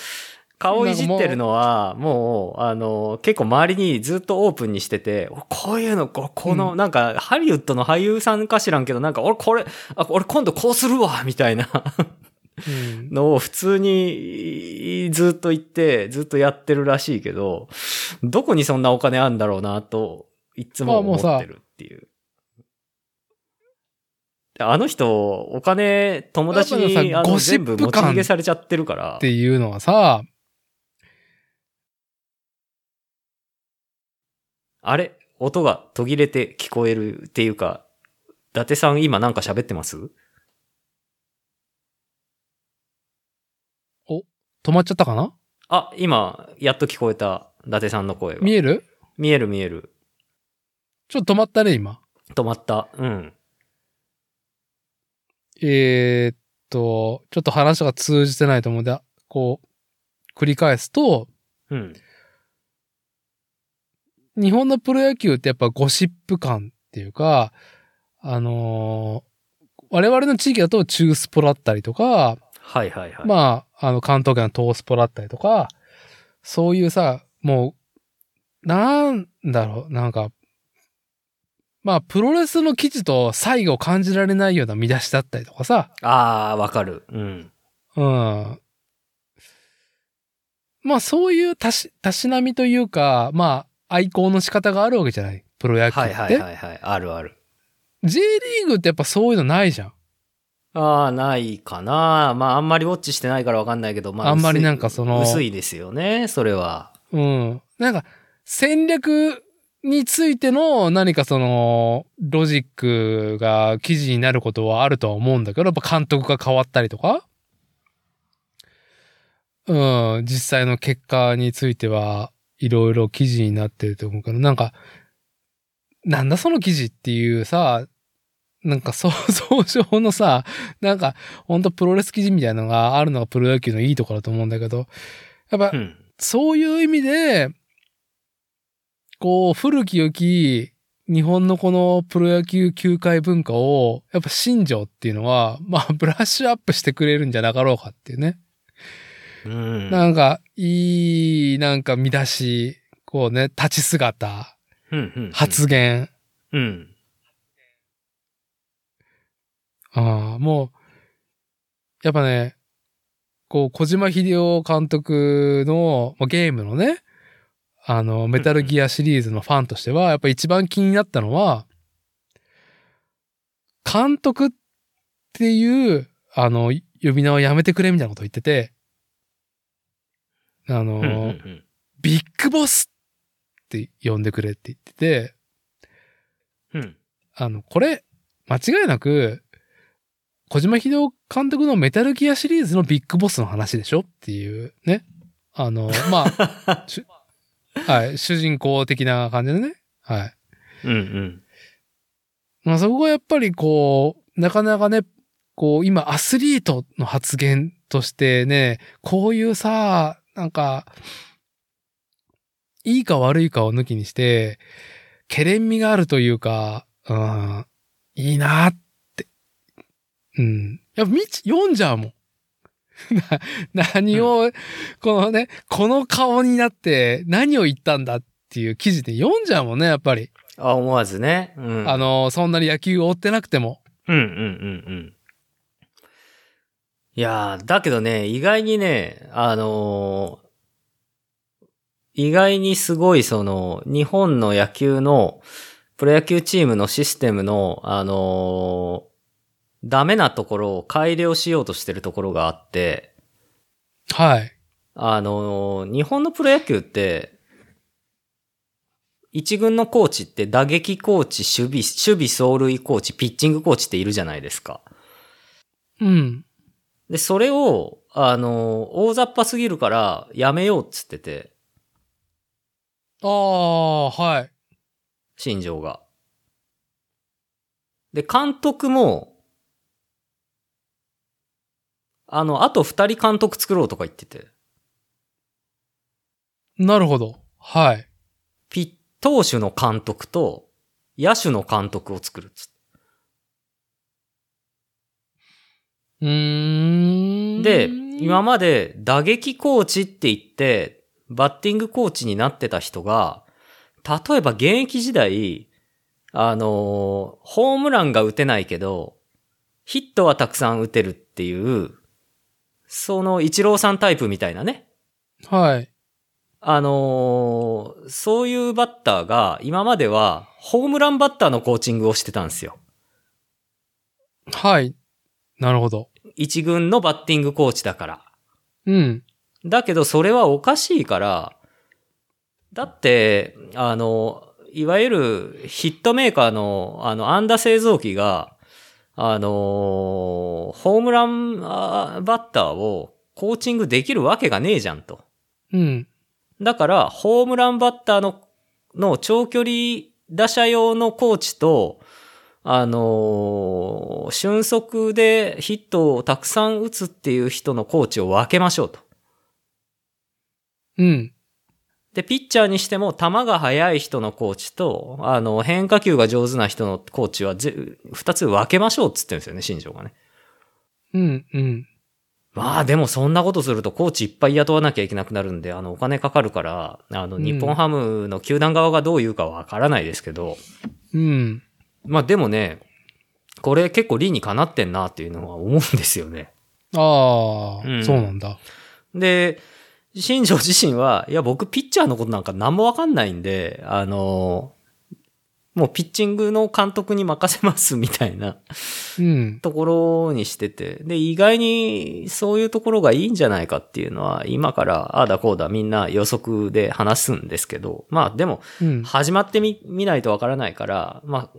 顔いじってるのは、もう、あの、結構周りにずっとオープンにしてて、おこういうの、ここの、うなんか、ハリウッドの俳優さんか知らんけど、なんか、俺これ、あ、俺今度こうするわみたいなうんのを普通にずっと言って、ずっとやってるらしいけど、どこにそんなお金あるんだろうな、と、いつも思ってるっていう。あの人、お金、友達にさ、ゴシップ持ち逃げされちゃってるから。っていうのはさ、あれ音が途切れて聞こえるっていうか、伊達さん今なんか喋ってます？お、止まっちゃったかな？あ、今、やっと聞こえた伊達さんの声が。見える？見える見える。ちょっと止まったね、今。止まった。うん。えーっと、ちょっと話が通じてないと思うんで、こう、繰り返すと、うん。日本のプロ野球ってやっぱゴシップ感っていうか、あのー我々の地域だと中スポだったりとか、はいはいはい。まあ、あの、関東圏の東スポだったりとか、そういうさ、もう、なんだろう、なんか、まあ、プロレスの記事と差異を感じられないような見出しだったりとかさ、ああ、わかる。うん。うん。まあ、そういうたし、たしなみというか、まあ、愛好の仕方があるわけじゃない？プロ野球って。はいはいはいはい。あるある。J リーグってやっぱそういうのないじゃん。ああ、ないかな。まあ、あんまりウォッチしてないからわかんないけど、まあ、あんまりなんかその薄いですよね、それは。うん。なんか、戦略についての何かその、ロジックが記事になることはあるとは思うんだけど、やっぱ監督が変わったりとか、うん、実際の結果についてはいろいろ記事になってると思うけど、なんか、なんだその記事っていうさ、なんか想像上のさ、なんか、ほんとプロレス記事みたいなのがあるのがプロ野球のいいところだと思うんだけど、やっぱう、ん。そういう意味で、こう、古き良き日本のこのプロ野球球界文化を、やっぱ新庄っていうのは、まあ、ブラッシュアップしてくれるんじゃなかろうかっていうね。うん。なんか、いい、なんか見出し、こうね、立ち姿、うんうん。発言。うん。ああ、もう、やっぱね、こう、小島秀夫監督の、まあゲームのね、あの、メタルギアシリーズのファンとしては、やっぱ一番気になったのは、監督っていう、あの、呼び名をやめてくれみたいなこと言ってて、あの、ビッグボスって呼んでくれって言ってて、うん。あの、これ、間違いなく、小島秀夫監督のメタルギアシリーズのビッグボスの話でしょっていうね。あの、まあ、し はい、主人公的な感じでね。はい。うんうん。まあそこがやっぱりこう、なかなかね、こう、今アスリートの発言としてね、こういうさ、なんか、いいか悪いかを抜きにして、ケレン味があるというか、うん、いいなって。うん。やっぱ見ち、読んじゃうもん。な、何を、このね、この顔になって何を言ったんだっていう記事で読んじゃうもんね、やっぱり。あ、思わずね。うん。あの、そんなに野球を追ってなくても。うんうんうんうん。いやー、だけどね、意外にね、あのー意外にすごいその、日本の野球の、プロ野球チームのシステムの、あのーダメなところを改良しようとしてるところがあって、はい。あのー日本のプロ野球って、一軍のコーチって打撃コーチ、守備、守備走塁コーチ、ピッチングコーチっているじゃないですか。うん。で、それを、あの、大雑把すぎるからやめようっつってて、ああ、はい。新庄が。で、監督も、あの、あと二人監督作ろうとか言ってて、なるほど。はい。ピッ、投手の監督と、野手の監督を作るっつって。うーん。で、今まで打撃コーチって言って、バッティングコーチになってた人が、例えば現役時代、あのーホームランが打てないけど、ヒットはたくさん打てるっていう、そのイチローさんタイプみたいなね。はい。あのーそういうバッターが今まではホームランバッターのコーチングをしてたんですよ。はい。なるほど。一軍のバッティングコーチだから。うん。だけどそれはおかしいから、だって、あの、いわゆるヒットメーカーの、あの、安打製造機が、あの、ホームランバッターをコーチングできるわけがねえじゃんと。うん。だから、ホームランバッターの、の長距離打者用のコーチと、あのー俊足でヒットをたくさん打つっていう人のコーチを分けましょうと。うん。で、ピッチャーにしても、球が速い人のコーチと、あの、変化球が上手な人のコーチはぜ、二つ分けましょうっつってるんですよね、新庄がね。うん。うん。まあでもそんなことするとコーチいっぱい雇わなきゃいけなくなるんで、あのお金かかるから、あのうん日本ハムの球団側がどう言うかわからないですけど、うん。まあでもね、これ結構理にかなってんなっていうのは思うんですよね。ああ、うんそうなんだ。で、新庄自身は、いや僕ピッチャーのことなんか何もわかんないんで、あの、もうピッチングの監督に任せますみたいなうん。ところにしてて、で、意外にそういうところがいいんじゃないかっていうのは、今からああだこうだみんな予測で話すんですけど、まあでも、うん。始まってみ、見ないとわからないから、ま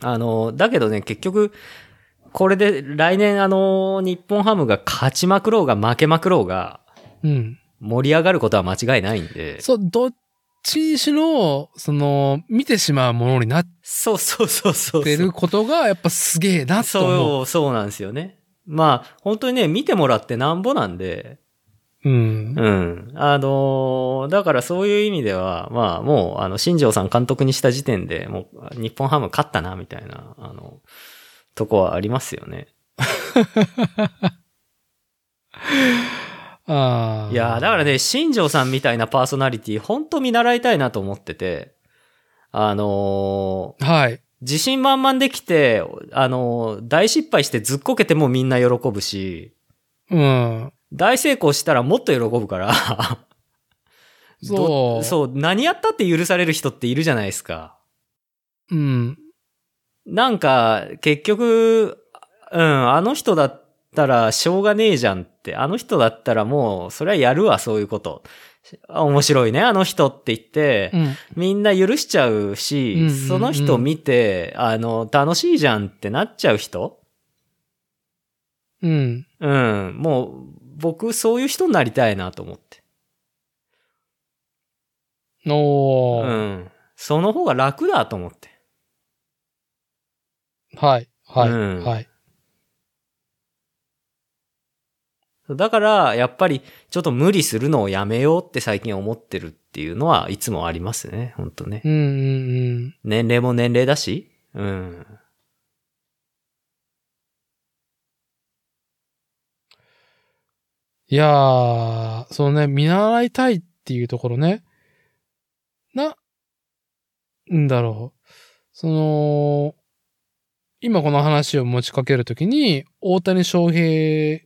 あ、あの、だけどね、結局、これで来年あの、日本ハムが勝ちまくろうが負けまくろうが、うん。盛り上がることは間違いないんで。そう、どっちにしろ、その、見てしまうものになっそうそうそうそう。てることが、やっぱすげえなと思う。そう、そうなんですよね。まあ、本当にね、見てもらってなんぼなんで、うん。うん。あのーだからそういう意味では、まあもう、あの、新庄さん監督にした時点でもう、日本ハム勝ったな、みたいな、あの、とこはありますよね。ああ。いやーだからね、新庄さんみたいなパーソナリティ、本当見習いたいなと思ってて、あのーはい。自信満々できて、あのー大失敗してずっこけてもみんな喜ぶし、うん。大成功したらもっと喜ぶから、そう。そう、何やったって許される人っているじゃないですか。うん。なんか、結局、うん、あの人だったらしょうがねえじゃんって、あの人だったらもう、それはやるわ、そういうこと。あ面白いね、あの人って言って、うん。みんな許しちゃうし、うんうんうんその人見て、あの、楽しいじゃんってなっちゃう人うん。うん、もう、僕、そういう人になりたいなと思って。おー。うん。その方が楽だと思って。はい。はい。うんはい。だから、やっぱり、ちょっと無理するのをやめようって最近思ってるっていうのはいつもありますね。本当ね。うんうんうん。年齢も年齢だし。うん。いやー、そのね、見習いたいっていうところね。な、んだろう。その、今この話を持ちかけるときに、大谷翔平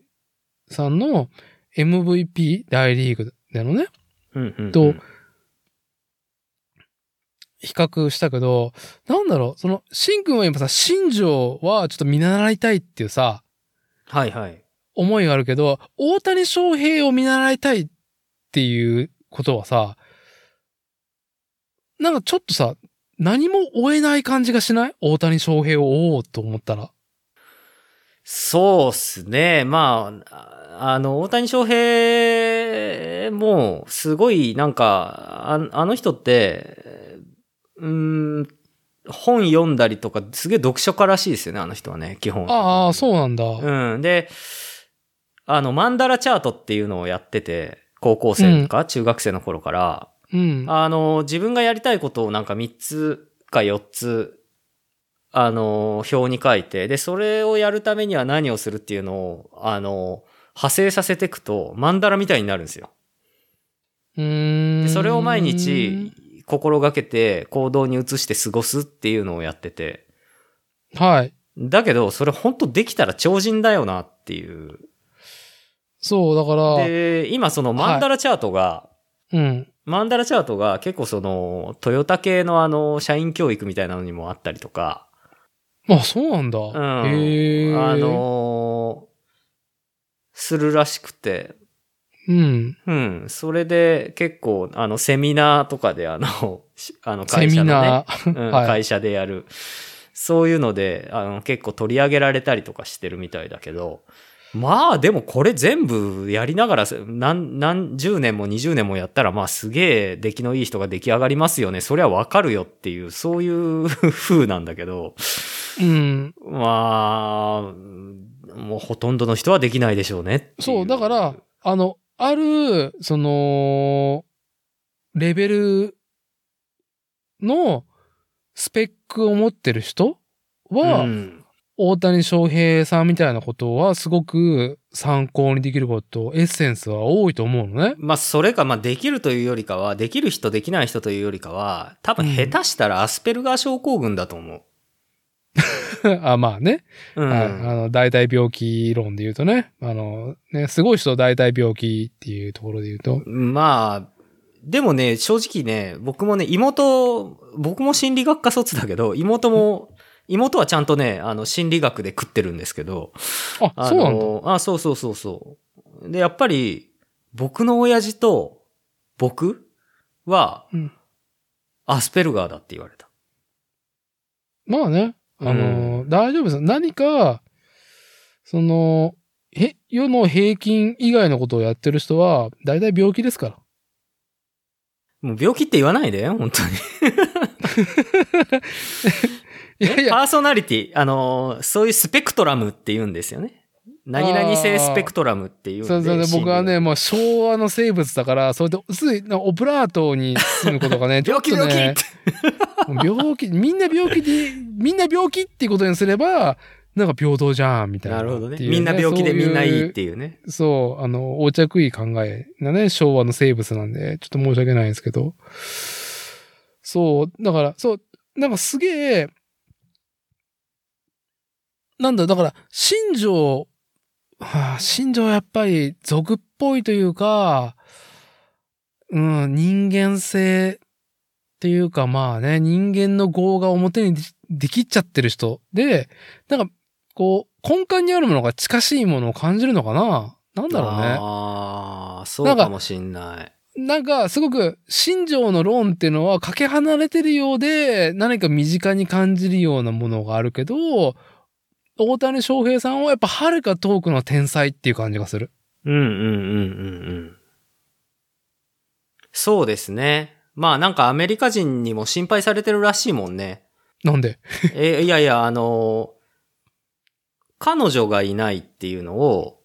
さんの MVP 大リーグでのね、うんうん、うん。と比較したけど、なんだろう、その、シンくんは今さ、新庄はちょっと見習いたいっていうさ、はいはい。思いがあるけど、大谷翔平を見習いたいっていうことはさ、なんかちょっとさ、何も追えない感じがしない？大谷翔平を追おうと思ったら。そうっすね。まあ、ああの、大谷翔平も、すごい、なんか、ああの人って、うーん、本読んだりとか、すげえ読書家らしいですよね、あの人はね、基本。ああ、そうなんだ。うん。で、あの、マンダラチャートっていうのをやってて、高校生か、中学生の頃から、うん。あの、自分がやりたいことをなんか3つか4つ、あの、表に書いて、で、それをやるためには何をするっていうのを、あの、派生させていくと、マンダラみたいになるんですよ。うーん。で、それを毎日、心がけて行動に移して過ごすっていうのをやってて、はい。だけど、それ本当できたら超人だよなっていう。そう、だから、で、今そのマンダラチャートが、うん。マンダラチャートが結構その、トヨタ系のあの、社員教育みたいなのにもあったりとか、あ、そうなんだ。うん。あ、のーするらしくて、うん。うん。それで結構、あの、セミナーとかであの、しあの、セ会社のねミナ、ー。うん はい会社でやる。そういうので、あの、結構取り上げられたりとかしてるみたいだけど、まあでもこれ全部やりながら何、何十年も20年もやったらまあすげえ出来のいい人が出来上がりますよね。そりゃわかるよっていう、そういう風なんだけど。うん。まあ、もうほとんどの人はできないでしょうねっていそう、だから、あの、ある、その、レベルのスペックを持ってる人は、うん大谷翔平さんみたいなことはすごく参考にできること、エッセンスは多いと思うのね。まあ、それが、まあ、できるというよりかは、できる人、できない人というよりかは、多分下手したらアスペルガー症候群だと思う。あまあね。うん。はい。あの、大体病気論で言うとね。あの、ね、すごい人大体病気っていうところで言うと。まあ、でもね、正直ね、僕もね、妹、僕も心理学科卒だけど、妹も、妹はちゃんとね、あの、心理学で食ってるんですけど、あ、あそうなんだ。のあ、そうそうそうそう。で、やっぱり、僕の親父と僕はうん、アスペルガーだって言われた。まあね。あの、大丈夫です。何か、その、へ、世の平均以外のことをやってる人は、大体病気ですから。もう病気って言わないで、本当に。いやいや、パーソナリティ、あのーそういうスペクトラムって言うんですよね。何々性スペクトラムっていうんで。そうそう僕はね、心もう昭和の生物だから、それで、つい、なオブラートに住むことがね、理学病気ちょっ病気病気、みんな病気で、みんな病気っていうことにすれば、なんか平等じゃん、みたいな。なるほどね。みんな病気でみんないいっていうね。そう、あの、横着いい考えなね、昭和の生物なんで、ちょっと申し訳ないんですけど。そう、だから、そう、なんかすげえ、なんだ、だから、新庄、はあ、新庄はやっぱり俗っぽいというか、うん、人間性っていうか、まあね、人間の業が表にでできっちゃってる人で、なんか、こう、根幹にあるものが近しいものを感じるのかななんだろうね。ああ、そうかもしんない。なんか、すごく、新庄の論っていうのは、かけ離れてるようで、何か身近に感じるようなものがあるけど、大谷翔平さんはやっぱ遥か遠くの天才っていう感じがする。うんうんうんうんうん。そうですね。まあなんかアメリカ人にも心配されてるらしいもんね。なんで？え、いやいや、あの、彼女がいないっていうのを、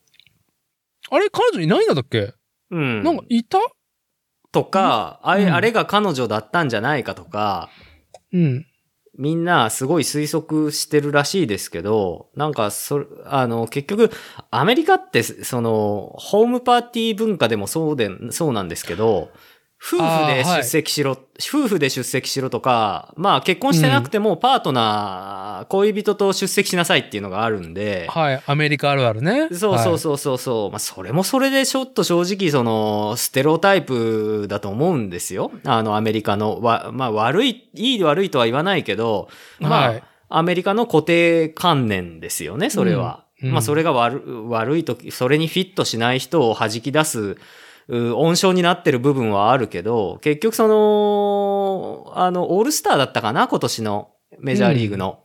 あれ彼女いないんだっけ、うん。なんかいた？とか、あれ、うんあれが彼女だったんじゃないかとか、うん。みんなすごい推測してるらしいですけど、なんか、そ、あの、結局、アメリカって、その、ホームパーティー文化でもそうで、そうなんですけど、夫婦で出席しろ、夫婦で出席しろとか、まあ結婚してなくてもパートナー、恋人と出席しなさいっていうのがあるんで、はい。アメリカあるあるね。そうそうう。そうそうそう。まあ、それもそれでちょっと正直、その、ステレオタイプだと思うんですよ。あの、アメリカの、わ、まあ、悪い、いい悪いとは言わないけど、まあ、はいアメリカの固定観念ですよね、それは。うんうんまあ、それが悪、悪いとき、それにフィットしない人を弾き出す、う温床になってる部分はあるけど、結局その、あの、オールスターだったかな、今年のメジャーリーグの。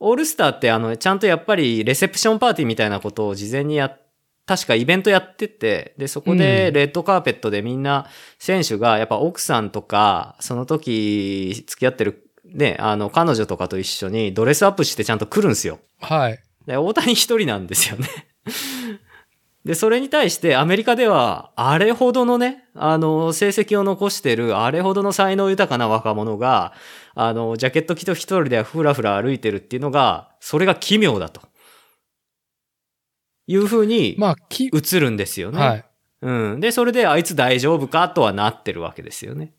オールスターってあの、ちゃんとやっぱりレセプションパーティーみたいなことを事前にやっ確かイベントやってて、で、そこでうんレッドカーペットでみんな選手がやっぱ奥さんとか、その時付き合ってるね、あの、彼女とかと一緒にドレスアップしてちゃんと来るんですよ。はい。で、大谷一人なんですよね。で、それに対してアメリカでは、あれほどのね、あの、成績を残してる、あれほどの才能豊かな若者が、あの、ジャケット着と一人でふらふら歩いてるっていうのが、それが奇妙だと。いうふうにまあ、き、映るんですよね。はい。うん。で、それであいつ大丈夫かとはなってるわけですよね。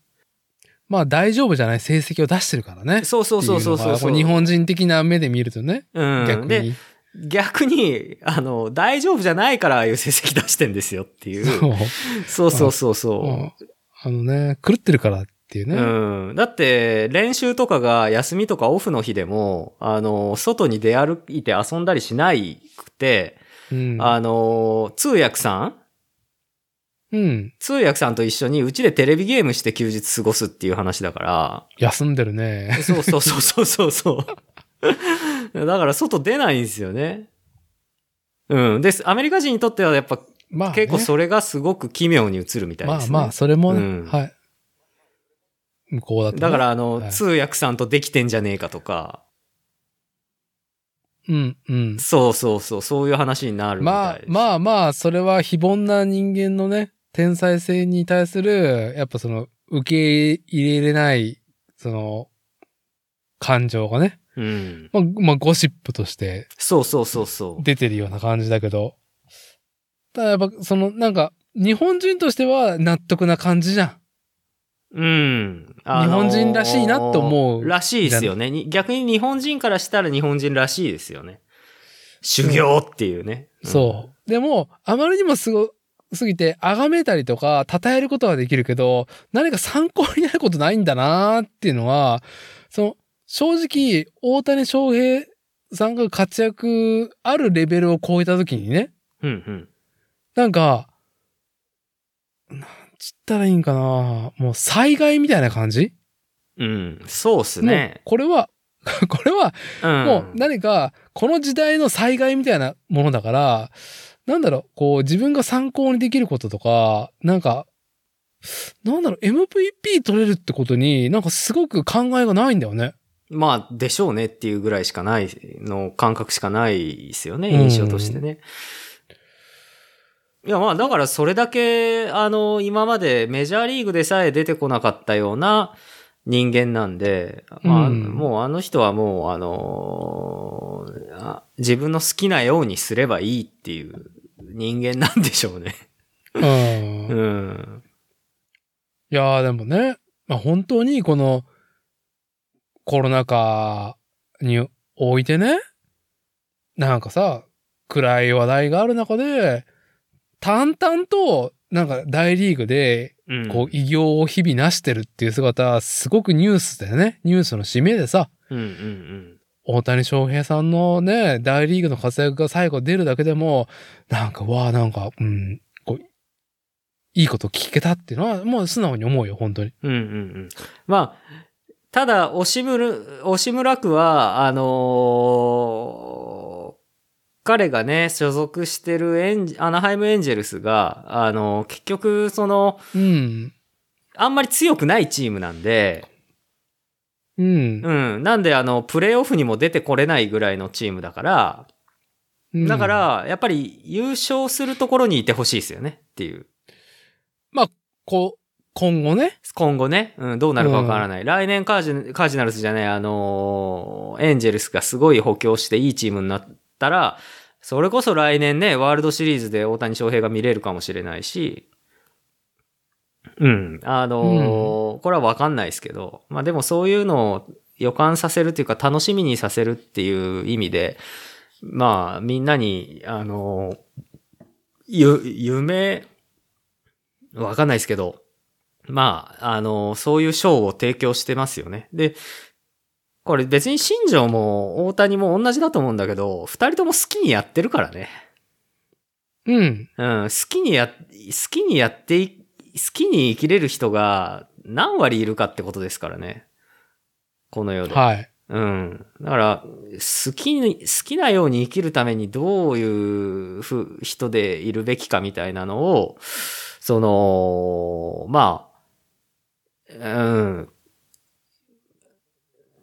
まあ大丈夫じゃない成績を出してるからね。そうそうそうそうそう日本人的な目で見るとね。うん。逆で、に。逆に、あの、大丈夫じゃないからああいう成績出してんですよっていう。そう。そうそうそうあのね、狂ってるからっていうね。うん。だって、練習とかが休みとかオフの日でも、あの、外に出歩いて遊んだりしないくて、うん。あの、通訳さん？うん。通訳さんと一緒にうちでテレビゲームして休日過ごすっていう話だから、休んでるね。そうそうそうそうそうそう。だから外出ないんですよね。うん。で、アメリカ人にとってはやっぱまあ、ね、結構それがすごく奇妙に映るみたいですね。まあまあ、それもね、うんはい。向こうだと、ね。だからあの、はい通訳さんとできてんじゃねえかとか、うん、うん。そうそうそう、そういう話になるみまあたいです。まあまあ、それは非凡な人間のね、天才性に対する、やっぱその、受け入れれない、その、感情がね、うん。まあ、まあ、ゴシップとしてそうそうそうそう。出てるような感じだけど、ただやっぱ、その、なんか、日本人としては納得な感じじゃん。うん。あのー日本人らしいなって思うらしいですよね。に逆に日本人からしたら日本人らしいですよね。修行っていうね。そう。でも、あまりにもすごすぎて、崇めたりとか、称えることはできるけど、何か参考になることないんだなーっていうのは、その、正直、大谷翔平さんが活躍あるレベルを超えた時にね、うん。うんなんか、なんつったらいいんかなもう災害みたいな感じ？うん。うん。そうっすね。これは、これはうん。もう何か、この時代の災害みたいなものだから、なんだろう、こう自分が参考にできることとか、なんか、なんだろう、MVP 取れるってことに、なんかすごく考えがないんだよね。まあ、でしょうねっていうぐらいしかないの感覚しかないですよね、うん印象としてね。いや、まあ、だからそれだけ、あの、今までメジャーリーグでさえ出てこなかったような人間なんで、まあ、うんもうあの人はもう、あのあ自分の好きなようにすればいいっていう人間なんでしょうね。うん。いうん。やーでもね、まあ本当にこのコロナ禍においてね、なんかさ、暗い話題がある中で、淡々と、なんか大リーグでうん。こう、偉業を日々成してるっていう姿は、すごくニュースだよね。ニュースの締めでさ、うんうんうん。大谷翔平さんのね、大リーグの活躍が最後出るだけでも、なんか、わあ、なんか、うん、こう、いいこと聞けたっていうのは、もう素直に思うよ、本当に。うんうんうん。まあ、ただ、押村、押村区は、あのー彼がね、所属してるエンジアナハイムエンジェルスが、あのー結局、その、うん。あんまり強くないチームなんで、うん。うん。なんで、あの、プレイオフにも出てこれないぐらいのチームだから、うんだか、ら、やっぱり優勝するところにいてほしいですよねっていう。こう、今後ね。今後ね、うん、どうなるかわからない。来年カージカージナルスじゃない、あのーエンジェルスがすごい補強していいチームになったら、それこそ来年ね、ワールドシリーズで大谷翔平が見れるかもしれないし、うん、あのーこれはわかんないですけど、まあでもそういうのを予感させるっていうか楽しみにさせるっていう意味で、まあみんなに、あのーゆ、夢、わかんないですけど、まあ、あの、そういう賞を提供してますよね。で、これ別に新庄も大谷も同じだと思うんだけど、二人とも好きにやってるからね。うん。うん、好きにや、好きにやってい、好きに生きれる人が何割いるかってことですからね。この世で。はい。うん。だから、好きに、好きなように生きるためにどういうふ人でいるべきかみたいなのを、その、まあ、うん。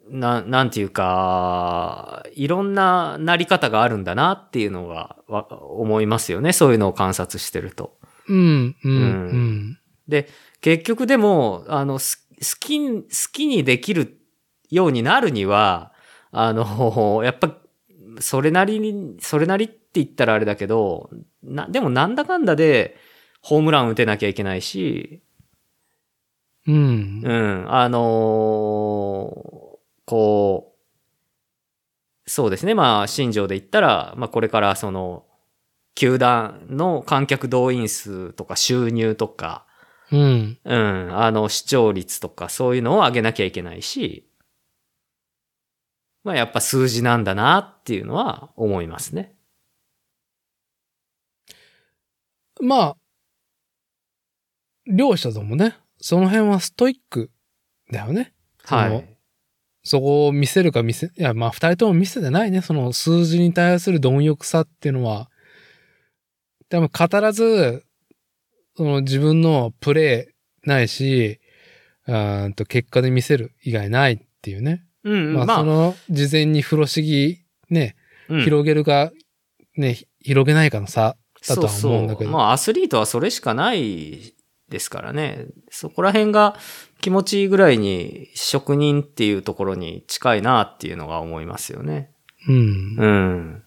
な、なんていうか、いろんななり方があるんだなっていうのがわ思いますよね。そういうのを観察してると。うん、うん、ううんん。で、結局でも、あの、す好き、好きにできるようになるには、あの、やっぱ、それなりに、それなりって言ったらあれだけど、な、でもなんだかんだで、ホームラン打てなきゃいけないし、うんう。ん、あのこう、そうですね、まあ、新庄で言ったら、まあ、これからその、球団の観客動員数とか収入とか、うん。うん、あの、視聴率とかそういうのを上げなきゃいけないし、まあやっぱ数字なんだなっていうのは思いますね。まあ、両者ともね、その辺はストイックだよね。はい。そこを見せるか見せ、いや、まあ、二人とも見せてないね。その数字に対する貪欲さっていうのは、でも語らず、その自分のプレイないし、うーんと結果で見せる以外ないっていうね。うん、まあ、まあ、その事前に風呂敷ね、うん広げるか、ね、広げないかの差だとは思うんだけど。そうそうまあ、アスリートはそれしかないですからね。そこら辺が気持ちいいぐらいに職人っていうところに近いなっていうのが思いますよね。うん。うん。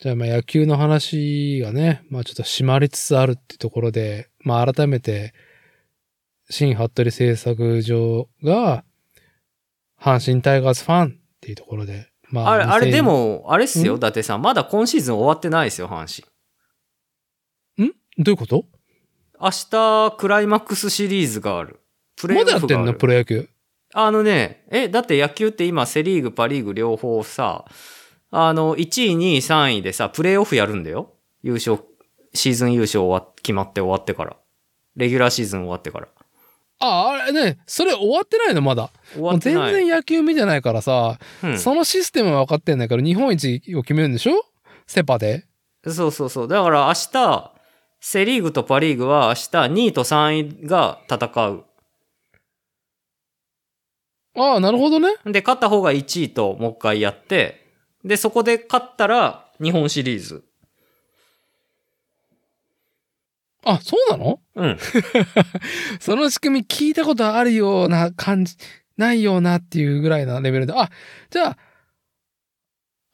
じゃあまあ野球の話がね、まあちょっと締まりつつあるっていうところで、まあ改めて、新服部製作所が、阪神タイガースファンっていうところで、まあ。あれ、あれ2000で、も、あれっすよ、ん？伊達さん。まだ今シーズン終わってないですよ、阪神。どういうこと？明日、クライマックスシリーズがある。プレイオまだやってんの？プロ野球。あのね、え、だって野球って今、セリーグ、パリーグ両方さ、あの、1位、2位、3位でさ、プレイオフやるんだよ。優勝、シーズン優勝終わ決まって終わってから。レギュラーシーズン終わってから。あ、あれね、それ終わってないのまだ。終わってない。然野球見てないからさ、うんそのシステムは分かってんだけど、日本一を決めるんでしょ？セパで。そうそうそう。だから明日、セリーグとパリーグは明日2位と3位が戦う。ああ、なるほどね。で、勝った方が1位ともう一回やって、で、そこで勝ったら日本シリーズ。あ、そうなの？うん。その仕組み聞いたことあるような感じ、ないようなっていうぐらいなレベルで。あ、じゃあ、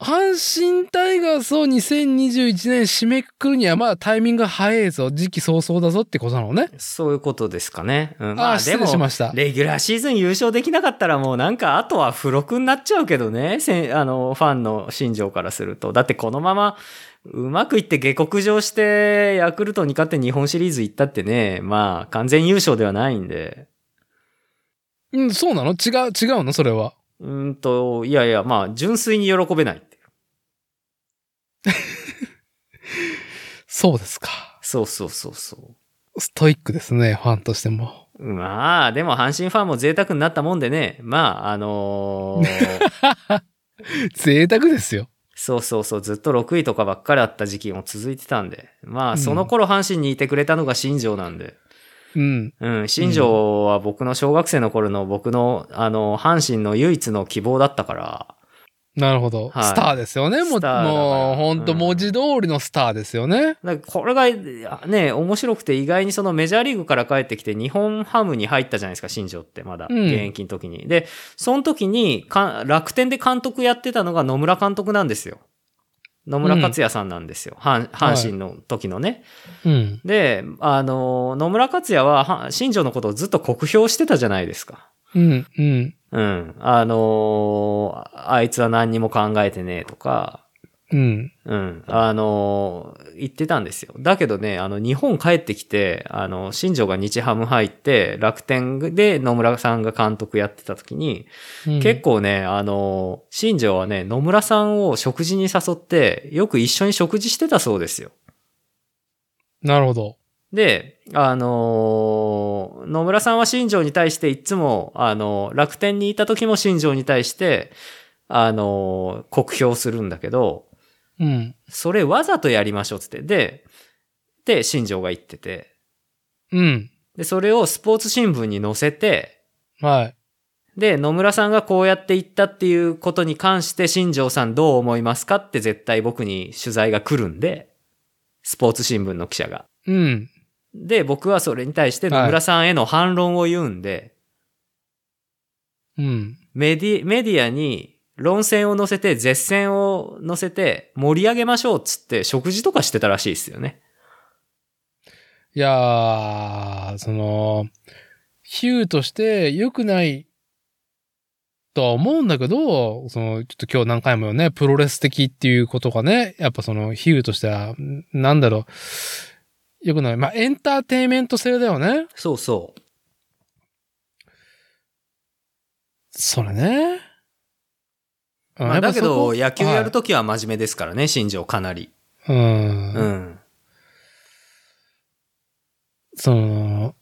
阪神タイガースを2021年締めくくるにはまだタイミングが早いぞ、時期早々だぞってことなのね。そういうことですかね。うん、ああ、失まあでも、礼しました。レギュラーシーズン優勝できなかったらもうなんかあとは付録になっちゃうけどね。せんあの、ファンの心情からすると。だってこのままうまくいって下克上してヤクルトに勝って日本シリーズ行ったってね、まあ完全優勝ではないんで。うん、そうなの？違う、違うの？それは。うーんと、いやいや、まあ純粋に喜べない。そうですか。そうそうそうそう。ストイックですね、ファンとしても。まあ、でも阪神ファンも贅沢になったもんでね、まあ、あのー 贅沢ですよ。そうそうそう、ずっと6位とかばっかりあった時期も続いてたんで、まあ、うんその頃阪神にいてくれたのが新庄なんで、うん。うん、新庄は僕の小学生の頃の僕の、あの、阪神の唯一の希望だったから、なるほど。はいスターですよね。もう、もう、ほんとうん文字通りのスターですよね。だからこれがね、面白くて意外にそのメジャーリーグから帰ってきて日本ハムに入ったじゃないですか、新庄ってまだうん現役の時に。で、その時にか楽天で監督やってたのが野村監督なんですよ。野村克也さんなんですよ。阪阪神の時のね。うん。で、あの、野村克也はは新庄のことをずっと酷評してたじゃないですか。うん、うん、うん。あのあいつは何にも考えてねえとか、うん。うん。あのー言ってたんですよ。だけどね、あの、日本帰ってきて、あの、新庄が日ハム入って、楽天で野村さんが監督やってた時に、うん結構ね、あのー新庄はね、野村さんを食事に誘って、よく一緒に食事してたそうですよ。なるほど。で、あのー野村さんは新庄に対していつも、あのー楽天にいた時も新庄に対して、あのー酷評するんだけど、うん。それわざとやりましょうっつって。で、で、新庄が言ってて。うん。で、それをスポーツ新聞に載せて、はい。で、野村さんがこうやって言ったっていうことに関して、新庄さんどう思いますかって絶対僕に取材が来るんで、スポーツ新聞の記者が。うん。で、僕はそれに対して野村さんへの反論を言うんで、うん。メディ、メディアに論戦を載せて、絶戦を載せて、盛り上げましょうっつって、食事とかしてたらしいですよね。いやー、その、比喩として良くないとは思うんだけど、その、ちょっと今日何回もよね、プロレス的っていうことがね、やっぱその比喩としては、んなんだろう、良くない。まあ、エンターテインメント性だよね。そうそう。それね。まあ、だけど、野球やると。ときは真面目ですからね、新庄かなり。はいうん。うん。その、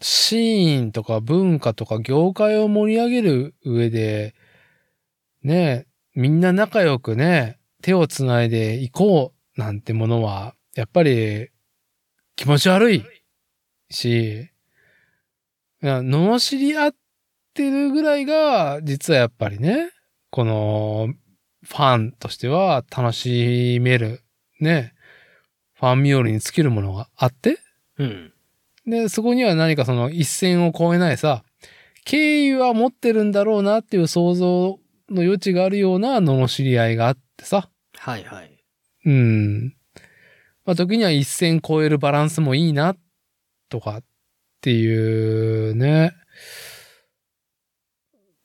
シーンとか文化とか業界を盛り上げる上で、ね、みんな仲良くね、手をつないでいこうなんてものは、やっぱり気持ち悪いし、罵り合ってるぐらいが、実はやっぱりね、この、ファンとしては楽しめる、ね、ファンミオルに尽きるものがあって、うん。で、そこには何かその一線を越えないさ、敬意は持ってるんだろうなっていう想像の余地があるような罵り合いがあってさ、はいはい。うん。まあ、時には一線越えるバランスもいいな、とかっていうね。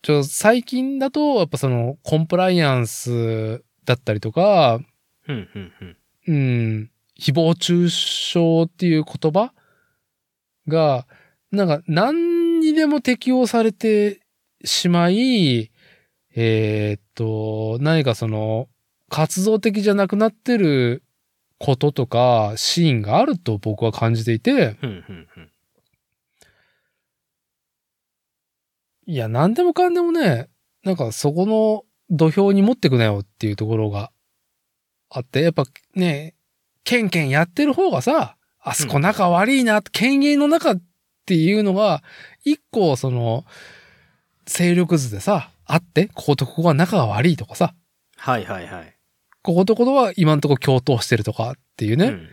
ちょ、最近だと、やっぱその、コンプライアンスだったりとか、うん、うん、うん。うん、誹謗中傷っていう言葉が、なんか何にでも適用されてしまい、えーっと、何かその、活動的じゃなくなってることとか、シーンがあると僕は感じていて。いや、何でもかんでもね、なんかそこの土俵に持ってくなよっていうところがあって、やっぱね、ケンケンやってる方がさ、あそこ仲悪いな、権限の中っていうのが、一個その、勢力図でさ、あって、こことここは仲が悪いとかさ、はいはいはい。こことここは今んとこ共闘してるとかっていうね、うん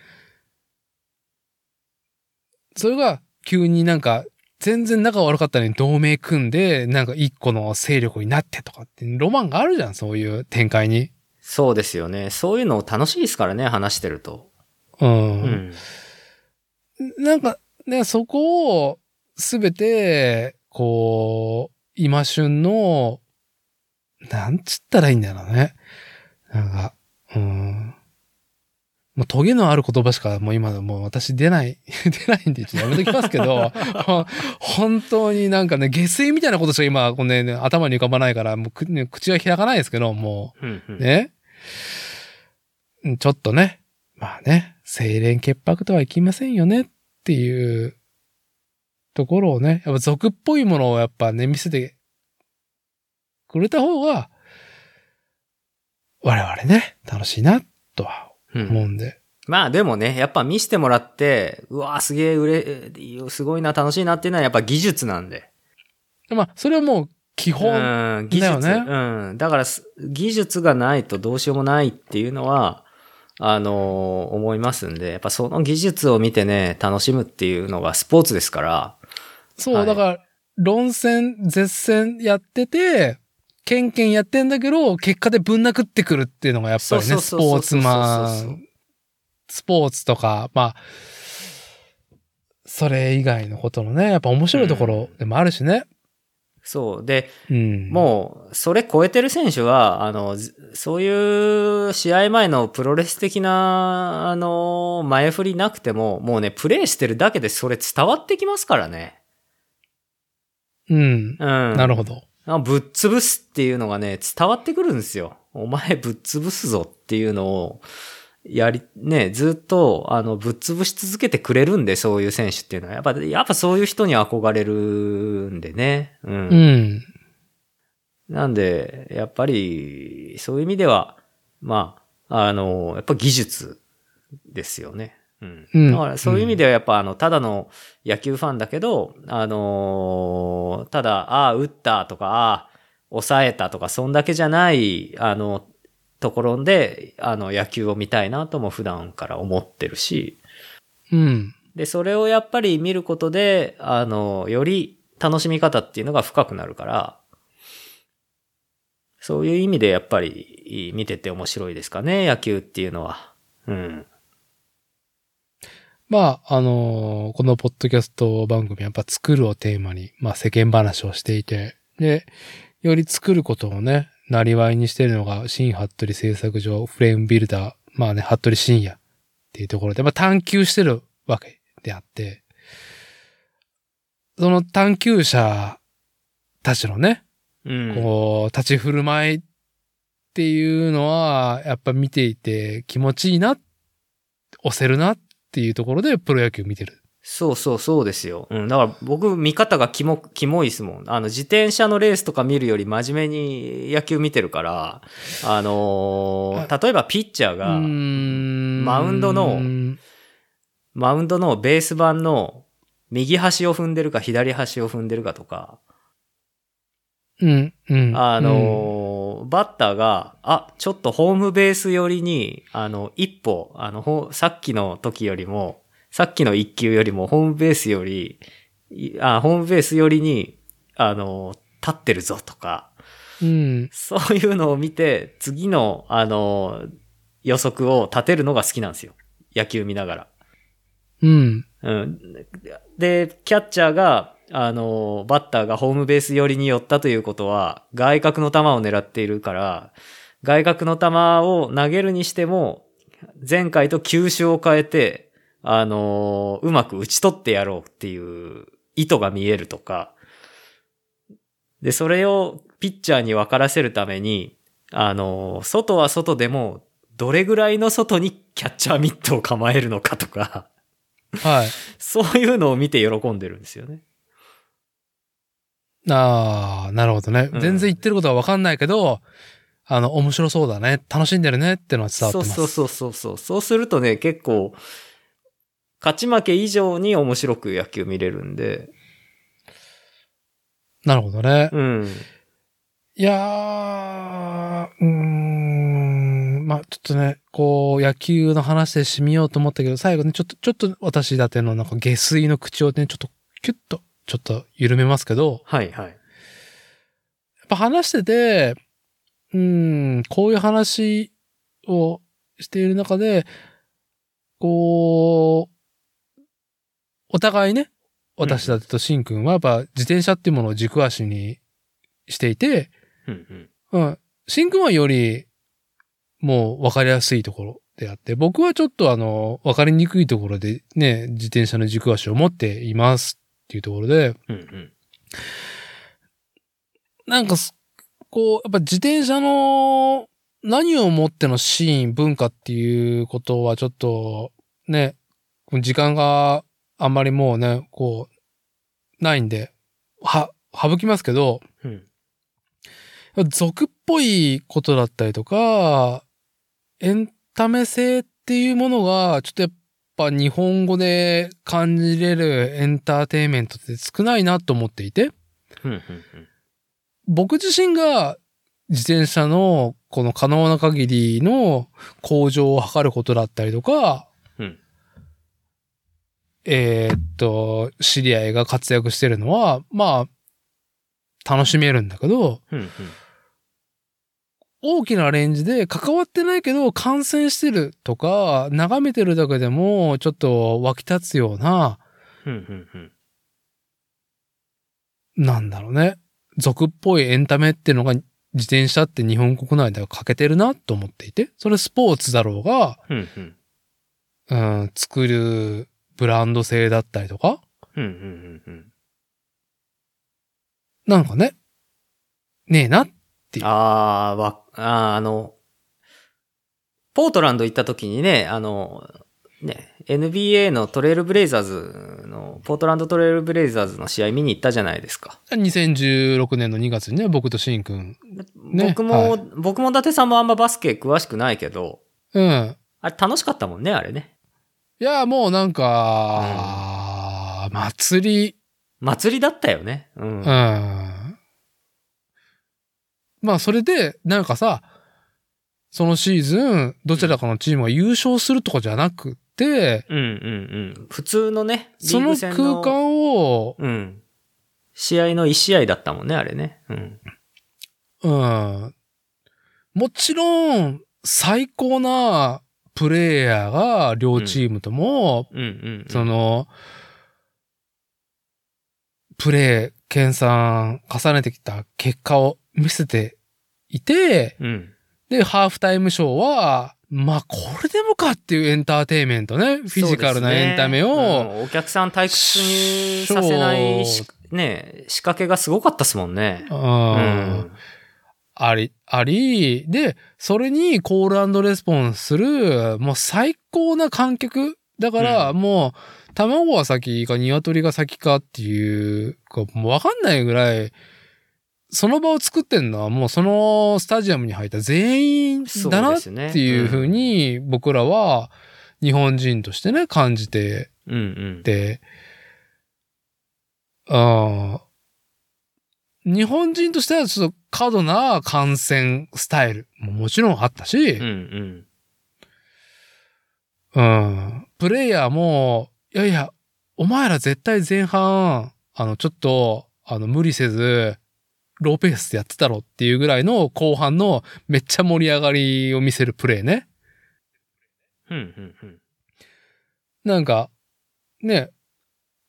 それが急になんか、全然仲悪かったのに同盟組んで、なんか一個の勢力になってとかって、ロマンがあるじゃん、そういう展開に。そうですよね。そういうの楽しいですからね、話してると。う。うんん。なんかね、そこをすべて、こう、今旬の、なんつったらいいんだろうね。なんか、うん。もうトゲのある言葉しかもう今もう私出ない、出ないんでちょっとやめときますけど、ほ 本当になんかね、下水みたいなことしか今、このね、頭に浮かばないから、もう口が開かないですけど、もうんうんう、ね。うんちょっとね、まあね、清廉潔白とはいきませんよねっていうところをね、やっぱ俗っぽいものをやっぱね、見せてくれた方が、我々ね、楽しいな、とはうん思うんで。まあでもね、やっぱ見せてもらって、うわーすげえ売れ、すごいな、楽しいなっていうのはやっぱ技術なんで。まあ、それはもう基本、うん、技術。だようん。だからす、技術がないとどうしようもないっていうのは、あのー思いますんで、やっぱその技術を見てね、楽しむっていうのがスポーツですから、そう、はいだから、論戦、絶戦やってて、ケンケンやってんだけど、結果でぶん殴ってくるっていうのがやっぱりね、スポーツマン、スポーツとか、まあ、それ以外のことのね、やっぱ面白いところでもあるしね。そう。で、うん。もう、それ超えてる選手は、あの、ずそういう試合前のプロレス的な、あの、前振りなくても、もうね、プレイしてるだけでそれ伝わってきますからね。うん。うん。なるほど。あぶっ潰すっていうのがね、伝わってくるんですよ。お前ぶっ潰すぞっていうのを、やり、ね、ずっと、あの、ぶっ潰し続けてくれるんで、そういう選手っていうのは。やっぱ、やっぱそういう人に憧れるんでね。うん。うん。なんで、やっぱり、そういう意味では、まあ、あの、やっぱ技術ですよね。うん。うんだからそういう意味ではやっぱあの、ただの野球ファンだけど、あのただ、ああ、打ったとか、ああ、抑えたとか、そんだけじゃない、あの、ところで、あの、野球を見たいなとも普段から思ってるし、うん。で、それをやっぱり見ることで、あの、より楽しみ方っていうのが深くなるから、そういう意味でやっぱり見てて面白いですかね、野球っていうのは。うん。まあ、あのーこのポッドキャスト番組はやっぱ作るをテーマに、まあ世間話をしていて、で、より作ることをね、なりわいにしているのが、新服部製作所フレームビルダー、まあね、服部深也っていうところで、まあ探求してるわけであって、その探求者たちのね、うん。こう、立ち振る舞いっていうのは、やっぱ見ていて気持ちいいな、押せるなっていうところでプロ野球見てるそうそうそうですよ。うん。だから僕、見方がキモ、キモいですもん。あの、自転車のレースとか見るより真面目に野球見てるから、あのー例えばピッチャーが、ママウンドのマウンドのベース板の右端を踏んでるか左端を踏んでるかとか、うん、うん。あのーバッターが、あ、ちょっとホームベース寄りに、あの、一歩、あの、ほさっきの時よりも、さっきの一球よりもホームベースより、いあホームベース寄りに、あの、立ってるぞとか、うん。そういうのを見て、次の、あの、予測を立てるのが好きなんですよ。野球見ながら。うん。うん。で、キャッチャーが、あの、バッターがホームベース寄りに寄ったということは、外角の球を狙っているから、外角の球を投げるにしても、前回と球種を変えて、あの、うまく打ち取ってやろうっていう意図が見えるとか、で、それをピッチャーに分からせるために、あの、外は外でも、どれぐらいの外にキャッチャーミットを構えるのかとか、はい。そういうのを見て喜んでるんですよね。ああ、なるほどね。うん全然言ってることはわかんないけど、あの、面白そうだね。楽しんでるねってのは伝わってます。そうそうそうそうそう。そうするとね、結構、勝ち負け以上に面白く野球見れるんで。なるほどね。うん。いやー、うーん、まあちょっとね、こう、野球の話で締めようと思ったけど、最後ね、ちょっと、ちょっと私だてのなんか下水の口をね、ちょっと、キュッと、ちょっと緩めますけど、はいはい。やっぱ話してて、うーん、こういう話をしている中で、こう、お互いね、私だてとシンくんはやっぱ自転車っていうものを軸足にしていて、うんうん。うん。くんはより、もう分かりやすいところであって、僕はちょっとあの、分かりにくいところでね、自転車の軸足を持っていますっていうところで、うんうん。なんかす、こう、やっぱ自転車の何をもってのシーン、文化っていうことはちょっと、ね、時間があんまりもうね、こう、ないんで、は、省きますけど、うん。俗っぽいことだったりとか、エンタメ性っていうものが、ちょっとやっぱ日本語で感じれるエンターテインメントって少ないなと思っていて、僕自身が自転車のこの可能な限りの向上を図ることだったりとか、うんえーっと、知り合いが活躍してるのは、まあ、楽しめるんだけど、うん。うん大きなレンジで関わってないけど感染してるとか、眺めてるだけでもちょっと湧き立つような、なんだろうね。俗っぽいエンタメっていうのが自転車って日本国内では欠けてるなと思っていて、それスポーツだろうが、うん。作るブランド性だったりとか、うんうんうんうん。なんかね、ねえな。あー、わ、あーあの、ポートランド行った時にね、あの、ね、NBA のトレイルブレイザーズの、ポートランドトレイルブレイザーズの試合見に行ったじゃないですか。2016年の2月にね、僕とシンくん。ね僕も、はい僕も伊達さんもあんまバスケ詳しくないけど、うん。あれ楽しかったもんね、あれね。いや、もうなんか、祭り、祭りだったよね。うん。うん。まあ、それで、なんかさ、そのシーズン、どちらかのチームが優勝するとかじゃなくて、うんうんうん。普通のね、リそのーグ戦空間を、うん。試合の一試合だったもんね、あれね。うん。うん。もちろん、最高なプレイヤーが両チームとも、うんうん、うん。その、プレイ、研鑽、重ねてきた結果を見せていて、うん。で、ハーフタイムショーは、まあ、これでもかっていうエンターテインメントね。フィジカルなエンタメを、ねうんお客さん退屈にさせないし、ね、仕掛けがすごかったですもんね。う、うんん。あり、あり、で、それにコールレスポンスする、もう最高な観客だから、もう、卵が先か鶏が先かっていうか、もうわかんないぐらい、その場を作ってんのはもうそのスタジアムに入った全員だなっ。ていうふうに僕らは日本人としてね、感じてうん。うんうん。て、あー日本人としてはちょっと過度な観戦スタイルももちろんあったし、うんうん。うん。プレイヤーも、いやいや、お前ら絶対前半、あの、ちょっと、あの、無理せず、ローペースでやってたろっていうぐらいの後半のめっちゃ盛り上がりを見せるプレイね。うんうんうん。なんか、ね、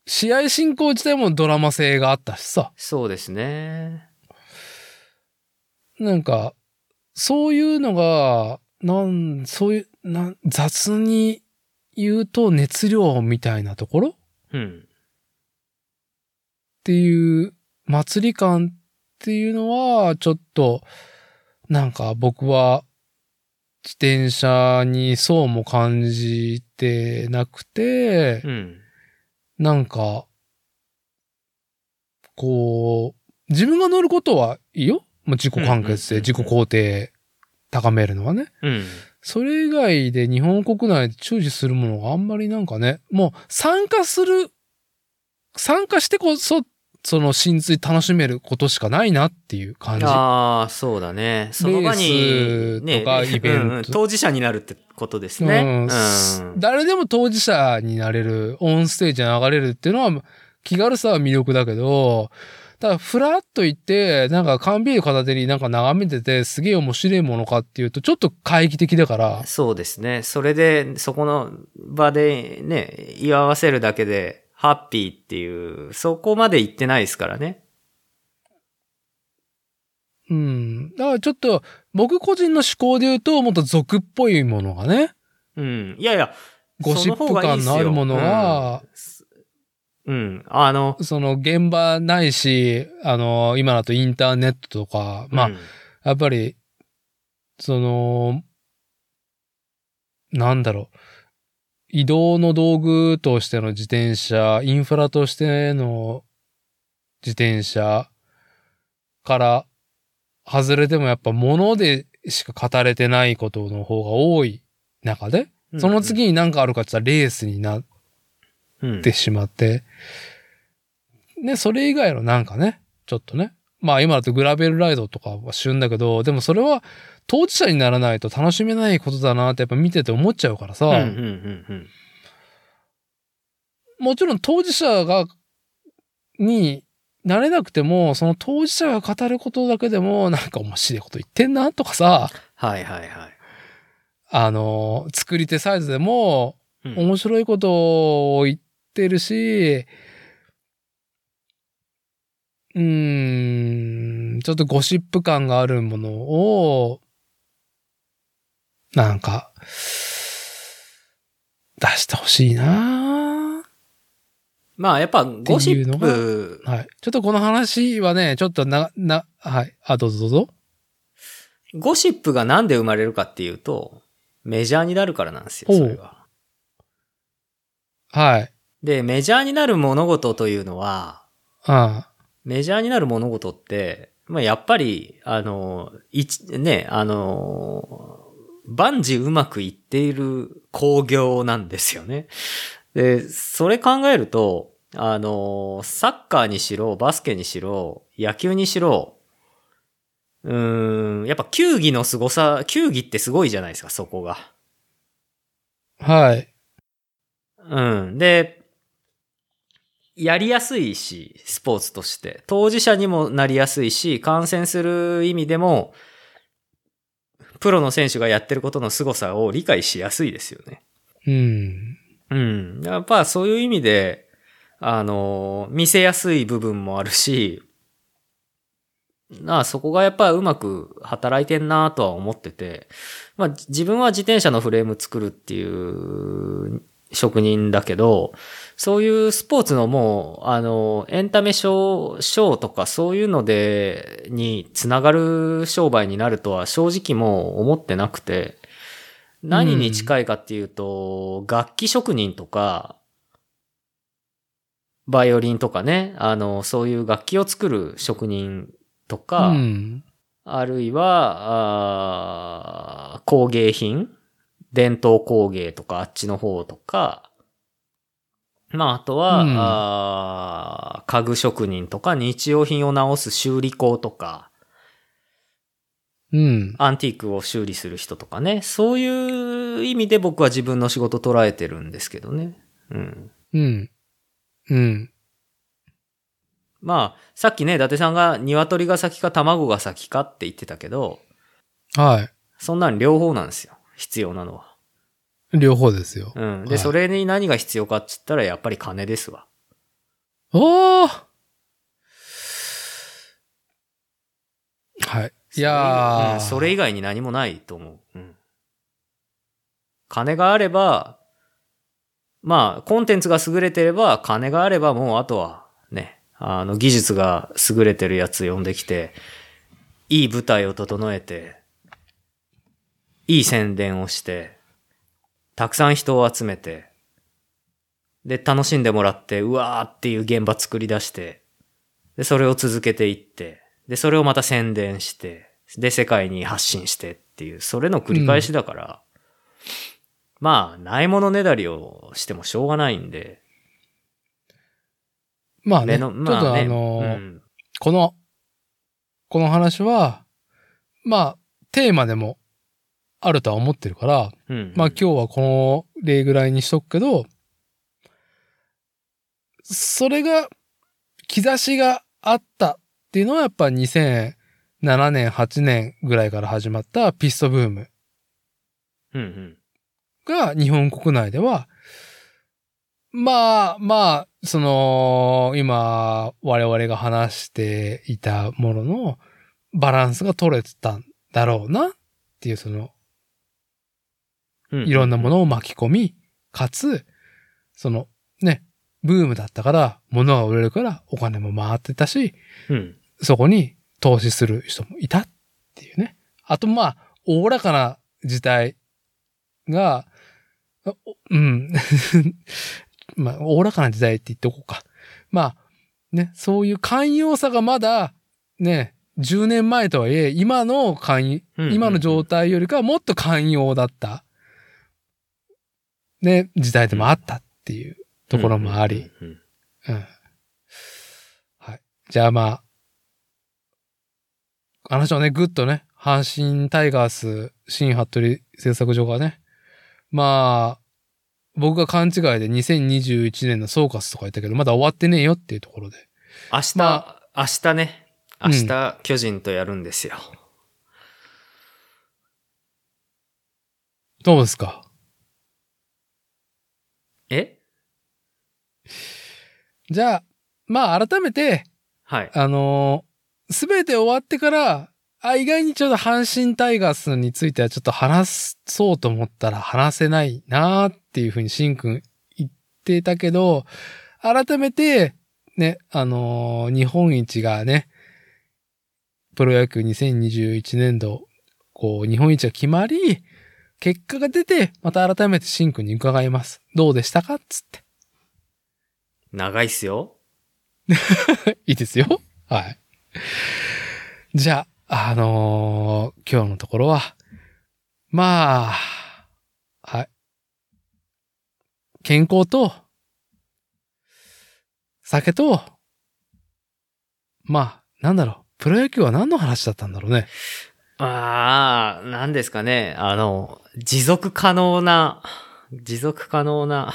試合進行自体もドラマ性があったしさ。そうですね。なんか、そういうのが、なん、そういう、なん、雑に言うと熱量みたいなところ？っうん。ていう祭り感っていうのは、ちょっと、なんか僕は自転車にそうも感じてなくて、うん。なんか、こう、自分が乗ることはいいよ。もう自己完結で自己肯定高めるのはね。うん。それ以外で日本国内で注視するものがあんまりなんかね、もう参加する、参加してこそ、その真髄楽しめることしかないなっていう感じ。ああ、そうだね。その場に、スね、とかイベントうんうん当事者になるってことですね。うんうん誰でも当事者になれる、オンステージに流れるっていうのは気軽さは魅力だけど、ただ、ふらっと行って、なんか缶ビール片手になんか眺めてて、すげえ面白いものかっていうと、ちょっと懐疑的だから、そうですね。それで、そこの場でね、祝わせるだけで、ハッピーっていう、そこまで行ってないですからね。うん。だからちょっと、僕個人の思考で言うと、もっと俗っぽいものがね、うん。いやいや、ゴシップ感のあるものは、うん、うん。あの、その現場ないし、あの、今だとインターネットとか、まあ、うんやっぱり、その、なんだろう。移動の道具としての自転車、インフラとしての自転車から外れてもやっぱ物でしか語れてないことの方が多い中で、その次に何かあるかって言ったらレースになっうん。てしまって、ね、それ以外のなんかね、ちょっとね。まあ今だとグラベルライドとかは旬だけど、でもそれは当事者にならないと楽しめないことだなってやっぱ見てて思っちゃうからさ、うんうんうんうんもちろん当事者が、になれなくても、その当事者が語ることだけでもなんか面白いこと言ってんなとかさ、はいはいはい。あの、作り手サイズでもうん。面白いことを言ってるし、うーん、ちょっとゴシップ感があるものを、なんか、出してほしいなまあやっぱゴシップ、はい。ちょっとこの話はね、ちょっとな、な、はい。あ、どうぞどうぞ。ゴシップがなんで生まれるかっていうと、メジャーになるからなんですよ、それが。はい。で、メジャーになる物事というのは、あメジャーになる物事って、まあ、やっぱり、あの、一、ね、あの、万事うまくいっている工業なんですよね。で、それ考えると、あの、サッカーにしろ、バスケにしろ、野球にしろ、うーん、やっぱ球技の凄さ、球技ってすごいじゃないですか、そこが。はい。うん。で、やりやすいし、スポーツとして。当事者にもなりやすいし、観戦する意味でも、プロの選手がやってることの凄さを理解しやすいですよね。うん。うん。やっぱそういう意味で、あの、見せやすい部分もあるし、なあ、そこがやっぱうまく働いてんなとは思ってて、まあ自分は自転車のフレーム作るっていう職人だけど、そういうスポーツのもう、あの、エンタメショー、ショーとかそういうので、につながる商売になるとは正直もう思ってなくて、何に近いかっていうと、楽器職人とか、バイオリンとかね、あの、そういう楽器を作る職人とか、うん。あるいは、工芸品伝統工芸とかあっちの方とか、まあ、あとは、うんあー家具職人とか日用品を直す修理工とか、うん。アンティークを修理する人とかね、そういう意味で僕は自分の仕事捉えてるんですけどね。うん。うん。うん。まあ、さっきね、伊達さんが鶏が先か卵が先かって言ってたけど、はそんなん両方なんですよ。必要なのは。い。両方ですよ。うん。で、はいそれに何が必要かって言ったらやっぱり金ですわ。おーはい。いやー。うんそれ以外に何もないと思う。うん。金があれば、まあ、コンテンツが優れてれば、金があればもうあとはね、あの、技術が優れてるやつ呼んできて、いい舞台を整えて、いい宣伝をして、たくさん人を集めて、で、楽しんでもらって、うわーっていう現場作り出して、で、それを続けていって、で、それをまた宣伝して、で、世界に発信してっていう、それの繰り返しだから、まあ、ないものねだりをしてもしょうがないんで、まあね、目の、ちょっとまあね、あのーうん。この、この話は、まあ、テーマでもあるとは思ってるから、うん。まあ今日はこの例ぐらいにしとくけど、それが、兆しがあったっていうのはやっぱ2007年、8年ぐらいから始まったピストブームうんうん。が日本国内では、まあまあ、その、今我々が話していたもののバランスが取れてたんだろうなっていうその、うんいろんなものを巻き込み、かつ、その、ね、ブームだったから、物が売れるからお金も回ってたし、うん。そこに投資する人もいたっていうね。あと、まあ、おおらかな時代が、うん。まあ、おおらかな時代って言っておこうか。まあ、ね、そういう寛容さがまだ、ね、10年前とはいえ、今の寛今の状態よりかはもっと寛容だった、ね、時代でもあったっていうところもあり、うん。はい。じゃあまあ、話をね、ぐっとね、阪神タイガース新服部製作所がね、まあ、僕が勘違いで2021年の総括とか言ったけど、まだ終わってねえよっていうところで。明日、ま明日ね、明うん日、巨人とやるんですよ。どうですか？え？じゃあ、まあ改めて、はい。あのすべて終わってから、あ、意外にちょっと阪神タイガースについてはちょっと話そうと思ったら話せないなーっていうふうにシンくん言ってたけど、改めて、ね、あのー日本一がね、プロ野球2021年度、こう、日本一が決まり、結果が出て、また改めてシンくんに伺います。どうでしたか？っつって。長いっすよ。いいですよ。はい。じゃあ、あのー今日のところは、まあ、はい。健康と、酒と、まあ、なんだろう。プロ野球は何の話だったんだろうね。ああ、何ですかね。あの、持続可能な、持続可能な、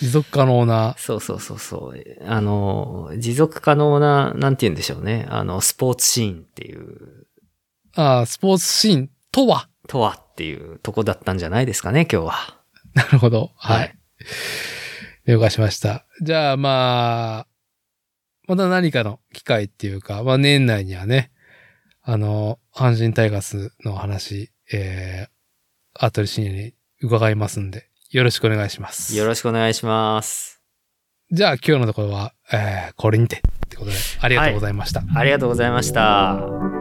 持続可能な、そうそうそうそう。あの、持続可能な、なんて言うんでしょうね。あの、スポーツシーンっていう、あースポーツシーンとは？とはっていうとこだったんじゃないですかね、今日は。なるほど。ははいい。了解しました。じゃあ、まあ、また何かの機会っていうか、まあ年内にはね、あの、阪神タイガースの話、えー、アトリシニアに伺いますんで、よろしくお願いします。よろしくお願いします。じゃあ今日のところは、えー、これにてってことで、ありがとうございました。ありがとうございました。